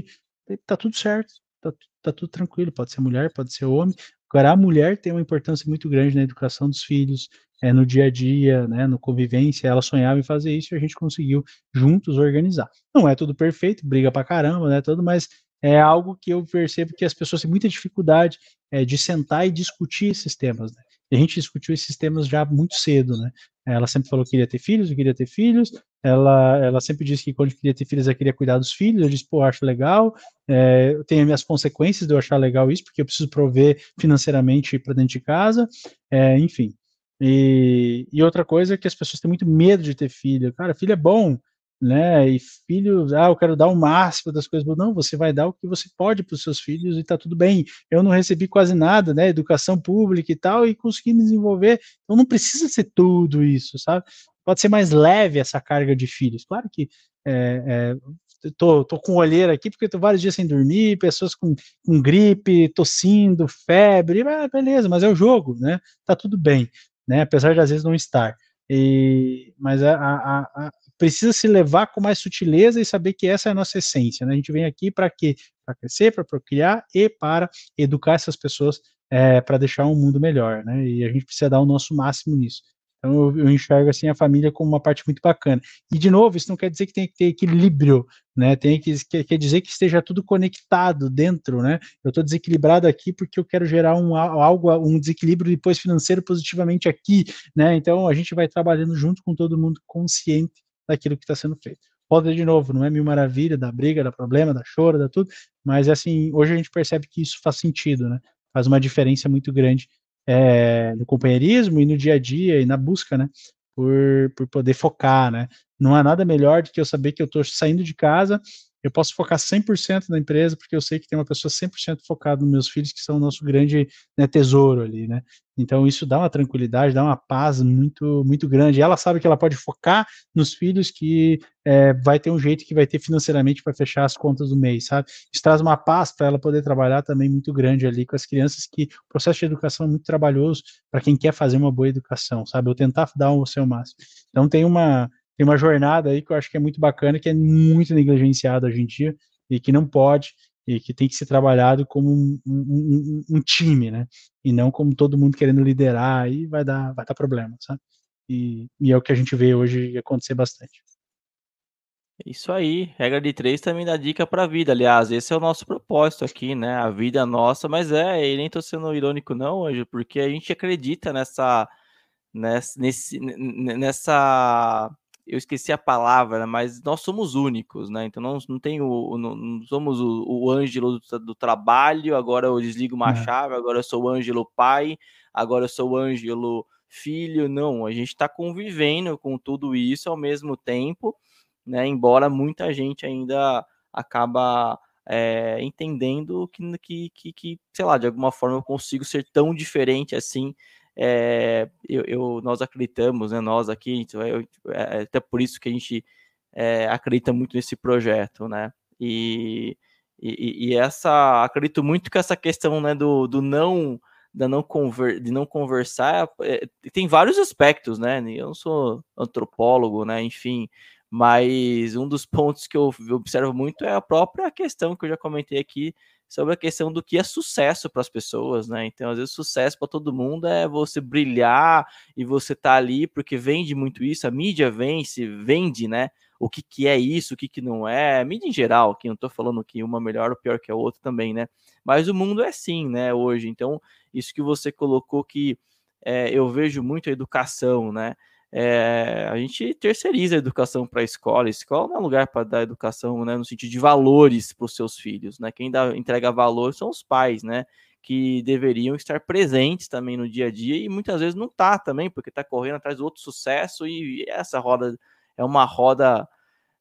Tá tudo certo, tá, tá tudo tranquilo. Pode ser mulher, pode ser homem. Agora, a mulher tem uma importância muito grande na educação dos filhos, é, no dia a dia, né, no convivência. Ela sonhava em fazer isso e a gente conseguiu juntos organizar. Não é tudo perfeito, briga pra caramba, né, tudo, mas é algo que eu percebo que as pessoas têm muita dificuldade é, de sentar e discutir esses temas. Né? A gente discutiu esses temas já muito cedo, né? Ela sempre falou que queria ter filhos, eu queria ter filhos. Ela, ela sempre disse que quando queria ter filhos, ela queria cuidar dos filhos. Eu disse, pô, acho legal. É, eu tenho as minhas consequências de eu achar legal isso, porque eu preciso prover financeiramente para dentro de casa. É, enfim. E, e outra coisa é que as pessoas têm muito medo de ter filho. Cara, filho é bom, né? E filhos, ah, eu quero dar o máximo das coisas. Não, você vai dar o que você pode para os seus filhos e tá tudo bem. Eu não recebi quase nada, né? Educação pública e tal, e consegui me desenvolver. Então não precisa ser tudo isso, sabe? Pode ser mais leve essa carga de filhos. Claro que é, é, tô, tô com olheira aqui porque tô vários dias sem dormir, pessoas com, com gripe, tossindo, febre, ah, beleza, mas é o jogo, né? Tá tudo bem, né? Apesar de às vezes não estar. E, mas a, a, a, precisa se levar com mais sutileza e saber que essa é a nossa essência. Né? A gente vem aqui para quê? Para crescer, para procriar e para educar essas pessoas é, para deixar um mundo melhor. Né? E a gente precisa dar o nosso máximo nisso. Então eu, eu, enxergo assim a família como uma parte muito bacana. E de novo, isso não quer dizer que tem que ter equilíbrio, né? Tem que quer, dizer que esteja tudo conectado dentro, né? Eu estou desequilibrado aqui porque eu quero gerar um algo, um desequilíbrio depois financeiro positivamente aqui, né? Então a gente vai trabalhando junto com todo mundo consciente daquilo que está sendo feito. Pode de novo, não é mil maravilha, da briga, da problema, da chora, da tudo, mas assim, hoje a gente percebe que isso faz sentido, né? Faz uma diferença muito grande é, no companheirismo e no dia a dia e na busca, né? Por, por poder focar, né? Não há nada melhor do que eu saber que eu estou saindo de casa eu posso focar 100% na empresa, porque eu sei que tem uma pessoa 100% focada nos meus filhos, que são o nosso grande né, tesouro ali, né? Então, isso dá uma tranquilidade, dá uma paz muito, muito grande. Ela sabe que ela pode focar nos filhos, que é, vai ter um jeito que vai ter financeiramente para fechar as contas do mês, sabe? Isso traz uma paz para ela poder trabalhar também muito grande ali com as crianças, que o processo de educação é muito trabalhoso para quem quer fazer uma boa educação, sabe? Eu tentar dar o seu máximo. Então, tem uma tem uma jornada aí que eu acho que é muito bacana, que é muito negligenciada hoje em dia e que não pode e que tem que ser trabalhado como um, um, um, time, né? E não como todo mundo querendo liderar, aí vai dar, vai dar problema, sabe? E, e é o que a gente vê hoje acontecer bastante. Isso aí, regra de três também dá dica para a vida. Aliás, esse é o nosso propósito aqui, né? A vida é nossa, mas é, e nem tô sendo irônico, não, hoje, porque a gente acredita nessa, nessa, nesse, nessa eu esqueci a palavra, mas nós somos únicos, né? Então não, não tem o, não, não somos o, o Ângelo do, do, trabalho, agora eu desligo uma é. chave, agora eu sou o Ângelo pai, agora eu sou o Ângelo filho, não, a gente está convivendo com tudo isso ao mesmo tempo, né? Embora muita gente ainda acaba é, entendendo que, que, que, que, sei lá, de alguma forma eu consigo ser tão diferente assim é, eu, eu, nós acreditamos, né, nós aqui, então, eu, é, até por isso que a gente é, acredita muito nesse projeto, né? E, e, e, essa acredito muito que essa questão né, do, do não da não conver, de não conversar é, tem vários aspectos, né? Eu não sou antropólogo, né? Enfim, mas um dos pontos que eu observo muito é a própria questão que eu já comentei aqui sobre a questão do que é sucesso para as pessoas, né? Então, às vezes, sucesso para todo mundo é você brilhar e você tá ali porque vende muito isso, a mídia vende, vende, né? O que, que é isso, o que, que não é, mídia em geral, que não estou falando que uma melhor ou pior que a outra também, né? Mas o mundo é assim, né, hoje. Então, isso que você colocou que é, eu vejo muito a educação, né? É, a gente terceiriza a educação para a escola. A escola não é lugar para dar educação né, no sentido de valores para os seus filhos. Né? Quem dá, entrega valor são os pais, né? Que deveriam estar presentes também no dia a dia e muitas vezes não está também, porque está correndo atrás do outro sucesso e essa roda é uma roda,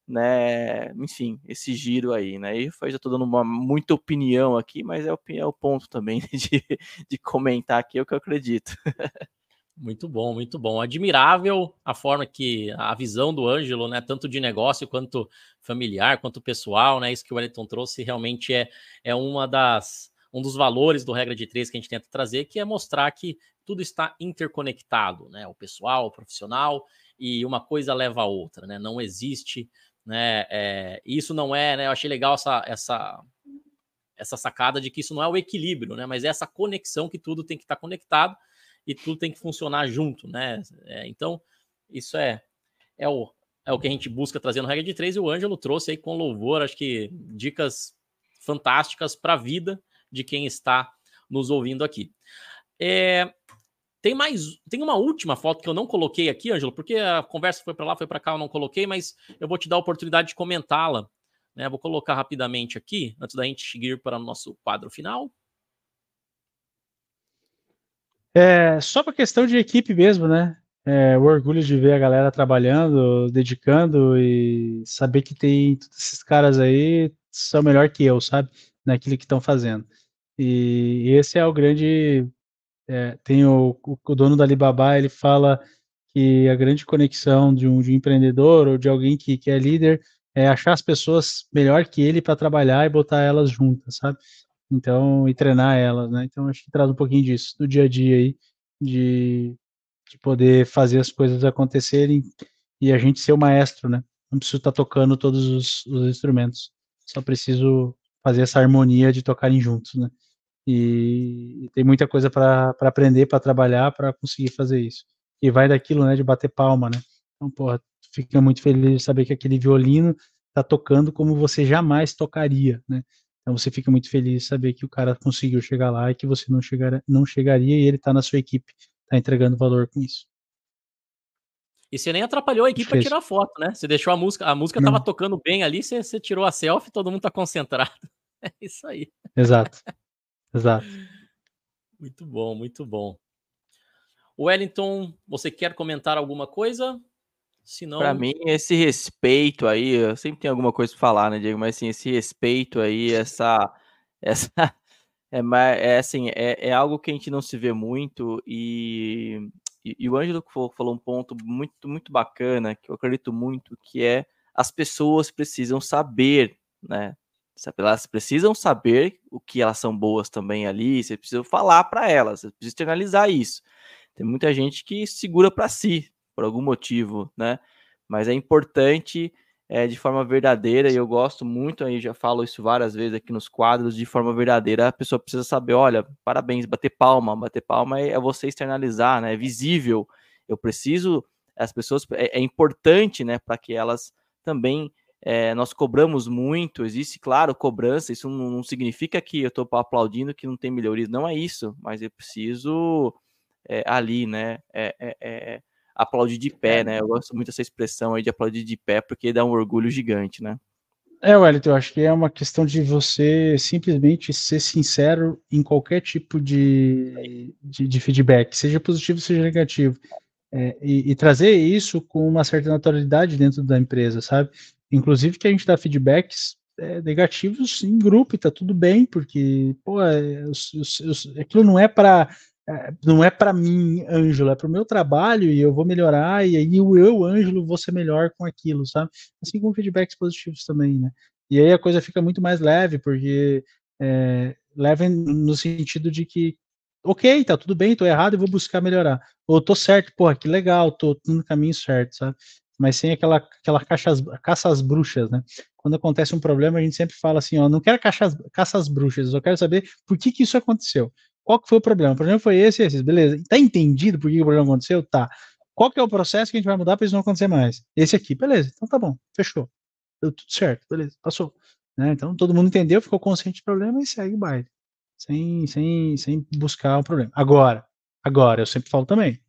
né? Enfim, esse giro aí, né? E eu já estou dando uma, muita opinião aqui, mas é o, é o ponto também de, de comentar aqui, é o que eu acredito. Muito bom, muito bom. Admirável a forma que a visão do Ângelo, né, tanto de negócio quanto familiar, quanto pessoal, né, isso que o Wellington trouxe realmente é, é uma das um dos valores do regra de três que a gente tenta trazer, que é mostrar que tudo está interconectado, né, o pessoal, o profissional e uma coisa leva a outra, né, não existe, né, é, isso não é, né, eu achei legal essa essa essa sacada de que isso não é o equilíbrio, né, mas é essa conexão que tudo tem que estar conectado e tudo tem que funcionar junto, né? É, então, isso é, é, o, é o que a gente busca trazer no regra de três e o Ângelo trouxe aí com louvor, acho que dicas fantásticas para a vida de quem está nos ouvindo aqui. É, tem mais, tem uma última foto que eu não coloquei aqui, Ângelo, porque a conversa foi para lá, foi para cá, eu não coloquei, mas eu vou te dar a oportunidade de comentá-la. Né? Vou colocar rapidamente aqui, antes da gente seguir para o nosso quadro final. É, só para questão de equipe mesmo, né? É, o orgulho de ver a galera trabalhando, dedicando e saber que tem todos esses caras aí são melhor que eu, sabe? Naquilo que estão fazendo. E esse é o grande. É, tem o, o, dono da Alibaba, ele fala que a grande conexão de um, de um empreendedor ou de alguém que, que é líder é achar as pessoas melhor que ele para trabalhar e botar elas juntas, sabe? Então, e treinar elas, né? Então, acho que traz um pouquinho disso do dia a dia aí, de, de poder fazer as coisas acontecerem e a gente ser o maestro, né? Não preciso estar tá tocando todos os, os instrumentos, só preciso fazer essa harmonia de tocarem juntos, né? E, e tem muita coisa para aprender, para trabalhar, para conseguir fazer isso. E vai daquilo, né, de bater palma, né? Então, porra, fica muito feliz de saber que aquele violino está tocando como você jamais tocaria, né? Então você fica muito feliz de saber que o cara conseguiu chegar lá e que você não, chegar, não chegaria e ele está na sua equipe, está entregando valor com isso. E você nem atrapalhou a equipe para tirar foto, né? Você deixou a música, a música estava tocando bem ali, você, você tirou a selfie, todo mundo está concentrado. É isso aí. Exato. Exato. Muito bom, muito bom. Wellington, você quer comentar alguma coisa? Senão... Para mim, esse respeito aí, eu sempre tenho alguma coisa para falar, né, Diego? Mas assim, esse respeito aí, essa. essa é, é assim, é, é algo que a gente não se vê muito e, e, e o Ângelo falou um ponto muito, muito bacana, que eu acredito muito, que é as pessoas precisam saber, né? Elas precisam saber o que elas são boas também ali, você precisa falar para elas, você precisa externalizar isso. Tem muita gente que segura para si, por algum motivo, né? Mas é importante é, de forma verdadeira, e eu gosto muito, aí já falo isso várias vezes aqui nos quadros, de forma verdadeira, a pessoa precisa saber, olha, parabéns, bater palma, bater palma é, é você externalizar, né? É visível. Eu preciso, as pessoas, é, é importante, né, para que elas também é, nós cobramos muito, existe, claro, cobrança, isso não, não significa que eu estou aplaudindo que não tem melhorias, não é isso, mas eu preciso é, ali, né, é, é aplaudir de pé, é. né? Eu gosto muito dessa expressão aí de aplaudir de pé, porque dá um orgulho gigante, né? É, Wellington, eu acho que é uma questão de você simplesmente ser sincero em qualquer tipo de, de, de feedback, seja positivo, seja negativo. É, e, e, trazer isso com uma certa naturalidade dentro da empresa, sabe? Inclusive que a gente dá feedbacks é, negativos em grupo e tá tudo bem, porque, pô, é, aquilo não é para não é para mim, Ângelo, é para o meu trabalho e eu vou melhorar, e aí o eu, Ângelo, vou ser melhor com aquilo, sabe? Assim como feedbacks positivos também, né? E aí a coisa fica muito mais leve, porque é, leve no sentido de que, ok, tá tudo bem, tô errado e vou buscar melhorar. Ou tô certo, porra, que legal, tô no caminho certo, sabe? Mas sem aquela, aquela caça, caça às bruxas, né? Quando acontece um problema, a gente sempre fala assim, ó, não quero caça, caça às bruxas, eu quero saber por que que isso aconteceu. Qual que foi o problema? O problema foi esse, esse, beleza. Tá entendido por que o problema aconteceu? Tá. Qual que é o processo que a gente vai mudar para isso não acontecer mais? Esse aqui, beleza. Então tá bom, fechou. Deu tudo certo, beleza, passou. Né? Então todo mundo entendeu, ficou consciente do problema e segue o baile. Sem, sem, sem buscar o problema. Agora, agora, eu sempre falo também.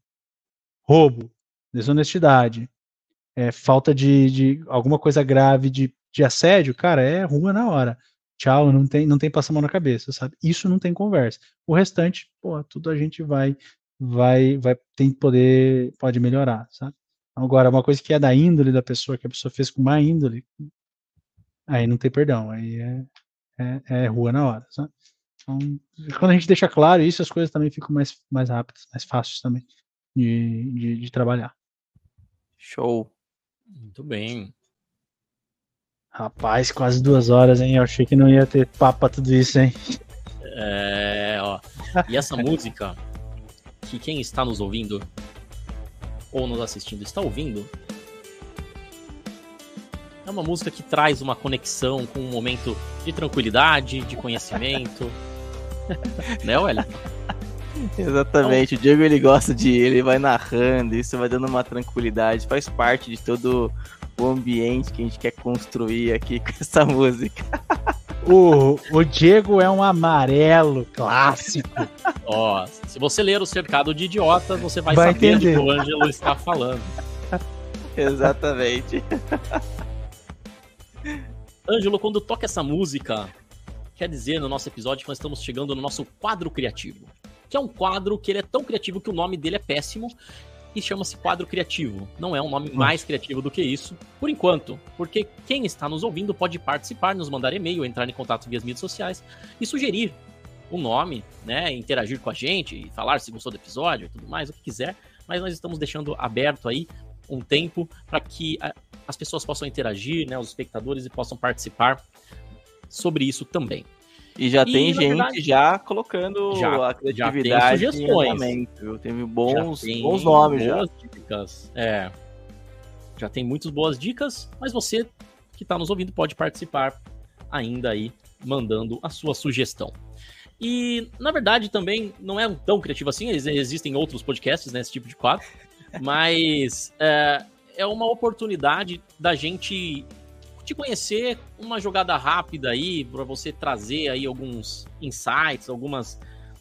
Roubo, desonestidade, é, falta de, de alguma coisa grave de, de assédio, cara, é rua na hora tchau, não tem, não tem passar mão na cabeça, sabe? Isso não tem conversa. O restante, pô, tudo a gente vai, vai, vai, tem que poder, pode melhorar, sabe? Agora, uma coisa que é da índole da pessoa, que a pessoa fez com má índole, aí não tem perdão, aí é, é, é rua na hora, sabe? Então, quando a gente deixa claro isso, as coisas também ficam mais, mais rápidas, mais fáceis também de, de, de trabalhar. Show. Muito bem. Rapaz, quase duas horas, hein? Eu achei que não ia ter papo pra tudo isso, hein? É, ó. E essa música, que quem está nos ouvindo ou nos assistindo está ouvindo, é uma música que traz uma conexão com um momento de tranquilidade, de conhecimento. né, Wellington? Exatamente, então, o Diego ele gosta de ele vai narrando, isso vai dando uma tranquilidade, faz parte de todo o ambiente que a gente quer construir aqui com essa música. O, o Diego é um amarelo clássico. Ó, se você ler o Cercado de Idiotas, você vai, Vai saber do entender. que o Ângelo está falando. Exatamente. Ângelo, quando toca essa música, quer dizer no nosso episódio que nós estamos chegando no nosso quadro criativo. Que é um quadro que ele é tão criativo que o nome dele é péssimo e chama-se quadro criativo. Não é um nome mais criativo do que isso, por enquanto, porque quem está nos ouvindo pode participar, nos mandar e-mail, entrar em contato via as mídias sociais e sugerir um nome, né, interagir com a gente, falar se gostou do episódio e tudo mais, o que quiser, mas nós estamos deixando aberto aí um tempo para que a- as pessoas possam interagir, né, os espectadores e possam participar sobre isso também. E já E, tem gente verdade, já colocando já- a criatividade já tem sugestões. Teve bons, Já tem bons nomes já. dicas. É. Já tem muitas boas dicas, mas você que está nos ouvindo pode participar ainda aí, mandando a sua sugestão. E, na verdade, também não é tão criativo assim, ex- existem outros podcasts nesse tipo de quadro, mas é, é uma oportunidade da gente te conhecer, uma jogada rápida aí, para você trazer aí alguns insights, algumas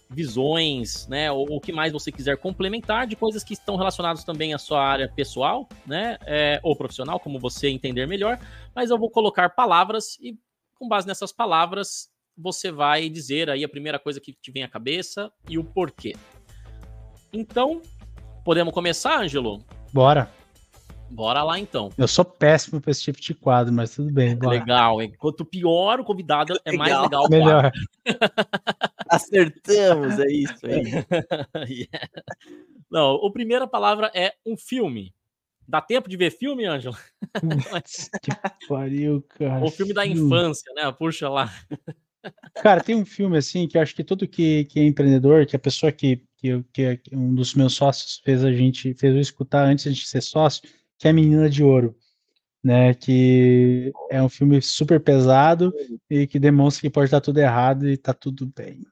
visões, né, ou o que mais você quiser complementar de coisas que estão relacionadas também à sua área pessoal, né, é, ou profissional, como você entender melhor. Mas eu vou colocar palavras e, com base nessas palavras, você vai dizer aí a primeira coisa que te vem à cabeça e o porquê. Então, podemos começar, Ângelo? Bora. Bora lá então. Eu sou péssimo pra esse tipo de quadro, mas tudo bem. Bora. Legal, hein? Quanto pior o convidado, é mais Legal. legal o quadro. Melhor. Acertamos, é isso aí. Yeah. Não, a primeira palavra é um filme. Dá tempo de ver filme, Ângelo? Que pariu, cara. O filme da infância, né? Puxa lá. Cara, tem um filme assim que eu acho que todo que, que é empreendedor, que a pessoa que, que, que é- um dos meus sócios fez a gente, fez eu escutar antes de ser sócio, que é Menina de Ouro, né? Que é um filme super pesado e que demonstra que pode estar tudo errado e tá tudo bem.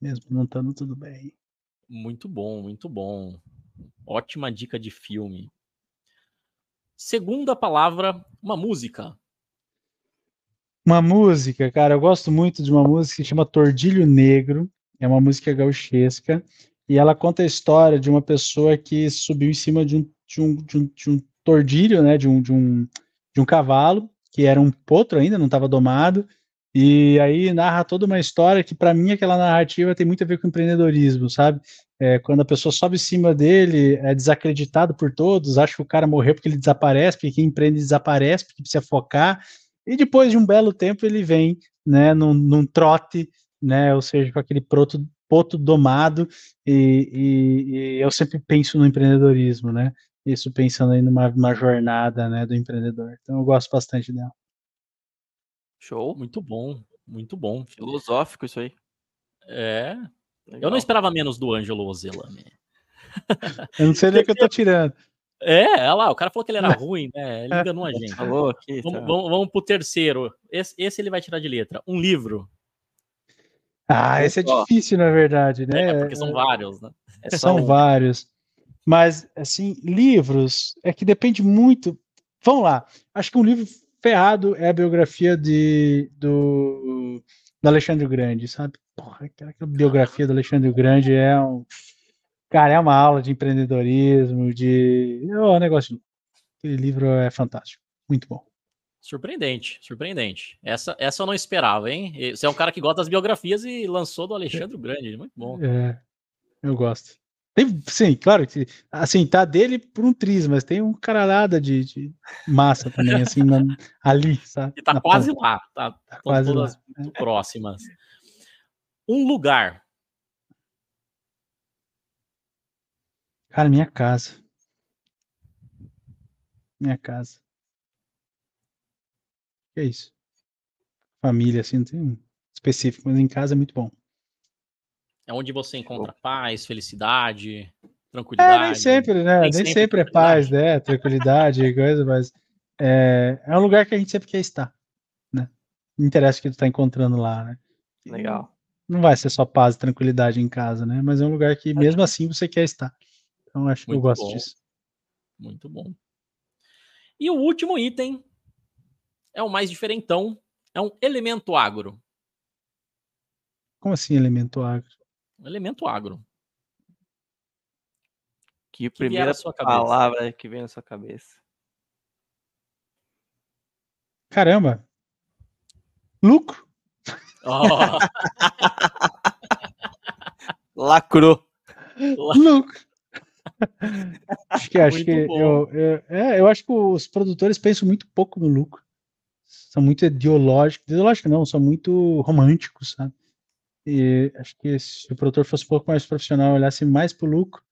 Mesmo não estando tudo bem. Muito bom, muito bom. Ótima dica de filme. Segunda palavra, uma música. Uma música, cara, eu gosto muito de uma música que chama Tordilho Negro, é uma música gauchesca, e ela conta a história de uma pessoa que subiu em cima de um, de um, de um, de um tordilho, né, de um, de, um, de um cavalo, que era um potro ainda, não estava domado, e aí narra toda uma história que, para mim, aquela narrativa tem muito a ver com empreendedorismo, sabe? É, quando a pessoa sobe em cima dele, é desacreditado por todos, acha que o cara morreu porque ele desaparece, porque quem empreende desaparece, porque precisa focar, e depois de um belo tempo ele vem, né, num, num trote, né, ou seja, com aquele proto, poto domado, e, e- e eu sempre penso no empreendedorismo, né, isso pensando aí numa, numa jornada, né, do empreendedor. Então eu gosto bastante dela. Show. Muito bom, muito bom. Filosófico isso aí. É. Eu Legal. não esperava menos do Ângelo Ozelame. Eu não sei nem o que eu tô tirando. É, olha lá, o cara falou que ele era ruim, né? Ele enganou a gente. Falou aqui. Vamos, tá. vamos, vamos pro terceiro. Esse, esse ele vai tirar de letra. Um livro. Ah, esse é difícil, na verdade, né? É, porque são vários, né? É São um. vários. Mas, assim, livros é que depende muito. Vamos lá. Acho que um livro ferrado é a biografia de, do, do Alexandre Grande, sabe? Porra, aquela biografia do Alexandre Grande é um. Cara, é uma aula de empreendedorismo, de. É um negócio. Aquele livro é fantástico. Muito bom. Surpreendente, surpreendente. Essa, essa eu não esperava, hein? Você é um cara que gosta das biografias e lançou do Alexandre Grande. Muito bom. É, eu gosto. Tem, sim, claro que assim, tá dele por um triz, mas tem um caralhada de, de massa também, assim, na- ali, sabe? E tá quase ponta. lá, tá? Tá Estão quase lá. muito próximas. Um lugar. Cara, minha casa. Minha casa. Que é isso? Família, assim, não tem um específico, mas em casa é muito bom. É onde você encontra paz, felicidade, É, tranquilidade. nem sempre, né? Nem Nem, sempre sempre, é paz, né? Tranquilidade e coisa, mas é, é um lugar que a gente sempre quer estar, né? Não interessa o que tu tá encontrando lá, né? Legal. Não vai ser só paz e tranquilidade em casa, né? Mas é um lugar que mesmo assim você quer estar. Então acho que eu gosto bom. disso. Muito bom. E o último item é o mais diferentão. é um elemento agro. Como assim elemento agro? Elemento agro. Que, que primeira palavra que vem na sua cabeça? Caramba. Lucro. Oh. Lacrou. Lucro. acho que, acho que eu, eu, é, eu acho que os produtores pensam muito pouco no lucro. São muito ideológicos, ideológicos não, são muito românticos, sabe? E acho que se o produtor fosse um pouco mais profissional, olhasse mais para o lucro,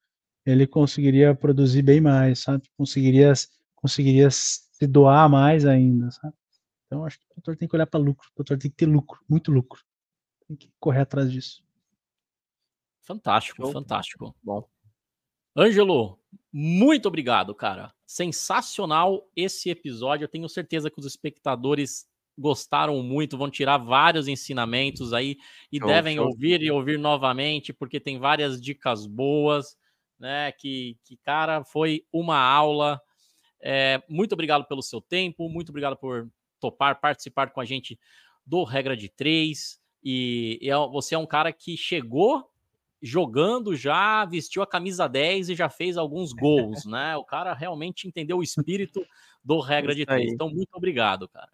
ele conseguiria produzir bem mais, sabe? Conseguiria, conseguiria se doar mais ainda, sabe? Então acho que o produtor tem que olhar para lucro, o produtor tem que ter lucro, muito lucro. Tem que correr atrás disso. Fantástico, fantástico. Bom. Ângelo, muito obrigado, cara. Sensacional esse episódio. Eu tenho certeza que os espectadores gostaram muito, vão tirar vários ensinamentos aí e show, devem show. ouvir e ouvir novamente, porque tem várias dicas boas, né? Que, que cara, foi uma aula. É, muito obrigado pelo seu tempo, muito obrigado por topar participar com a gente do Regra de Três. E, e é, você é um cara que chegou jogando já, vestiu a camisa 10 e já fez alguns gols, né? O cara realmente entendeu o espírito do regra de três. Então, muito obrigado, cara.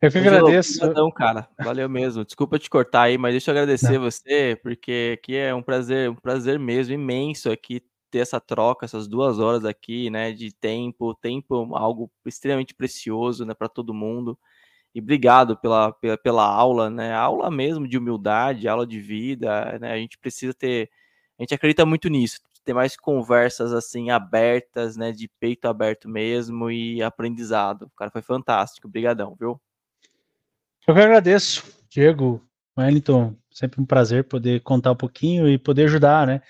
Eu que agradeço. Obrigadão, cara. Valeu mesmo. Desculpa te cortar aí, mas deixa eu agradecer Não. você, porque aqui é um prazer, um prazer mesmo imenso aqui ter essa troca, essas duas horas aqui, né, de tempo, tempo algo extremamente precioso, né, para todo mundo. E obrigado pela, pela, pela, aula, né? Aula mesmo de humildade, aula de vida, né? A gente precisa ter, a gente acredita muito nisso, ter mais conversas assim abertas, né? De peito aberto mesmo e aprendizado. O cara foi fantástico, obrigadão, viu? Eu que agradeço, Diego, Wellington, sempre um prazer poder contar um pouquinho e poder ajudar, né?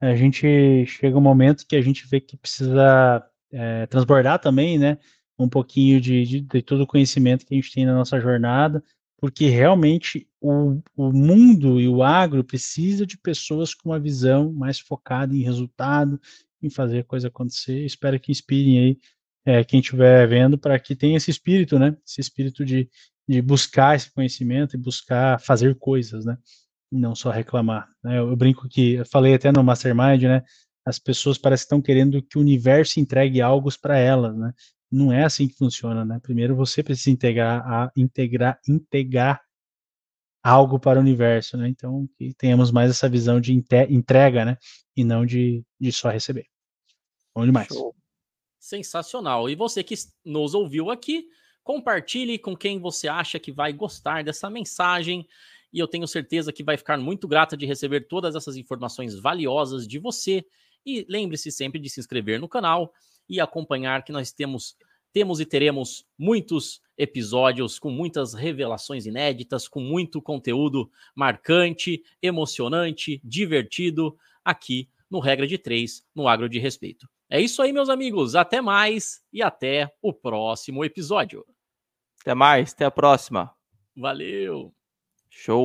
A gente chega um momento que a gente vê que precisa é, transbordar também, né? um pouquinho de, de, de, todo o conhecimento que a gente tem na nossa jornada, porque realmente o, o mundo e o agro precisa de pessoas com uma visão mais focada em resultado, em fazer a coisa acontecer. Espero que inspirem aí é, quem estiver vendo para que tenha esse espírito, né? Esse espírito de, de buscar esse conhecimento e buscar fazer coisas, né? Não só reclamar. Né? Eu, eu brinco que, eu falei até no Mastermind, né? As pessoas parecem que estão querendo que o universo entregue algo para elas, né? não é assim que funciona, né? Primeiro você precisa integrar, a, integrar, integrar algo para o universo, né? Então que tenhamos mais essa visão de entrega, né? E não de, de só receber. Bom demais. Show. Sensacional. E você que nos ouviu aqui, compartilhe com quem você acha que vai gostar dessa mensagem. E eu tenho certeza que vai ficar muito grata de receber todas essas informações valiosas de você. E lembre-se sempre de se inscrever no canal e acompanhar que nós temos temos e teremos muitos episódios com muitas revelações inéditas, com muito conteúdo marcante, emocionante, divertido aqui no Regra de Três, no Agro de Respeito. É isso aí, meus amigos. Até mais e até o próximo episódio. Até mais, até a próxima. Valeu. Show.